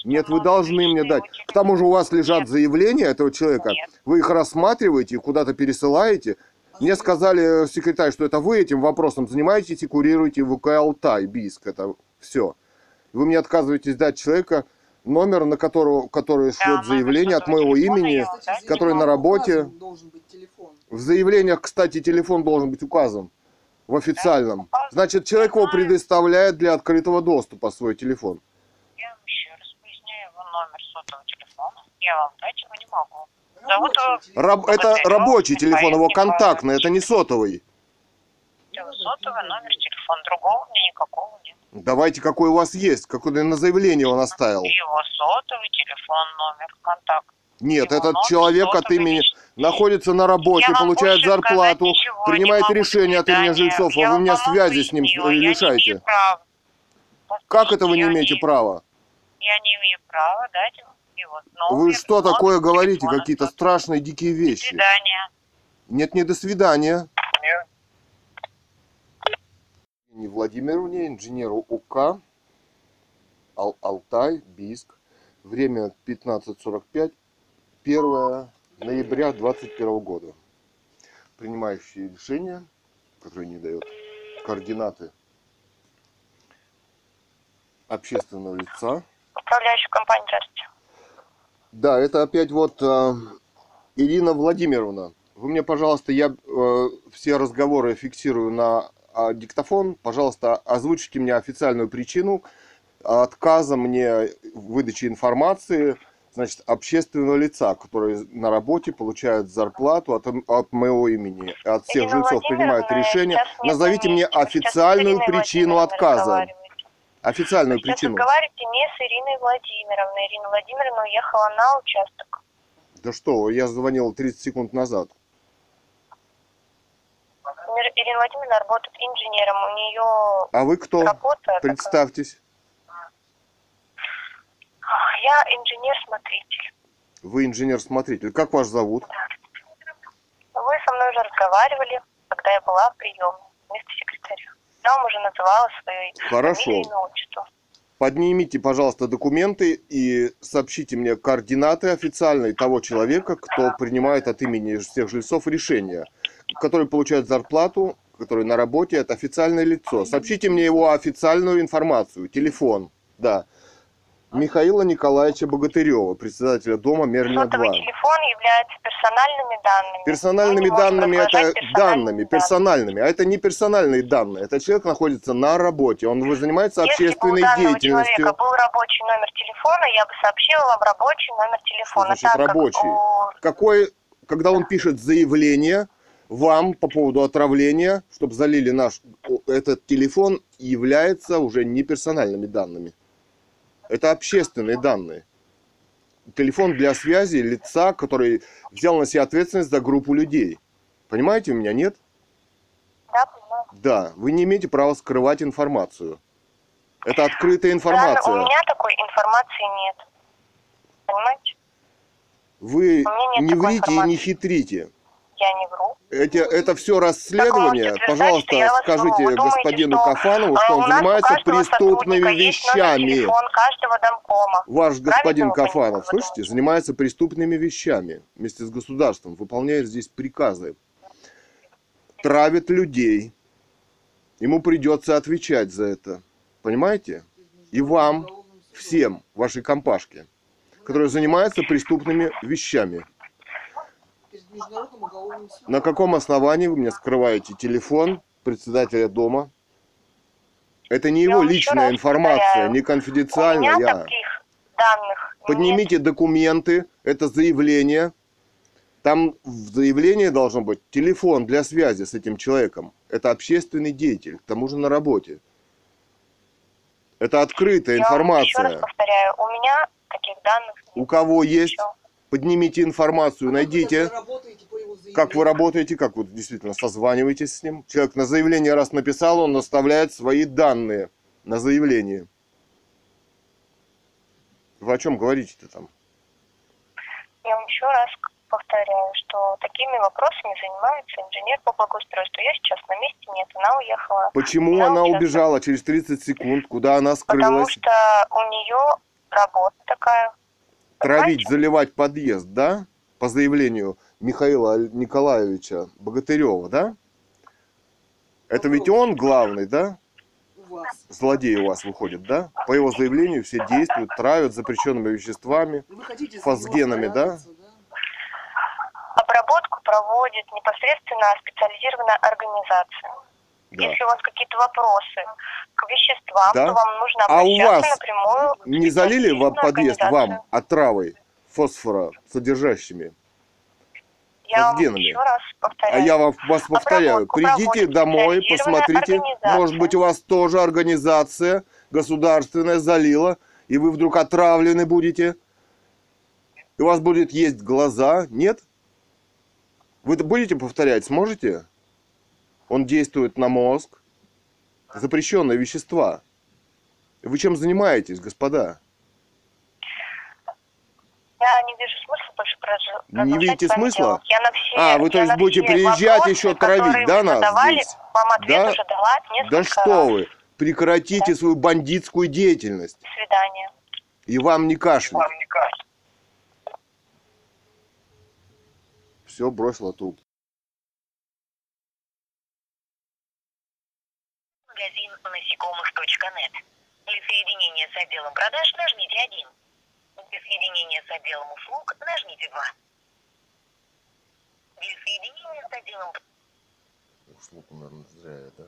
Нет, вы должны мне дать. К тому же у вас лежат заявления этого человека. Вы их рассматриваете и куда-то пересылаете. Мне сказали э, секретарь, что это вы этим вопросом занимаетесь и курируете ВК Алтай, Бийск. Это все. Вы мне отказываетесь дать человека номер, на которого, который шлет заявление от моего имени. который на работе. указан должен быть телефон. В заявлениях, кстати, телефон должен быть указан. В официальном. Значит, человек его предоставляет для открытого доступа свой телефон. Я вам еще раз поясняю его номер сотового телефона. Я вам дать его не могу. Зовут его-. Раб- это рабочий телефон, его контактный, это не сотовый. Это сотовый номер телефона. Другого у меня никакого нет. Давайте, какой у вас есть, какой на заявление он оставил. Его сотовый телефон, номер, контакт. Нет, Его этот номер человек от имени личный. находится на работе, Я получает зарплату, ничего принимает могу. решения от имени жильцов, Я а вы меня связи с ним. Я лишаете. Как это вы не Я имеете не- права? Я не имею права дать его номер. Вы что номер такое говорите, какие-то страшные дикие До вещи? свидания. Нет, не до свидания. Нет. Не Владимировне, инженеру УК, Ал- Алтай, Бийск. Время 15.45, 1 ноября 2021 года. Принимающие решения, которые не дают координаты общественного лица. Управляющую компанию, здравствуйте. Да, это опять вот э, Ирина Владимировна. Вы мне, пожалуйста, я э, все разговоры фиксирую на диктофон. Пожалуйста, озвучите мне официальную причину отказа мне в выдаче информации значит, общественного лица, который на работе получает зарплату от, от моего имени, от всех Ирина жильцов принимает нет Назовите на мне официальную причину отказа. Официальную сейчас причину. разговариваете не с Ириной Владимировной. Ирина Владимировна уехала на участок. Да что, я звонил 30 секунд назад. Ир- Ирина Владимировна работает инженером. У нее А вы кто? работа... такая- Представьтесь. Ах, Я инженер-смотритель. Вы инженер-смотритель. Как вас зовут? Вы со мной уже разговаривали, когда я была в приемной вместо секретаря. Я вам уже называла свои Хорошо. фамилию, имя, отчество. Поднимите, пожалуйста, документы и сообщите мне координаты официальные того человека, кто принимает от имени всех жильцов решения, который получает зарплату, который на работе, это официальное лицо. Сообщите мне его официальную информацию, телефон, да. Михаила Николаевича Богатырева, председателя дома Мерлина 2. Сотовый телефон является персональными данными. Персональными данными это персональные данными, персональными, а это не персональные данные. Этот человек находится на работе, он занимается Если бы у общественной деятельностью. человека был рабочий номер телефона, я бы сообщила вам рабочий номер телефона. значит так как рабочий? у- какой, когда он пишет заявление вам по поводу отравления, чтобы залили наш этот телефон, является уже не персональными данными. Это общественные данные. Телефон для связи лица, который взял на себя ответственность за группу людей. Понимаете у меня, нет? Да, понимаю. Да, вы не имеете права скрывать информацию. Это открытая Да, информация. но у меня такой информации нет. Понимаете? Вы не врите и не хитрите. Я не вру. Эти, это все расследование. утверждать, Пожалуйста, скажите думаете, господину что, Кафанову, э, что он занимается преступными вещами. телефон каждого домкома. Ваш господин Кафанов, слышите, занимается преступными вещами вместе с государством, выполняет здесь приказы, травит людей. Ему придется отвечать за это. Понимаете? И вам, всем, вашей компашке, которые занимаются преступными вещами. Международным уголовным судом. На каком основании вы мне скрываете телефон председателя дома? Это не Я его еще личная информация, не конфиденциальная. таких данных нет. Поднимите документы, это заявление. Там в заявлении должен быть телефон для связи с этим человеком. Это общественный деятель, к тому же на работе. Это открытая Я вам еще информация. раз повторяю, у меня таких данных нет. У кого есть, Всё. Поднимите информацию, Вы найдите. Как вы работаете, как вы действительно созваниваетесь с ним. Человек на заявление раз написал, он оставляет свои данные на заявлении. Вы о чем говорите-то там? Я вам еще раз повторяю, что такими вопросами занимается инженер по благоустройству. Я сейчас на месте нет, она уехала. Почему она участвую. убежала через 30 секунд? Куда она Потому скрылась? что у нее работа такая. Травить, заливать подъезд, да? По заявлению Михаила Николаевича Богатырева, да? Это ведь он главный, да? У вас. Злодей у вас выходит, да? По его заявлению все действуют, травят запрещенными веществами. Фосгенами, да? спрятаться, Обработку проводит непосредственно специализированная организация. Да. Если у вас какие-то вопросы к веществам, Да. то вам нужно А у обращаться вас напрямую Не залили вам подъезд вам отравой фосфора содержащими? Я вам еще раз А повторяю. я вам, вас повторяю, Обработку придите домой, посмотрите, может быть у вас тоже организация государственная залила, и вы вдруг отравлены будете, и у вас будет есть глаза, нет? Вы будете повторять, сможете? Он действует на мозг, запрещенные вещества. Вы чем занимаетесь, господа? Я не вижу смысла больше продолжать Не видите смысла? Я на все, А, вы, то есть, будете приезжать вопросы, еще травить, да, нас задавали, здесь? Вам ответ Да? уже дала Да раз. что вы, прекратите свою бандитскую деятельность. До свидания. И вам не кашлять. Вам не кажется. Все, бросила трубку. Магазин насекомых.нет. Для соединения с отделом продаж нажмите 1. Для соединения с отделом услуг нажмите 2. Для соединения с отделом Услуг, наверное, зря я, да?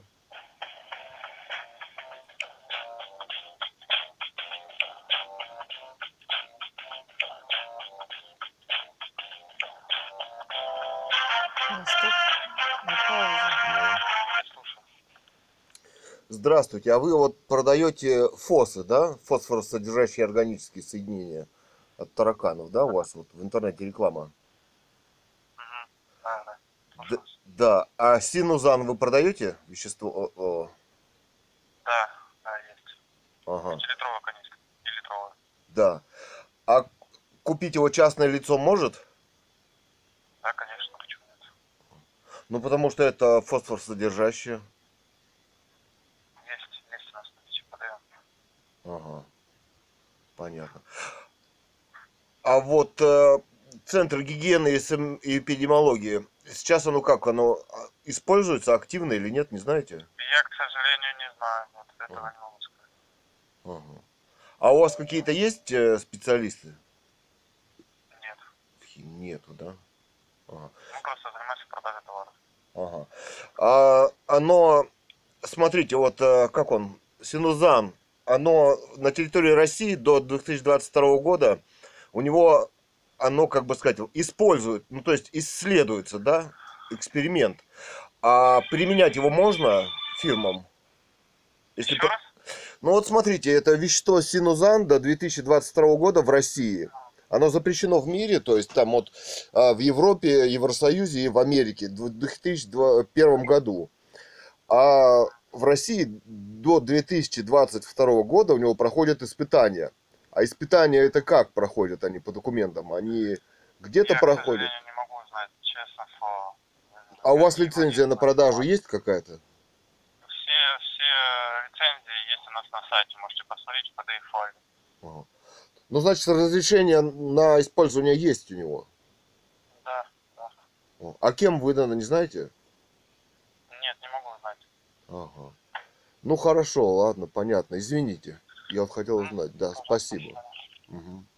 Здравствуйте, а вы вот продаете фосы, да? Фосфоросодержащие органические соединения от тараканов, да, у вас вот в интернете реклама? Да, да. Да, а синузан вы продаете вещество? О, о, Да, да, есть. ага, Пятилитровая канистра. И литровая. да. А купить его частное лицо может? Да, конечно, почему нет. Ну, потому что это фосфор содержащее. Есть, есть у нас наличие подаем. Ага. Понятно. А вот э, Центр гигиены и эпидемиологии, сейчас оно как, оно а, используется активно или нет, не знаете? Я, к сожалению, не знаю. Вот этого не могу сказать. Ага. А у вас какие-то есть э, специалисты? Нет. Нету, да? Ага. Мы просто занимаемся продажей товаров. Ага. А оно, смотрите, вот э, как он, Синузан, оно на территории России до 2022 года, у него, оно, как бы сказать, использует, ну то есть исследуется, да, эксперимент. А применять его можно фирмам? Если Еще по- раз? Ну вот смотрите, это вещество Синузан до 2022 года в России. Оно запрещено в мире, то есть там вот а, в Европе, Евросоюзе и в Америке в 2001 году. А в России до 2022 года у него проходят испытания. А испытания это как проходят они по документам? Они где-то Я, проходят? сожалению, не могу знать, честно, слово. А у вас лицензия на продажу есть какая-то? Все, все лицензии есть у нас на сайте, можете посмотреть в PDF-файле. Ага. Ну, значит, разрешение на использование есть у него. Да, да. А кем выдано, не знаете? Нет, не могу знать. Ага. Ну, хорошо, ладно, понятно. Извините. Я вот хотел узнать. Да, спасибо. Мгм.